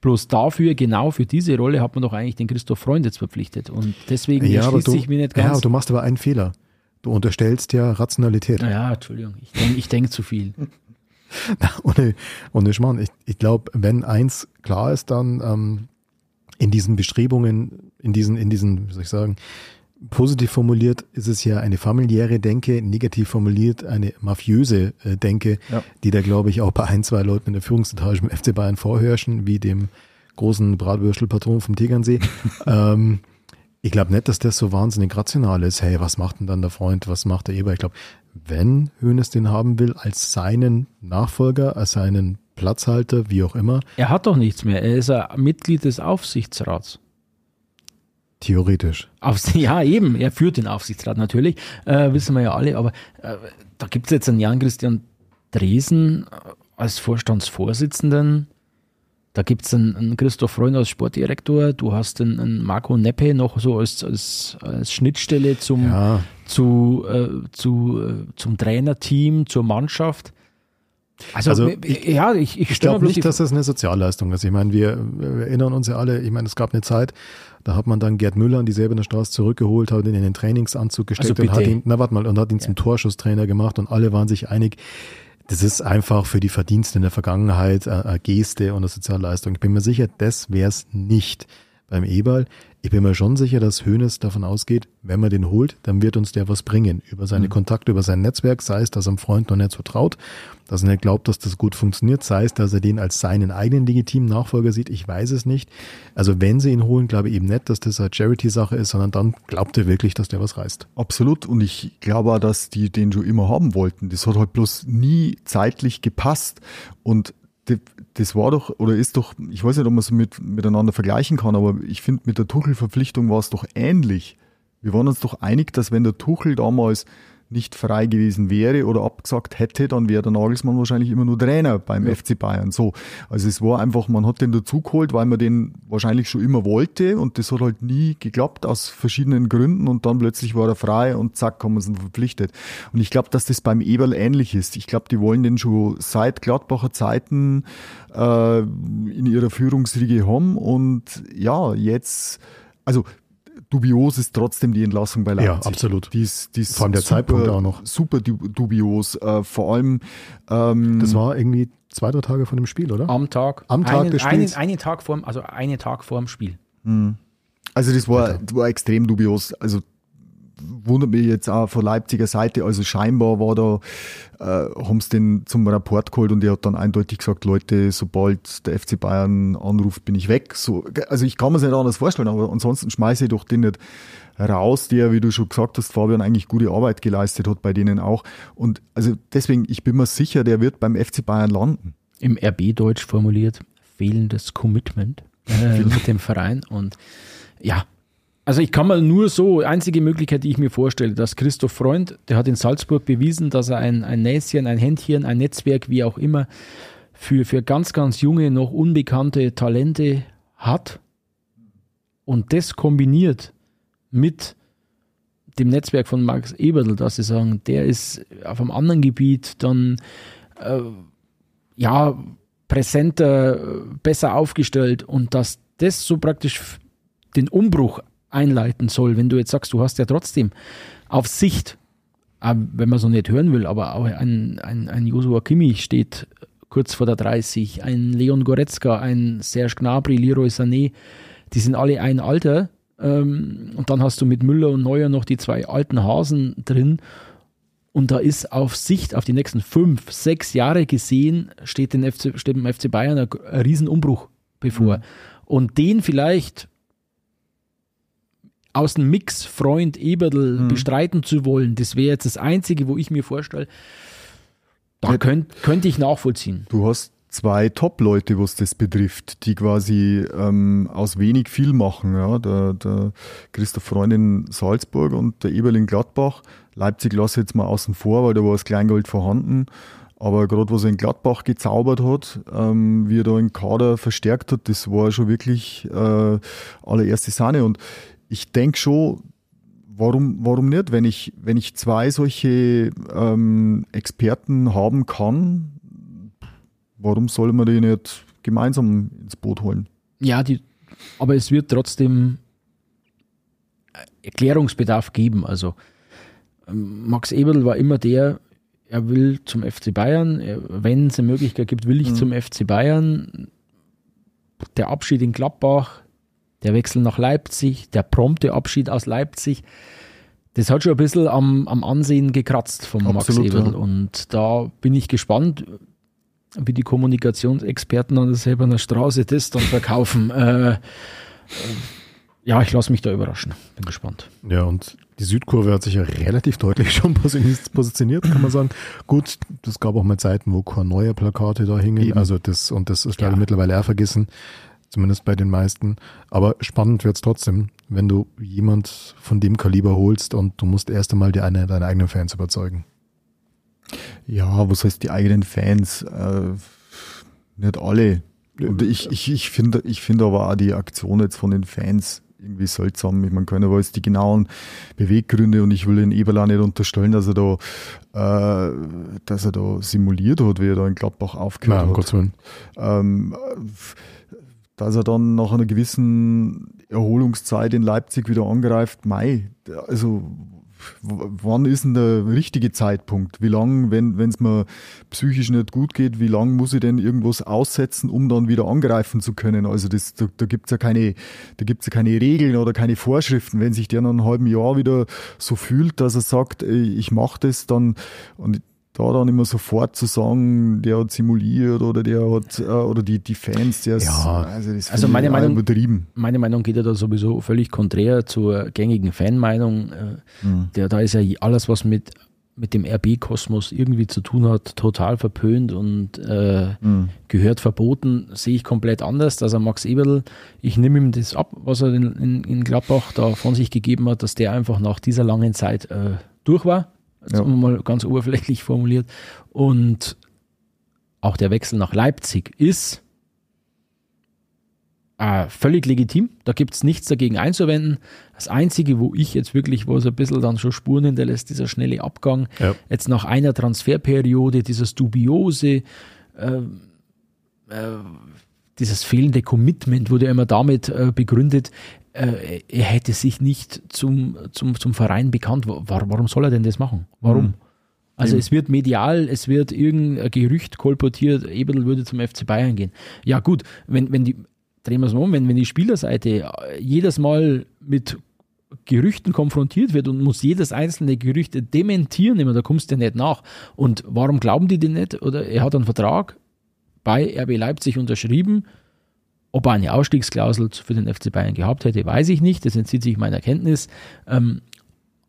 Bloß dafür, genau für diese Rolle, hat man doch eigentlich den Christoph Freund jetzt verpflichtet. Und deswegen erschließt sich mir nicht ja, ganz. aber du machst aber einen Fehler. Du unterstellst ja Rationalität. ja, Entschuldigung, ich denke ich denk zu viel. ohne, ohne Schmarrn. Ich, ich glaube, wenn eins klar ist, dann ähm, in diesen Bestrebungen, in diesen, in diesen, wie soll ich sagen, positiv formuliert ist es ja eine familiäre Denke, negativ formuliert eine mafiöse äh, Denke, Ja. die da, glaube ich, auch bei ein, zwei Leuten in der Führungsetage im FC Bayern vorherrschen, wie dem großen Bratwürstelpatron vom Tegernsee. ähm, ich glaube nicht, dass das so wahnsinnig rational ist. Hey, was macht denn dann der Freund, was macht der Eber? Ich glaube, wenn Hönes den haben will, als seinen Nachfolger, als seinen Platzhalter, wie auch immer, Er hat doch nichts mehr. Er ist ein Mitglied des Aufsichtsrats. theoretisch. Aufs ja, eben. Er führt den Aufsichtsrat natürlich. Äh, wissen wir ja alle. Aber äh, da gibt es jetzt einen Jan-Christian Dresen äh, als Vorstandsvorsitzenden. Da gibt es einen, einen Christoph Freund als Sportdirektor. Du hast einen, einen Marco Neppe noch so als, als, als Schnittstelle zum, Ja, zu, äh, zu, äh, zum Trainerteam, zur Mannschaft. Also, Also, w- ja, ich, ich, Ich glaube nicht, dass das eine Sozialleistung ist. Ich meine, wir, erinnern uns ja alle, ich meine, es gab eine Zeit, da hat man dann Gerd Müller an die Säbener Straße zurückgeholt, hat ihn in den Trainingsanzug gesteckt Also und hat ihn, na warte mal, und hat ihn zum Torschusstrainer gemacht und alle waren sich einig, das ist einfach für die Verdienste in der Vergangenheit äh, eine Geste und eine Sozialleistung. Ich bin mir sicher, das wäre es nicht beim Eberl. Ich bin mir schon sicher, dass Hoeneß davon ausgeht, wenn man den holt, dann wird uns der was bringen. Über seine Kontakte, über sein Netzwerk, sei es, dass er einem Freund noch nicht so traut, dass er glaubt, dass das gut funktioniert, sei es, dass er den als seinen eigenen legitimen Nachfolger sieht, ich weiß es nicht. Also wenn sie ihn holen, glaube ich eben nicht, dass das eine Charity-Sache ist, sondern dann glaubt er wirklich, dass der was reißt. Absolut. Und ich glaube auch, dass die den schon immer haben wollten. Das hat halt bloß nie zeitlich gepasst. Und das war doch, oder ist doch, ich weiß nicht, ob man es mit, miteinander vergleichen kann, aber ich finde, mit der Tuchel-Verpflichtung war es doch ähnlich. Wir waren uns doch einig, dass wenn der Tuchel damals nicht frei gewesen wäre oder abgesagt hätte, dann wäre der Nagelsmann wahrscheinlich immer nur Trainer beim FC Bayern. So. Also es war einfach, man hat den dazugeholt, weil man den wahrscheinlich schon immer wollte und das hat halt nie geklappt aus verschiedenen Gründen und dann plötzlich war er frei und zack, haben wir ihn verpflichtet. Und ich glaube, dass das beim Eberl ähnlich ist. Ich glaube, die wollen den schon seit Gladbacher Zeiten äh, in ihrer Führungsriege haben und ja, jetzt, also dubios ist trotzdem die Entlassung bei Leipzig. Ja, absolut. Die ist, die ist Vor allem der Zeitpunkt auch noch. Super du- dubios. Äh, vor allem ähm, Das war irgendwie zwei, drei Tage vor dem Spiel, oder? am Tag. Am Tag einen, des Spiels? Einen, einen Tag vorm, also einen Tag vorm Spiel. Also das war, das war extrem dubios. Also wundert mich jetzt auch von Leipziger Seite. Also scheinbar war da, äh, haben sie den zum Rapport geholt und er hat dann eindeutig gesagt, Leute, sobald der FC Bayern anruft, bin ich weg. So, also ich kann mir es nicht anders vorstellen, aber ansonsten schmeiße ich doch den nicht raus, der, wie du schon gesagt hast, Fabian, eigentlich gute Arbeit geleistet hat bei denen auch. Und also deswegen, ich bin mir sicher, der wird beim FC Bayern landen. Im RB-Deutsch formuliert, fehlendes Commitment äh, mit dem Verein. Und ja, also ich kann mal nur so, einzige Möglichkeit, die ich mir vorstelle, dass Christoph Freund, der hat in Salzburg bewiesen, dass er ein, ein Näschen, ein Händchen, ein Netzwerk, wie auch immer, für, für ganz, ganz junge, noch unbekannte Talente hat. Und das kombiniert mit dem Netzwerk von Max Eberl, dass sie sagen, der ist auf einem anderen Gebiet dann äh, ja präsenter, besser aufgestellt und dass das so praktisch den Umbruch einleiten soll, wenn du jetzt sagst, du hast ja trotzdem auf Sicht, äh, wenn man so nicht hören will, aber auch ein, ein, ein Joshua Kimmich steht kurz vor der 30, ein Leon Goretzka, ein Serge Gnabry, Leroy Sané, die sind alle ein Alter ähm, und dann hast du mit Müller und Neuer noch die zwei alten Hasen drin und da ist auf Sicht auf die nächsten fünf, sechs Jahre gesehen, steht, den FC, steht dem FC Bayern ein, ein Riesenumbruch bevor. Mhm. Und den vielleicht aus dem Mix Freund Eberl mhm. bestreiten zu wollen, das wäre jetzt das Einzige, wo ich mir vorstelle, da könnte könnt ich nachvollziehen. Du hast zwei Top-Leute, was das betrifft, die quasi ähm, aus wenig viel machen. Ja? Der, der Christoph Freund in Salzburg und der Eberl in Gladbach. Leipzig lasse ich jetzt mal außen vor, weil da war das Kleingeld vorhanden. Aber gerade was er in Gladbach gezaubert hat, ähm, wie er da den Kader verstärkt hat, das war schon wirklich äh, allererste Sahne. Und ich denke schon, warum, warum nicht? Wenn ich, wenn ich zwei solche ähm, Experten haben kann, warum soll man die nicht gemeinsam ins Boot holen? Ja, die, aber es wird trotzdem Erklärungsbedarf geben. Also ähm, Max Eberl war immer der, er will zum FC Bayern, wenn es eine Möglichkeit gibt, will ich mhm. zum FC Bayern. Der Abschied in Gladbach, der Wechsel nach Leipzig, der prompte Abschied aus Leipzig, das hat schon ein bisschen am, am Ansehen gekratzt vom Absolut, Max Eberl. Ja. Und da bin ich gespannt, wie die Kommunikationsexperten an der selber Straße das dann verkaufen. äh, ja, ich lasse mich da überraschen. Bin gespannt. Ja, und die Südkurve hat sich ja relativ deutlich schon positioniert, kann man sagen. Gut, es gab auch mal Zeiten, wo keine neue Plakate da hingen. Eben. Also das, und das ist glaube ich mittlerweile eher vergessen zumindest bei den meisten. Aber spannend wird's trotzdem, wenn du jemand von dem Kaliber holst und du musst erst einmal die eine, deine eigenen Fans überzeugen. Ja, was heißt die eigenen Fans? Äh, nicht alle. Und ich, ich, ich finde ich finde aber auch die Aktion jetzt von den Fans irgendwie seltsam. Ich meine, keiner weiß die genauen Beweggründe und ich will den Eberl auch nicht unterstellen, dass er da, äh, dass er da simuliert hat, wie er da in Gladbach aufgehört Nein, hat. Gottes Willen. Ähm, dass er dann nach einer gewissen Erholungszeit in Leipzig wieder angreift, Mai, also wann ist denn der richtige Zeitpunkt? Wie lange, wenn es mir psychisch nicht gut geht, wie lange muss ich denn irgendwas aussetzen, um dann wieder angreifen zu können? Also das, da, da gibt es ja keine, ja keine Regeln oder keine Vorschriften. Wenn sich der nach einem halben Jahr wieder so fühlt, dass er sagt, ich mache das, dann und da dann immer sofort zu sagen, der hat simuliert oder der hat, äh, oder die, die Fans, der ist, ja. also, das also meine Meinung, übertrieben. Meine Meinung geht ja da sowieso völlig konträr zur gängigen Fanmeinung. Äh, mhm. Der, da ist ja alles, was mit, mit dem RB-Kosmos irgendwie zu tun hat, total verpönt und äh, mhm. gehört verboten, sehe ich komplett anders. Also Max Eberl, ich nehme ihm das ab, was er in, in, in Gladbach da von sich gegeben hat, dass der einfach nach dieser langen Zeit äh, durch war ja. mal ganz oberflächlich formuliert. Und auch der Wechsel nach Leipzig ist äh, völlig legitim. Da gibt es nichts dagegen einzuwenden. Das Einzige, wo ich jetzt wirklich, wo es ein bisschen dann schon Spuren hinterlässt, dieser schnelle Abgang. Ja. Jetzt nach einer Transferperiode, dieses dubiose, äh, äh, dieses fehlende Commitment wurde immer damit äh, begründet, äh, er hätte sich nicht zum, zum, zum Verein bekannt. Warum soll er denn das machen? Warum? Mhm. Also es wird medial, es wird irgendein Gerücht kolportiert, Eberl würde zum FC Bayern gehen. Ja gut, wenn, wenn die, drehen wir es mal um, wenn, wenn die Spielerseite jedes Mal mit Gerüchten konfrontiert wird und muss jedes einzelne Gerüchte dementieren, immer, da kommst du nicht nach. Und warum glauben die denn nicht? Oder er hat einen Vertrag bei RB Leipzig unterschrieben. Ob er eine Ausstiegsklausel für den FC Bayern gehabt hätte, weiß ich nicht. Das entzieht sich meiner Kenntnis. Ähm,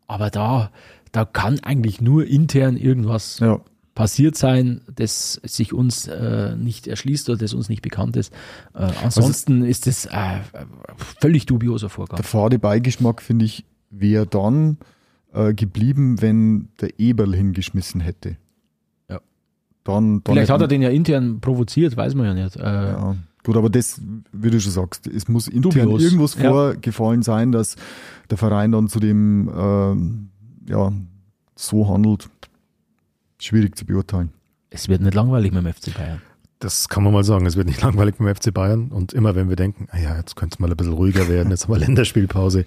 aber da, da kann eigentlich nur intern irgendwas Ja. passiert sein, das sich uns äh, nicht erschließt oder das uns nicht bekannt ist. Äh, ansonsten ist das äh, völlig dubioser Vorgang. Der fade Beigeschmack, finde ich, wäre dann äh, geblieben, wenn der Eberl hingeschmissen hätte. Ja. Dann, dann Vielleicht hat er den ja intern provoziert, weiß man ja nicht. Äh, Ja. Gut, aber das, wie du schon sagst, es muss intern Dubios. irgendwas Ja. vorgefallen sein, dass der Verein dann zu dem ähm, ja, so handelt. Schwierig zu beurteilen. Es wird nicht langweilig mit dem FC Bayern. Das kann man mal sagen. Es wird nicht langweilig beim FC Bayern. Und immer wenn wir denken, ah ja, jetzt könnte es mal ein bisschen ruhiger werden, jetzt haben wir Länderspielpause,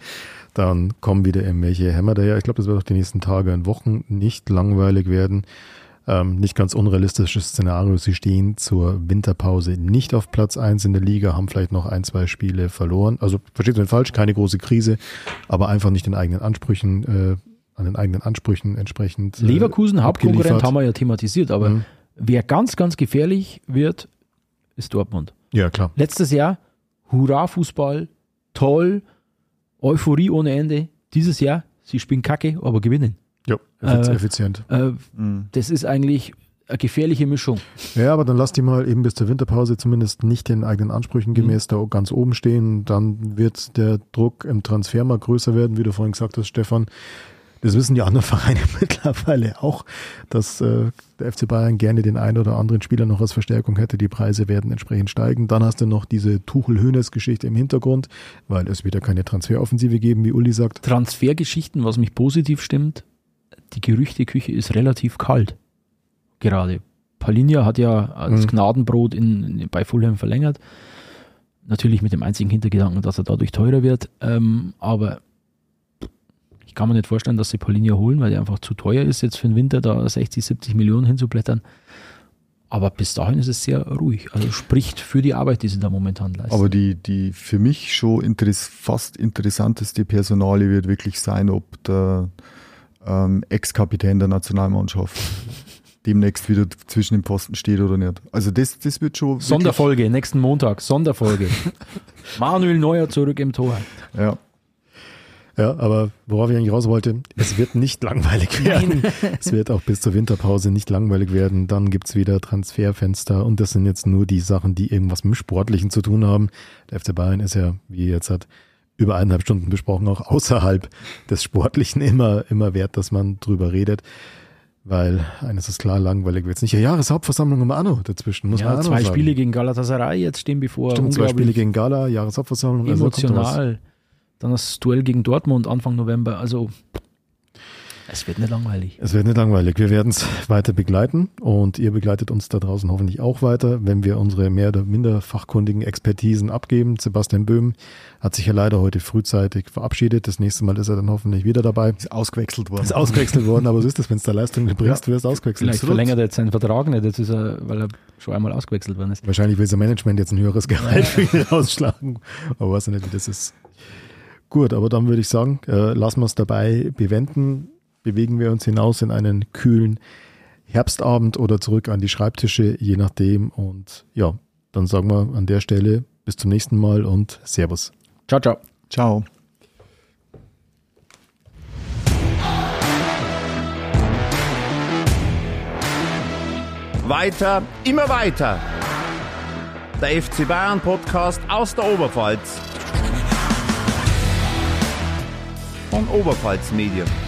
dann kommen wieder irgendwelche Hämmer daher. Ich glaube, das wird auch die nächsten Tage und Wochen nicht langweilig werden. Ähm, nicht ganz unrealistisches Szenario. Sie stehen zur Winterpause nicht auf Platz eins in der Liga, haben vielleicht noch ein, zwei Spiele verloren. Also versteht mich falsch, keine große Krise, aber einfach nicht den eigenen Ansprüchen, äh, an den eigenen Ansprüchen entsprechend. äh, Leverkusen, Hauptkonkurrent, haben wir ja thematisiert, aber Mhm. wer ganz, ganz gefährlich wird, ist Dortmund. Ja, klar. Letztes Jahr, Hurra-Fußball, toll, Euphorie ohne Ende. Dieses Jahr, sie spielen Kacke, aber gewinnen. Ja, effiz- Äh, effizient. Äh, Das ist eigentlich eine gefährliche Mischung. Ja, aber dann lass die mal eben bis zur Winterpause zumindest nicht den eigenen Ansprüchen Mhm. gemäß da ganz oben stehen. Dann wird der Druck im Transfermarkt größer werden, wie du vorhin gesagt hast, Stefan. Das wissen die anderen Vereine mittlerweile auch, dass äh, der FC Bayern gerne den einen oder anderen Spieler noch als Verstärkung hätte. Die Preise werden entsprechend steigen. Dann hast du noch diese Tuchel-Hönes-Geschichte im Hintergrund, weil es wieder keine Transferoffensive geben, wie Uli sagt. Transfergeschichten, was mich positiv stimmt, die Gerüchteküche ist relativ kalt. Gerade. Palinja hat ja als Mhm. Gnadenbrot in, in, bei Fulham verlängert. Natürlich mit dem einzigen Hintergedanken, dass er dadurch teurer wird. Ähm, aber ich kann mir nicht vorstellen, dass sie Palinja holen, weil der einfach zu teuer ist, jetzt für den Winter da 60, 70 Millionen hinzublättern. Aber bis dahin ist es sehr ruhig. Also spricht für die Arbeit, die sie da momentan leisten. Aber die, die für mich schon interess fast interessanteste Personale wird wirklich sein, ob der ähm, Ex-Kapitän der Nationalmannschaft demnächst wieder zwischen den Pfosten steht oder nicht. Also das, das wird schon Sonderfolge, nächsten Montag, Sonderfolge. Manuel Neuer zurück im Tor. Ja. Ja, aber worauf ich eigentlich raus wollte, es wird nicht langweilig werden. es wird auch bis zur Winterpause nicht langweilig werden. Dann gibt's wieder Transferfenster und das sind jetzt nur die Sachen, die irgendwas mit dem Sportlichen zu tun haben. Der FC Bayern ist ja, wie ihr jetzt hat, über eineinhalb Stunden besprochen, auch außerhalb des Sportlichen immer, immer wert, dass man drüber redet. Weil eines ist klar, langweilig wird's nicht. Ja, Jahreshauptversammlung im Anno dazwischen, muss man Ja, auch noch zwei sagen. Spiele gegen Galatasaray jetzt stehen bevor. Stimmt, zwei Spiele gegen Gala, Jahreshauptversammlung. also kommt da was. emotional. Dann das Duell gegen Dortmund Anfang November. Also es wird nicht langweilig. Es wird nicht langweilig. Wir werden es weiter begleiten und ihr begleitet uns da draußen hoffentlich auch weiter, wenn wir unsere mehr oder minder fachkundigen Expertisen abgeben. Sebastian Böhm hat sich ja leider heute frühzeitig verabschiedet. Das nächste Mal ist er dann hoffentlich wieder dabei. Ist ausgewechselt worden. Ist ausgewechselt worden, aber so ist es, wenn es da Leistung bringst, Ja. wirst du ausgewechselt. Vielleicht verlängert er jetzt seinen Vertrag nicht, jetzt ist er, weil er schon einmal ausgewechselt worden ist. Wahrscheinlich will sein Management jetzt ein höheres Gehalt für ihn rausschlagen. Aber weiß ich nicht, wie das ist. Gut, aber dann würde ich sagen, äh, lassen wir es dabei bewenden. Bewegen wir uns hinaus in einen kühlen Herbstabend oder zurück an die Schreibtische, je nachdem. Und ja, dann sagen wir an der Stelle bis zum nächsten Mal und Servus. Ciao, ciao. Ciao. Weiter, immer weiter. Der FC Bayern Podcast aus der Oberpfalz. Von Oberpfalz Medien.